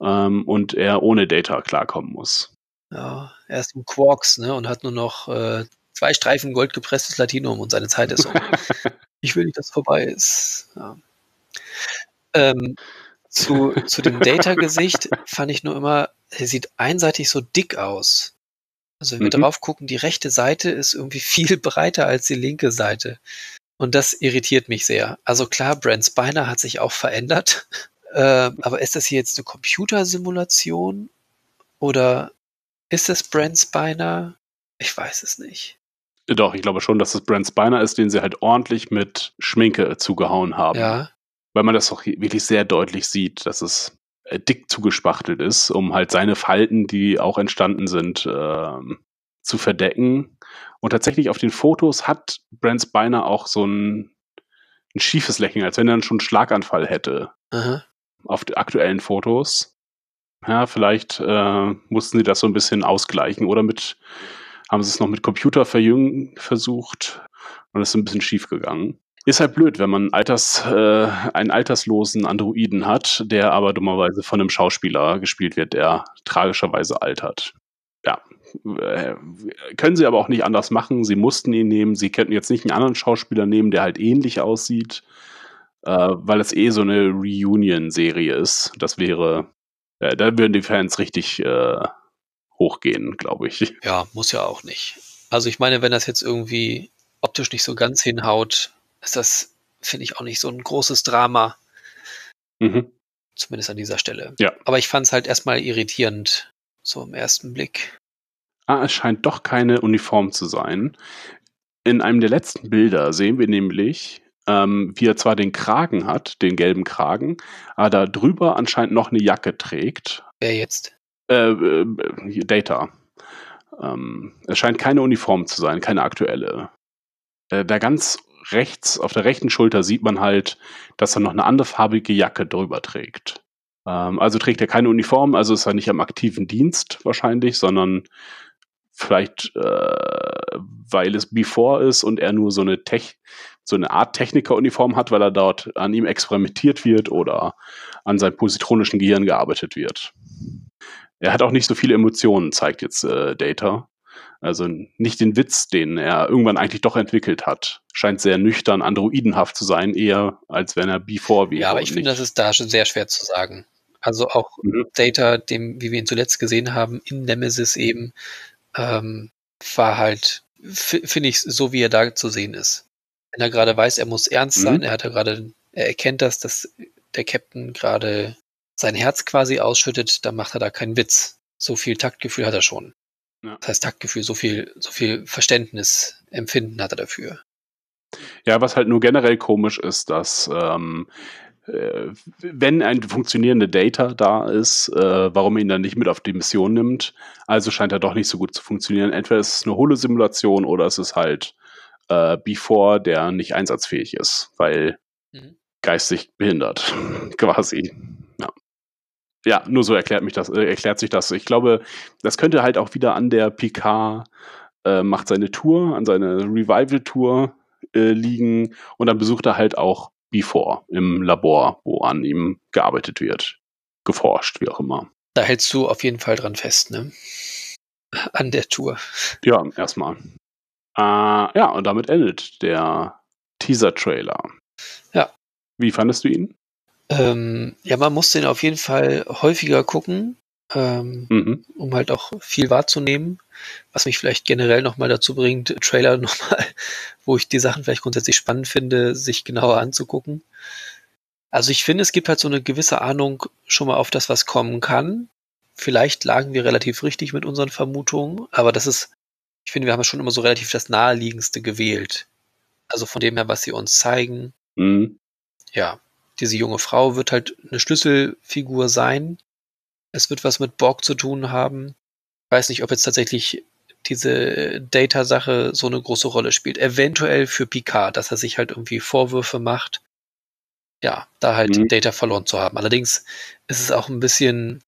ähm, und er ohne Data klarkommen muss. Ja, er ist im Quarks, ne, und hat nur noch äh, zwei Streifen goldgepresstes Latinum und seine Zeit ist um. ich will nicht, dass es vorbei ist. Ja. Ähm, zu, zu dem Data-Gesicht fand ich nur immer, er sieht einseitig so dick aus. Also wenn wir Mhm. drauf gucken, die rechte Seite ist irgendwie viel breiter als die linke Seite. Und das irritiert mich sehr. Also klar, Brent Spiner hat sich auch verändert. Äh, aber ist das hier jetzt eine Computersimulation? Oder ist es Brent Spiner? Ich weiß es nicht. Doch, ich glaube schon, dass es Brent Spiner ist, den sie halt ordentlich mit Schminke zugehauen haben. Ja, Weil man das auch wirklich sehr deutlich sieht, dass es äh, dick zugespachtelt ist, um halt seine Falten, die auch entstanden sind, ähm, zu verdecken. Und tatsächlich auf den Fotos hat Brent Spiner auch so ein, ein schiefes Lächeln, als wenn er dann schon einen Schlaganfall hätte. aha. auf die aktuellen Fotos. Ja, vielleicht äh, mussten sie das so ein bisschen ausgleichen oder mit, haben sie es noch mit Computer verjüngen versucht und es ist ein bisschen schief gegangen. Ist halt blöd, wenn man Alters, äh, einen alterslosen Androiden hat, der aber dummerweise von einem Schauspieler gespielt wird, der tragischerweise altert. Ja, äh, können sie aber auch nicht anders machen. Sie mussten ihn nehmen. Sie könnten jetzt nicht einen anderen Schauspieler nehmen, der halt ähnlich aussieht äh, weil es eh so eine Reunion-Serie ist. Das wäre, äh, da würden die Fans richtig äh, hochgehen, glaube ich. Ja, muss ja auch nicht. Also ich meine, wenn das jetzt irgendwie optisch nicht so ganz hinhaut, ist das, finde ich, auch nicht so ein großes Drama. Mhm. Zumindest an dieser Stelle. Ja. Aber ich fand es halt erstmal irritierend, so im ersten Blick. Ah, es scheint doch keine Uniform zu sein. In einem der letzten Bilder sehen wir nämlich, ähm, wie er zwar den Kragen hat, den gelben Kragen, aber da drüber anscheinend noch eine Jacke trägt. Wer jetzt? Äh, äh, Data. Ähm, es scheint keine Uniform zu sein, keine aktuelle. Äh, da ganz rechts, auf der rechten Schulter sieht man halt, dass er noch eine anderfarbige Jacke drüber trägt. Ähm, also trägt er keine Uniform, also ist er nicht am aktiven Dienst wahrscheinlich, sondern vielleicht, äh, weil es Before ist und er nur so eine Tech, so eine Art Technikeruniform hat, weil er dort an ihm experimentiert wird oder an seinem positronischen Gehirn gearbeitet wird. Er hat auch nicht so viele Emotionen, zeigt jetzt äh, Data. Also nicht den Witz, den er irgendwann eigentlich doch entwickelt hat. Scheint sehr nüchtern, androidenhaft zu sein, eher als wenn er Before wäre. Ja, aber ich finde, das ist da schon sehr schwer zu sagen. Also auch Mhm. Data, dem, wie wir ihn zuletzt gesehen haben, in Nemesis eben, ähm, war halt, finde ich, so wie er da zu sehen ist. Wenn er gerade weiß, er muss ernst Mhm. sein, er hat ja gerade, er erkennt das, dass der Captain gerade sein Herz quasi ausschüttet, dann macht er da keinen Witz. So viel Taktgefühl hat er schon. Ja. Das heißt Taktgefühl, so viel, so viel Verständnis, Empfinden hat er dafür. Ja, was halt nur generell komisch ist, dass ähm, äh, wenn ein funktionierende Data da ist, äh, warum er ihn dann nicht mit auf die Mission nimmt. Also scheint er doch nicht so gut zu funktionieren. Entweder ist es eine Holo-Simulation oder es ist halt äh, Before, der nicht einsatzfähig ist, weil Mhm. geistig behindert, quasi. Ja. Ja, nur so erklärt mich das, äh, erklärt sich das. Ich glaube, das könnte halt auch wieder an der Picard äh, macht seine Tour, an seine Revival-Tour äh, liegen und dann besucht er halt auch Before im Labor, wo an ihm gearbeitet wird, geforscht, wie auch immer. Da hältst du auf jeden Fall dran fest, ne? An der Tour. Ja, erstmal. Äh, ja, und damit endet der Teaser-Trailer. Ja. Wie fandest du ihn? Ähm, ja, man muss den auf jeden Fall häufiger gucken, ähm, Mhm. um halt auch viel wahrzunehmen, was mich vielleicht generell nochmal dazu bringt, Trailer nochmal, wo ich die Sachen vielleicht grundsätzlich spannend finde, sich genauer anzugucken. Also ich finde, es gibt halt so eine gewisse Ahnung schon mal auf das, was kommen kann. Vielleicht lagen wir relativ richtig mit unseren Vermutungen, aber das ist, ich finde, wir haben schon immer so relativ das naheliegendste gewählt. Also von dem her, was sie uns zeigen, Mhm. ja, diese junge Frau wird halt eine Schlüsselfigur sein. Es wird was mit Borg zu tun haben. Ich weiß nicht, ob jetzt tatsächlich diese Data-Sache so eine große Rolle spielt. Eventuell für Picard, dass er sich halt irgendwie Vorwürfe macht, ja, da halt Mhm. Data verloren zu haben. Allerdings ist es auch ein bisschen,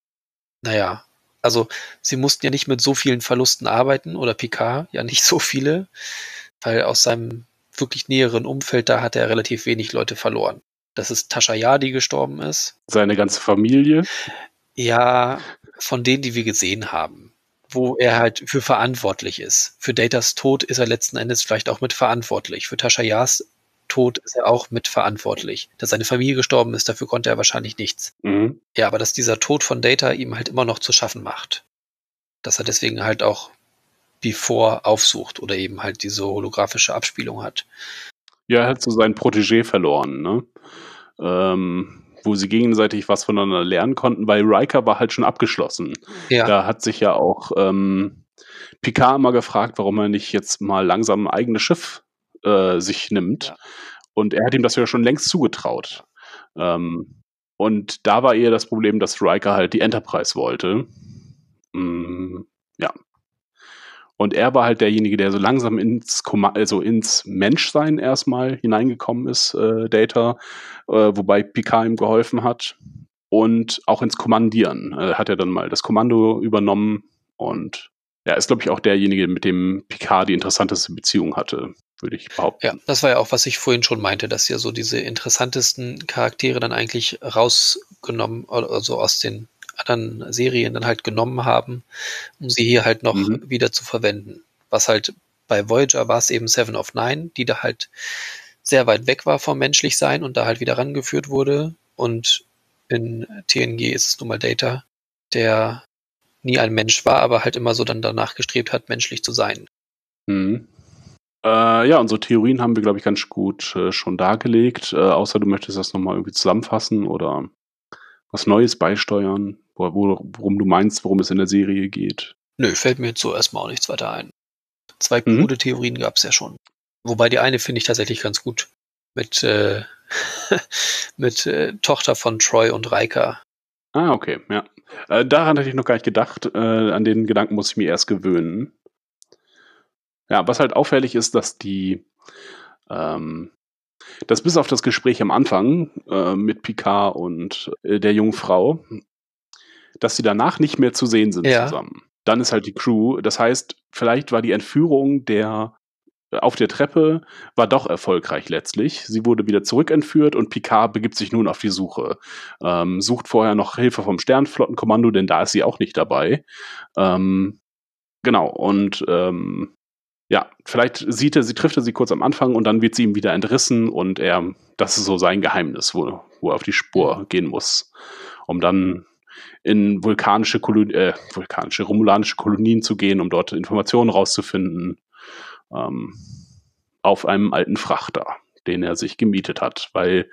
naja, also sie mussten ja nicht mit so vielen Verlusten arbeiten oder Picard ja nicht so viele, weil aus seinem wirklich näheren Umfeld da hat er relativ wenig Leute verloren. Das ist Tasha Yar, die gestorben ist. Seine ganze Familie. Ja, von denen, die wir gesehen haben, wo er halt für verantwortlich ist. Für Datas Tod ist er letzten Endes vielleicht auch mit verantwortlich. Für Tasha Yars Tod ist er auch mit verantwortlich. Dass seine Familie gestorben ist, dafür konnte er wahrscheinlich nichts. Mhm. Ja, aber dass dieser Tod von Data ihm halt immer noch zu schaffen macht. Dass er deswegen halt auch Before aufsucht oder eben halt diese holographische Abspielung hat. Ja, er hat so seinen Protégé verloren, ne? Ähm, wo sie gegenseitig was voneinander lernen konnten, weil Riker war halt schon abgeschlossen. Ja, Da hat sich ja auch ähm, Picard immer gefragt, warum er nicht jetzt mal langsam ein eigenes Schiff äh, sich nimmt. Ja. Und er hat ihm das ja schon längst zugetraut. Ähm, und da war eher das Problem, dass Riker halt die Enterprise wollte. Mm, ja. Und er war halt derjenige, der so langsam ins, also ins Menschsein erstmal hineingekommen ist, äh, Data, äh, wobei Picard ihm geholfen hat. Und auch ins Kommandieren. Äh, hat er dann mal das Kommando übernommen und ja, ist, glaube ich, auch derjenige, mit dem Picard die interessanteste Beziehung hatte, würde ich behaupten. ja, das war ja auch, was ich vorhin schon meinte, dass ja so diese interessantesten Charaktere dann eigentlich rausgenommen, also aus den anderen Serien dann halt genommen haben, um sie hier halt noch Mhm. wieder zu verwenden. Was halt bei Voyager war es eben Seven of Nine, die da halt sehr weit weg war vom Menschlichsein und da halt wieder rangeführt wurde. Und in TNG ist es nun mal Data, der nie ein Mensch war, aber halt immer so dann danach gestrebt hat, menschlich zu sein. Mhm. Äh, ja, unsere Theorien haben wir, glaube ich, ganz gut äh, schon dargelegt. Äh, außer du möchtest das nochmal irgendwie zusammenfassen oder was Neues beisteuern, worum du meinst, worum es in der Serie geht. Nö, fällt mir jetzt so erstmal auch nichts weiter ein. Zwei Mhm. gute Theorien gab es ja schon. Wobei die eine finde ich tatsächlich ganz gut. Mit, äh, mit äh, Tochter von Troy und Riker. Ah, okay, ja. Äh, daran hatte ich noch gar nicht gedacht. Äh, an den Gedanken muss ich mir erst gewöhnen. Ja, was halt auffällig ist, dass die, ähm, dass bis auf das Gespräch am Anfang äh, mit Picard und äh, der jungen Frau, dass sie danach nicht mehr zu sehen sind Ja. zusammen. Dann ist halt die Crew. Das heißt, vielleicht war die Entführung der äh, auf der Treppe war doch erfolgreich letztlich. Sie wurde wieder zurückentführt und Picard begibt sich nun auf die Suche. Ähm, sucht vorher noch Hilfe vom Sternflottenkommando, denn da ist sie auch nicht dabei. Ähm, genau, und ähm, ja, vielleicht sieht er, sie trifft er sie kurz am Anfang und dann wird sie ihm wieder entrissen und er, das ist so sein Geheimnis, wo, wo er auf die Spur gehen muss, um dann in vulkanische, Kolon äh, vulkanische, romulanische Kolonien zu gehen, um dort Informationen rauszufinden ähm, auf einem alten Frachter, den er sich gemietet hat, weil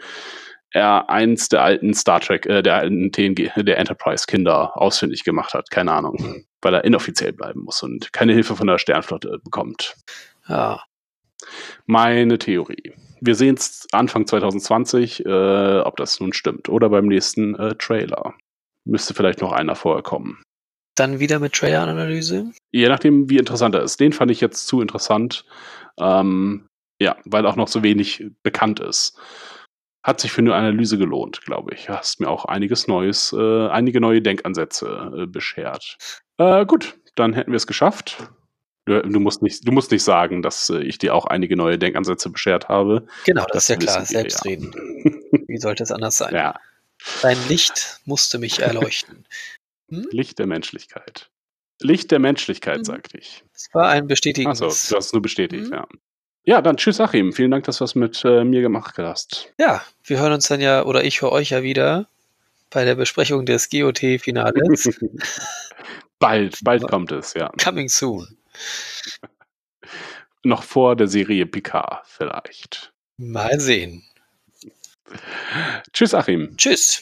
er eins der alten Star Trek, äh, der alten TNG, der Enterprise-Kinder ausfindig gemacht hat, keine Ahnung, weil er inoffiziell bleiben muss und keine Hilfe von der Sternflotte bekommt. Ja, Meine Theorie. Wir sehen es Anfang 2020, äh, ob das nun stimmt, oder beim nächsten äh, Trailer. Müsste vielleicht noch einer vorher kommen. dann wieder mit Trailer-Analyse. Je nachdem, wie interessant er ist. Den fand ich jetzt zu interessant. Ähm, ja, weil auch noch so wenig bekannt ist. Hat sich für eine Analyse gelohnt, glaube ich. Hast mir auch einiges Neues, äh, einige neue Denkansätze äh, beschert. Äh, gut, dann hätten wir es geschafft. Du, du, musst nicht, du musst nicht sagen, dass äh, ich dir auch einige neue Denkansätze beschert habe. Genau, das, ist ja klar, wir, selbstredend. Wie sollte es anders sein? Ja, Dein Licht musste mich erleuchten. Hm? Licht der Menschlichkeit. Licht der Menschlichkeit, Mhm. sagte ich. Das war ein Achso, bestätigendes. du hast es nur bestätigt, Mhm. ja. Ja, dann tschüss, Achim. Vielen Dank, dass du was mit äh, mir gemacht hast. Ja, wir hören uns dann ja, oder ich höre euch ja wieder bei der Besprechung des GOT-Finales. bald, bald kommt es, ja. Coming soon. Noch vor der Serie Picard vielleicht. Mal sehen. Tschüss, Achim. Tschüss.